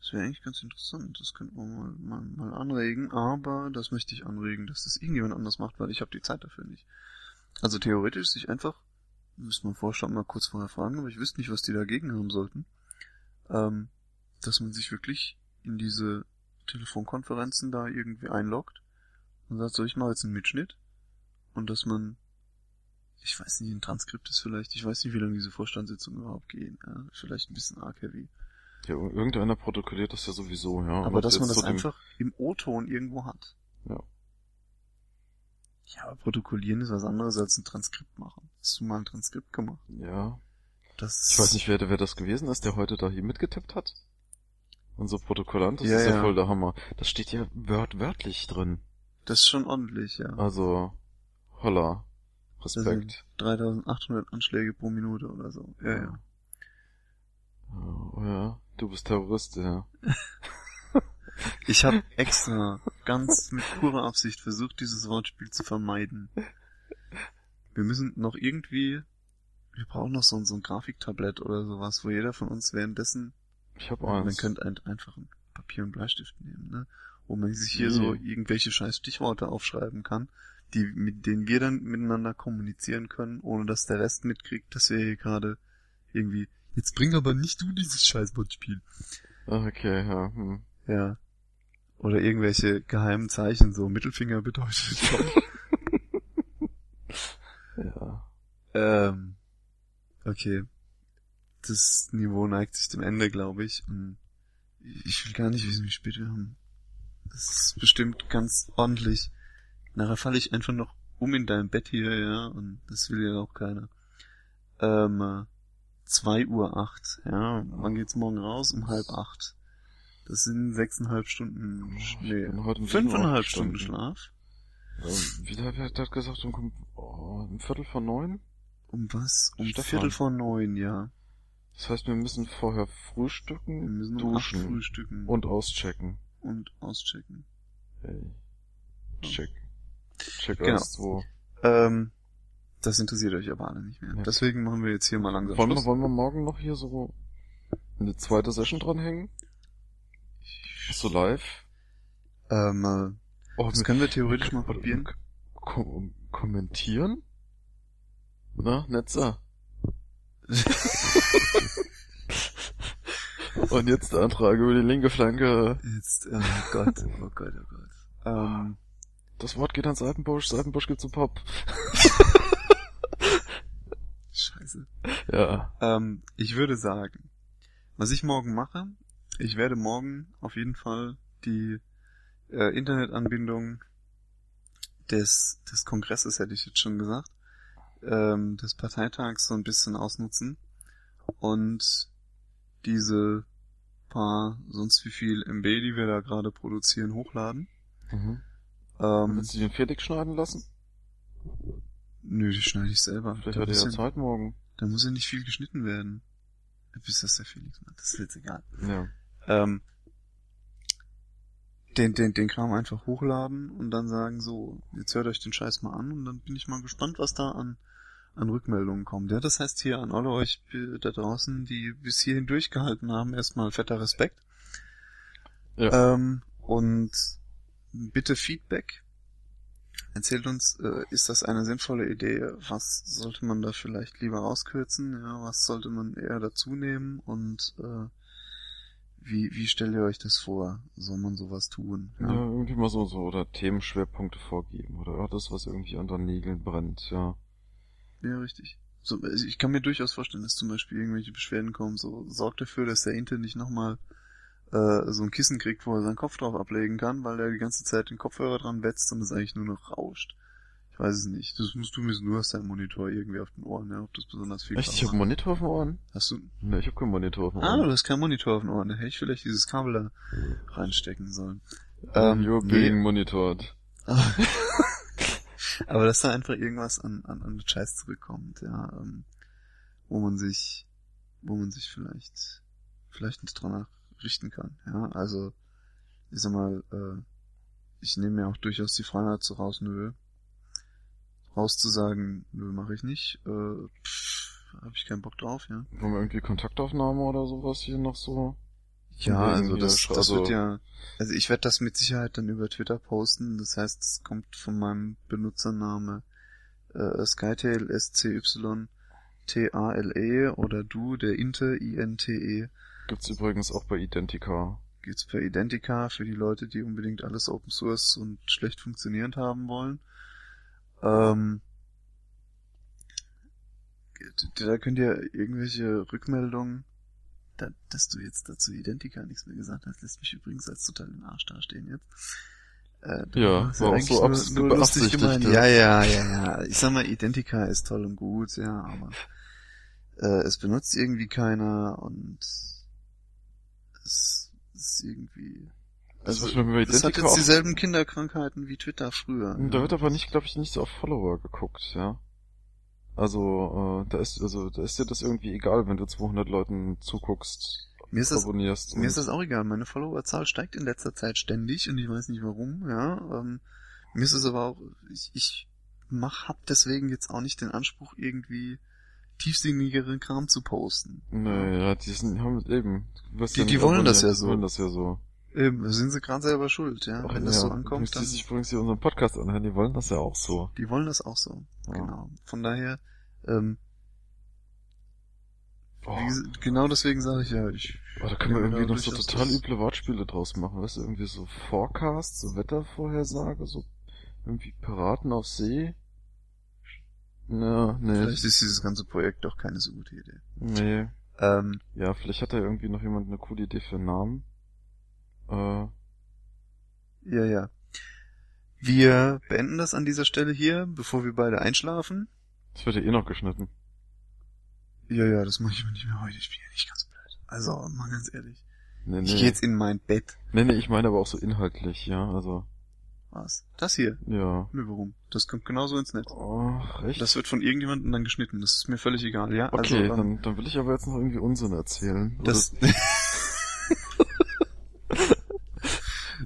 Das wäre eigentlich ganz interessant. Das könnten wir mal, mal, mal anregen. Aber das möchte ich anregen, dass das irgendjemand anders macht, weil ich habe die Zeit dafür nicht. Also theoretisch sich einfach, müsste man Vorstand mal kurz vorher fragen, aber ich wüsste nicht, was die dagegen haben sollten, ähm, dass man sich wirklich in diese Telefonkonferenzen da irgendwie einloggt und sagt, so, ich mache jetzt einen Mitschnitt und dass man, ich weiß nicht, ein Transkript ist vielleicht, ich weiß nicht, wie lange diese Vorstandssitzungen überhaupt gehen, ja, vielleicht ein bisschen arg heavy. Ja, irgendeiner protokolliert das ja sowieso, ja. Aber dass man das einfach im O-Ton irgendwo hat. Ja. Ja, aber protokollieren ist was anderes als ein Transkript machen. Hast du mal ein Transkript gemacht? Ja. Das Ich weiß nicht, wer, wer das gewesen ist, der heute da hier mitgetippt hat. Unser Protokollant, das Ja, ist ja, ja. voll der Hammer. Das steht ja wört wörtlich drin. Das ist schon ordentlich, ja. Also, holla. Respekt. sind 3800 Anschläge pro Minute oder so. Ja, ja. Oh ja, du bist Terrorist, ja. Ich habe extra ganz mit purer Absicht versucht, dieses Wortspiel zu vermeiden. Wir müssen noch irgendwie, wir brauchen noch so, ein- so ein Grafiktablett oder sowas, wo jeder von uns währenddessen Ich hab Man eins. könnte ein, einfach ein Papier und Bleistift nehmen, ne? Wo man sich hier Nee. so irgendwelche scheiß Stichworte aufschreiben kann, die, mit denen wir dann miteinander kommunizieren können, ohne dass der Rest mitkriegt, dass wir hier gerade irgendwie, jetzt bring aber nicht du dieses scheiß Wortspiel. Ah, okay, ja. Hm. Ja. Oder irgendwelche geheimen Zeichen, so Mittelfinger bedeutet. Ja. ähm, okay. Das Niveau neigt sich dem Ende, glaube ich. Und ich will gar nicht wissen, wie spät wir haben. Das ist bestimmt ganz ordentlich. Nachher falle ich einfach noch um in deinem Bett hier, ja, und das will ja auch keiner. Ähm, äh, 2 Uhr acht, ja. Wann geht's morgen raus? Um halb acht. Das sind sechseinhalb Stunden, Ich nee, fünfeinhalb. Stunden Schlaf. Ähm, Wie der, wer hat gesagt, um, oh, um Viertel vor neun? Um was? Um Stefan. Viertel vor neun, ja. Das heißt, wir müssen vorher Wir frühstücken, müssen um acht duschen frühstücken und auschecken. und auschecken. Hey. Check. Check Genau. wo. Ähm, das interessiert euch aber alle nicht mehr. Ja. Deswegen machen wir jetzt hier mal langsam Wollen wir, Schluss. wollen wir morgen noch hier so eine zweite Session dranhängen? So live? Ähm, äh, Oh, das können wir theoretisch mal probieren. Ko kommentieren? Na, Netzer? Und jetzt der Antrag über die linke Flanke. Jetzt, oh Gott, oh Gott, oh Gott. Ähm, Das Wort geht an Seitenbusch, Seitenbusch gibt's zum Pop. scheiße. Ja. Ähm, ich würde sagen, was ich morgen mache, ich werde morgen auf jeden Fall die äh, Internetanbindung des, des Kongresses, hätte ich jetzt schon gesagt, ähm, des Parteitags so ein bisschen ausnutzen und diese paar, sonst wie viel MB, die wir da gerade produzieren, hochladen. Mhm. Ähm, Willst du den fertig schneiden lassen? nö, die schneide ich selber. Vielleicht Da hat er ja Zeit morgen. Da muss ja nicht viel geschnitten werden. Bis das der Felix macht, das ist jetzt egal. Ja. Ähm, den, den, den Kram einfach hochladen und dann sagen, so, jetzt hört euch den Scheiß mal an und dann bin ich mal gespannt, was da an, an Rückmeldungen kommt. Ja, das heißt hier an alle euch da draußen, die bis hierhin durchgehalten haben, erstmal fetter Respekt. Ja. Ähm, und bitte Feedback. Erzählt uns, äh, ist das eine sinnvolle Idee? Was sollte man da vielleicht lieber rauskürzen? Ja, was sollte man eher dazu nehmen? Und äh, wie, wie stellt ihr euch das vor? Soll man sowas tun? Ja, irgendwie mal so, so, oder Themenschwerpunkte vorgeben, oder das, was irgendwie unter Nägeln brennt, ja. Ja, richtig. So, also ich kann mir durchaus vorstellen, dass zum Beispiel irgendwelche Beschwerden kommen, so sorgt dafür, dass der Inte nicht nochmal äh, so ein Kissen kriegt, wo er seinen Kopf drauf ablegen kann, weil er die ganze Zeit den Kopfhörer dran wetzt und es eigentlich nur noch rauscht. Ich weiß es nicht. Das musst du wissen, du hast deinen Monitor irgendwie auf den Ohren, ja, ob das besonders viel Echt? Ich habe einen Monitor auf den Ohren? Hast du? Ne, ich habe keinen Monitor auf den Ah, Ohren. du hast keinen Monitor auf den Ohren. Da hätte ich vielleicht dieses Kabel da reinstecken sollen. Ähm, You're nee. being monitored. Aber dass da einfach irgendwas an, an, an Scheiß zurückkommt, ja, ähm, wo man sich, wo man sich vielleicht, vielleicht nicht dran richten kann, ja, also, ich sag mal, äh, ich nehme mir auch durchaus die Freiheit so raus, nö, rauszusagen, nö, mache ich nicht, äh, habe ich keinen Bock drauf, ja. Wollen wir irgendwie Kontaktaufnahme oder sowas hier noch so? Ja, also das, das also- wird ja, also ich werde das mit Sicherheit dann über Twitter posten. Das heißt, es kommt von meinem Benutzername äh, Skytail S C Y T A L E oder du der Inte I N T E Gibt's übrigens auch bei Identica. geht's per Identica für die Leute, die unbedingt alles Open Source und schlecht funktionierend haben wollen. Ähm, da könnt ihr irgendwelche Rückmeldungen, da, dass du jetzt dazu Identica nichts mehr gesagt hast, lässt mich übrigens als total im Arsch dastehen jetzt. Äh, Ja, war auch so nur, abs- nur lustig gemeint. ja. Ja, ja, ja, ja. Ich sag mal, Identica ist toll und gut, ja, aber äh, es benutzt irgendwie keiner und es ist irgendwie Also, bei das hat jetzt dieselben Kinderkrankheiten wie Twitter früher. Da wird aber nicht, glaube ich, nicht so auf Follower geguckt, ja. Also, äh, da ist, also, da ist dir das irgendwie egal, wenn du 200 Leuten zuguckst, Mir ist das- abonnierst. Mir ist das auch egal. Meine Followerzahl steigt in letzter Zeit ständig und ich weiß nicht warum, ja. Ähm, mir ist es aber auch, ich, ich mach, hab deswegen jetzt auch nicht den Anspruch, irgendwie tiefsinnigeren Kram zu posten. Nee, ja, die sind, haben eben, was Die- die wollen das ja so. Die wollen das ja so. Eben, da sind sie gerade selber schuld, ja. Ach, Wenn das ja, so ankommt, übrigens, dann, Die sich übrigens hier unseren Podcast anhören, die wollen das ja auch so. die wollen das auch so. Ja. Genau. Von daher, ähm, Oh, gesagt, genau deswegen sage ich ja, ich, oh, da können wir Ja, irgendwie noch so total üble Wortspiele draus machen, weißt du, irgendwie so Forecast, so Wettervorhersage, so irgendwie Piraten auf See. Na, nee, vielleicht ist dieses ganze Projekt doch keine so gute Idee. nee. Ähm, Ja, vielleicht hat da irgendwie noch jemand eine coole Idee für einen Namen. Äh, Ja, ja. Wir beenden das an dieser Stelle hier, bevor wir beide einschlafen. das wird ja eh noch geschnitten. Ja, ja, das mache ich aber nicht mehr heute. Ich bin ja nicht ganz blöd. Also, mal ganz ehrlich. Nee, nee. Ich gehe jetzt in mein Bett. nee, nee, ich meine aber auch so inhaltlich, ja, also, Was? Das hier? ja. Nö, warum? Das kommt genauso ins Netz. Oh, echt? Das wird von irgendjemandem dann geschnitten. Das ist mir völlig egal, ja? okay, also, ähm, dann, dann will ich aber jetzt noch irgendwie Unsinn erzählen. das,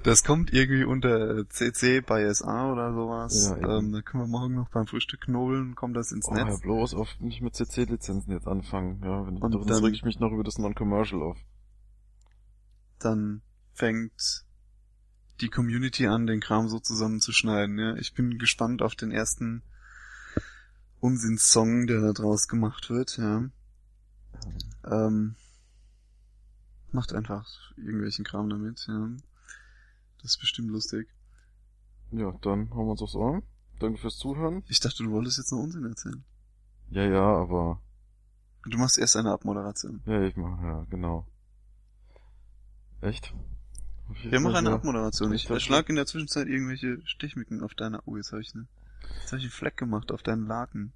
das kommt irgendwie unter CC bei SA oder sowas. Ja, ähm, da können wir morgen noch beim Frühstück knobeln, kommt das ins Oh, Netz. bloß auf nicht mit CC-Lizenzen jetzt anfangen. Ja, wenn Und sonst dann- reg ich mich noch über das Non-Commercial auf. dann fängt die Community an, den Kram so zusammenzuschneiden. Ja, ich bin gespannt auf den ersten Unsinnssong, der da draus gemacht wird. Ja, ähm, macht einfach irgendwelchen Kram damit. Ja, das ist bestimmt lustig. Ja, dann hauen wir uns aufs Ohr. Danke fürs Zuhören. Ich dachte, du wolltest jetzt noch Unsinn erzählen. Ja, ja, aber Du machst erst eine Abmoderation. ja, ich mach ja, genau. Echt? Wir machen eine Ja. Abmoderation. Ich Ich dachte- schlag in der Zwischenzeit irgendwelche Stichmücken auf deiner. Oh, jetzt habe ich ne. Jetzt habe ich einen Fleck gemacht auf deinen Laken.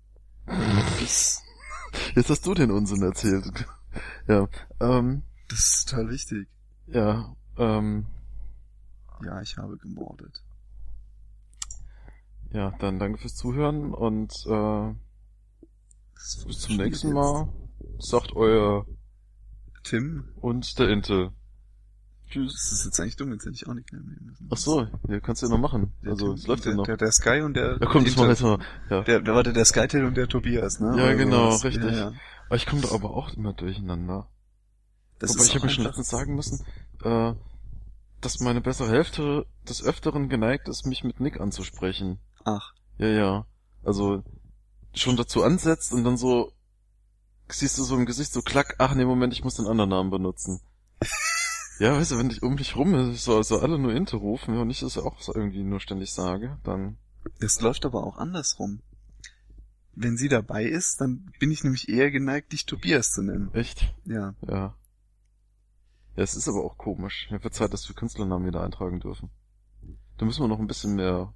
Jetzt hast du den Unsinn erzählt. Ja, ähm, das ist total wichtig. ja, ähm, Ja, ich habe gemordet. ja, dann danke fürs Zuhören und äh, bis zum nächsten jetzt. Mal. Sagt euer Tim, und der Intel. Das Tschüss. ist jetzt eigentlich dumm, jetzt hätte ich auch nicht mehr nehmen müssen. Ach so, ja, kannst du ja noch machen. Der Also, es läuft der, ja noch. Der, der Sky und der. Ja, komm, das mal. Ja. Der, der, warte, der Skytail und der Tobias, ne? Ja, Oder genau, sowas. richtig. Ja, ja. Aber ich komme da aber auch immer durcheinander. Das Wobei ist ich habe mir schon letztens sagen müssen, äh, dass meine bessere Hälfte des Öfteren geneigt ist, mich mit Nick anzusprechen. Ach. Ja, ja. Also schon dazu ansetzt und dann so siehst du so im Gesicht so klack, ach nee, Moment, ich muss den anderen Namen benutzen. ja, weißt du, wenn ich um dich rum so, so alle nur Inte rufen und ich das auch so irgendwie nur ständig sage, dann. Das läuft aber auch andersrum. Wenn sie dabei ist, dann bin ich nämlich eher geneigt, dich Tobias zu nennen. Echt? Ja. Ja. Ja, es ist aber auch komisch. Mir wird Zeit, dass wir Künstlernamen wieder eintragen dürfen. Da müssen wir noch ein bisschen mehr.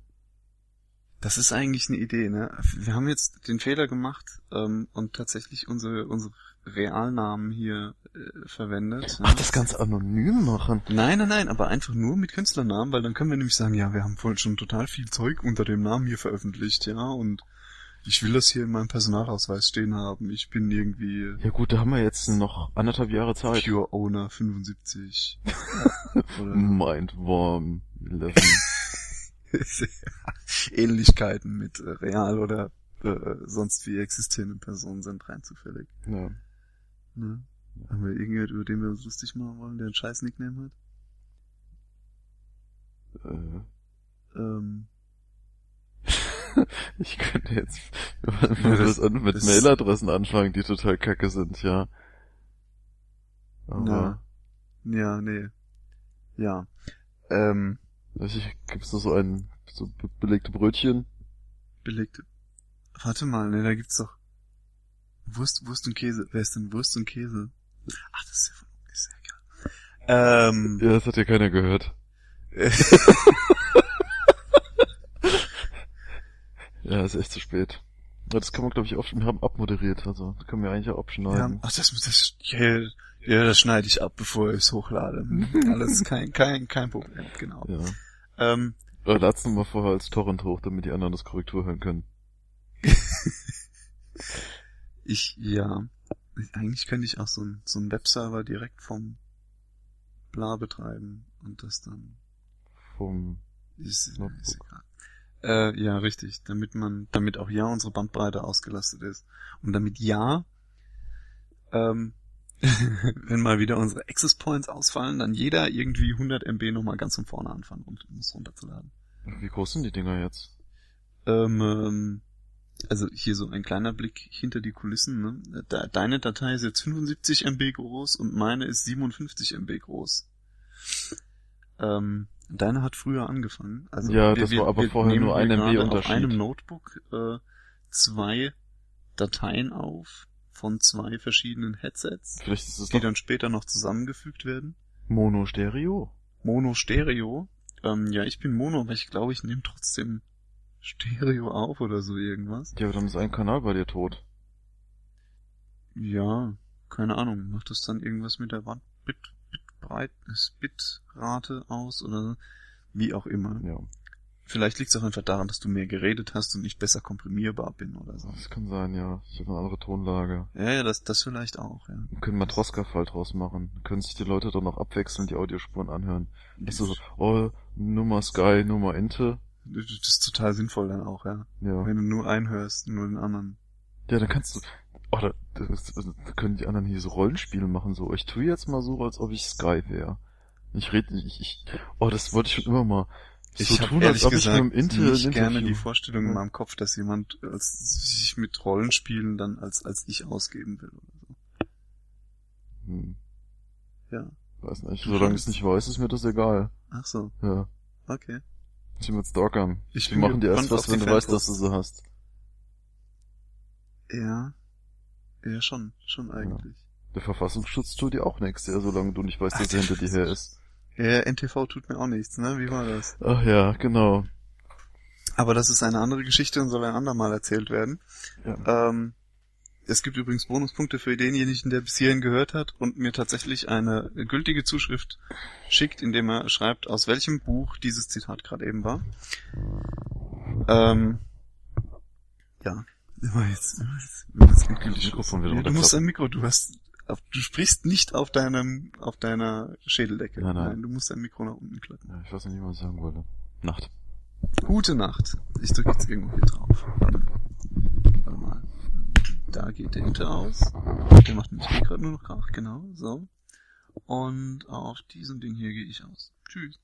Das ist eigentlich eine Idee, ne? Wir haben jetzt den Fehler gemacht ähm, und tatsächlich unsere unsere Realnamen hier äh, verwendet. Ach, das Ganze anonym machen. Nein, nein, nein, aber einfach nur mit Künstlernamen, weil dann können wir nämlich sagen, ja, wir haben voll schon total viel Zeug unter dem Namen hier veröffentlicht, ja, und ich will das hier in meinem Personalausweis stehen haben. Ich bin irgendwie Ja gut, da haben wir jetzt noch anderthalb Jahre Zeit. Pure Owner 75. Oder Mindworm 11. Ähnlichkeiten mit real oder äh, sonst wie existierenden Personen sind rein zufällig. ja. Ne? Haben wir irgendjemand, über den wir uns lustig machen wollen, der einen scheiß Nickname hat? Äh, Ähm, ich könnte jetzt wir das- das an, mit das- Mailadressen anfangen, die total kacke sind, ja. Aber Na. ja, nee. Ja. Ähm, weiß ich, gibt's da so ein so be- belegte Brötchen? belegte. Warte mal, ne, da gibt's doch Wurst, Wurst und Käse. Wer ist denn Wurst und Käse? Ach, das ist ja, von- ist ja egal. Ähm, Ja, das hat ja keiner gehört. Ja, ist echt zu spät. Ja, das kann man glaube ich schon, wir haben abmoderiert, also das können wir eigentlich auch ja, abschneiden. ach, das, das, ja, ja, das schneide ich ab, bevor ich es hochlade. Alles kein, kein, kein Problem, genau. Ja. Ähm, lad's nochmal vorher als Torrent hoch, damit die anderen das Korrektur hören können. ich, ja, eigentlich könnte ich auch so ein, so Webserver direkt vom Bla betreiben und das dann Vom ist, ist egal. Äh, ja, richtig, damit man, damit auch ja unsere Bandbreite ausgelastet ist und damit ja, ähm, wenn mal wieder unsere Access Points ausfallen, dann jeder irgendwie 100 MB nochmal ganz von vorne anfangen und muss runterzuladen. Wie groß sind die Dinger jetzt? Ähm, ähm, also hier so ein kleiner Blick hinter die Kulissen. Ne? Deine Datei ist jetzt 75 MB groß und meine ist 57 MB groß. Ähm, deine hat früher angefangen. Also Ja, das war aber vorher nehmen nur ein MB Unterschied. Auf einem Notebook äh, zwei Dateien auf von zwei verschiedenen Headsets, Vielleicht ist es die dann später noch zusammengefügt werden. Mono Stereo. Mono Stereo. Ähm, ja, ich bin Mono, aber ich glaube, ich nehme trotzdem Stereo auf oder so irgendwas. Ja, aber dann ist ein Kanal bei dir tot. Ja, keine Ahnung. Macht das dann irgendwas mit der Watt Bit Bitbreit Bitrate aus oder so? wie auch immer. Ja, Vielleicht liegt es auch einfach daran, dass du mehr geredet hast und ich besser komprimierbar bin oder so. das kann sein, ja. Ich habe eine andere Tonlage. Ja, ja, das, das vielleicht auch, ja. Wir können Matroska-Fall draus machen. Können sich die Leute dann noch abwechselnd die Audiospuren anhören. Weißt du so, oh, Nummer Sky, Nummer Inte. Das ist total sinnvoll dann auch, ja. Ja. Wenn du nur einen hörst, nur den anderen. Ja, dann kannst du. Oh, da, das, das, da können die anderen hier so Rollenspiele machen, so. Ich tue jetzt mal so, als ob ich Sky wäre. Ich rede nicht, ich, ich. Oh, das wollte ich schon immer mal. So ich tun, ehrlich als ob gesagt ich mit dem Inte nicht ein gerne die Vorstellung in meinem Kopf, dass jemand als, sich mit Rollenspielen dann als, als ich ausgeben will oder so. Hm, Ja. weiß nicht. Solange ich es nicht weiß, ist mir das egal. Ach so, Ja. okay. Ich mit Stalkern. Ich Die machen dir erst was, wenn du weißt, Fanposts. dass du sie hast. Ja. Ja, schon, schon eigentlich. Der Verfassungsschutz tut dir auch nichts, ja, solange du nicht weißt, Ach, dass er hinter dir her ist. Ja, NTV tut mir auch nichts, ne? Wie war das? Ach ja, genau. Aber das ist eine andere Geschichte und soll ein andermal erzählt werden. Ja. Ähm, es gibt übrigens Bonuspunkte für denjenigen, der bis hierhin gehört hat und mir tatsächlich eine gültige Zuschrift schickt, indem er schreibt, aus welchem Buch dieses Zitat gerade eben war. Ähm, ja. Aber jetzt, jetzt, jetzt endgültig Mikrofon wieder Ja, Du musst dein Mikro, du hast, du sprichst nicht auf deinem, auf deiner Schädeldecke. Nein, nein. du musst dein Mikro nach unten klappen. Ja, ich weiß nicht, was ich sagen wollte. Nacht. Gute Nacht. Ich drücke jetzt irgendwo hier drauf. Warte. Warte mal. Da geht der Inter aus. Der macht nämlich eh gerade nur noch Krach, genau, so. Und auf diesem Ding hier gehe ich aus. Tschüss.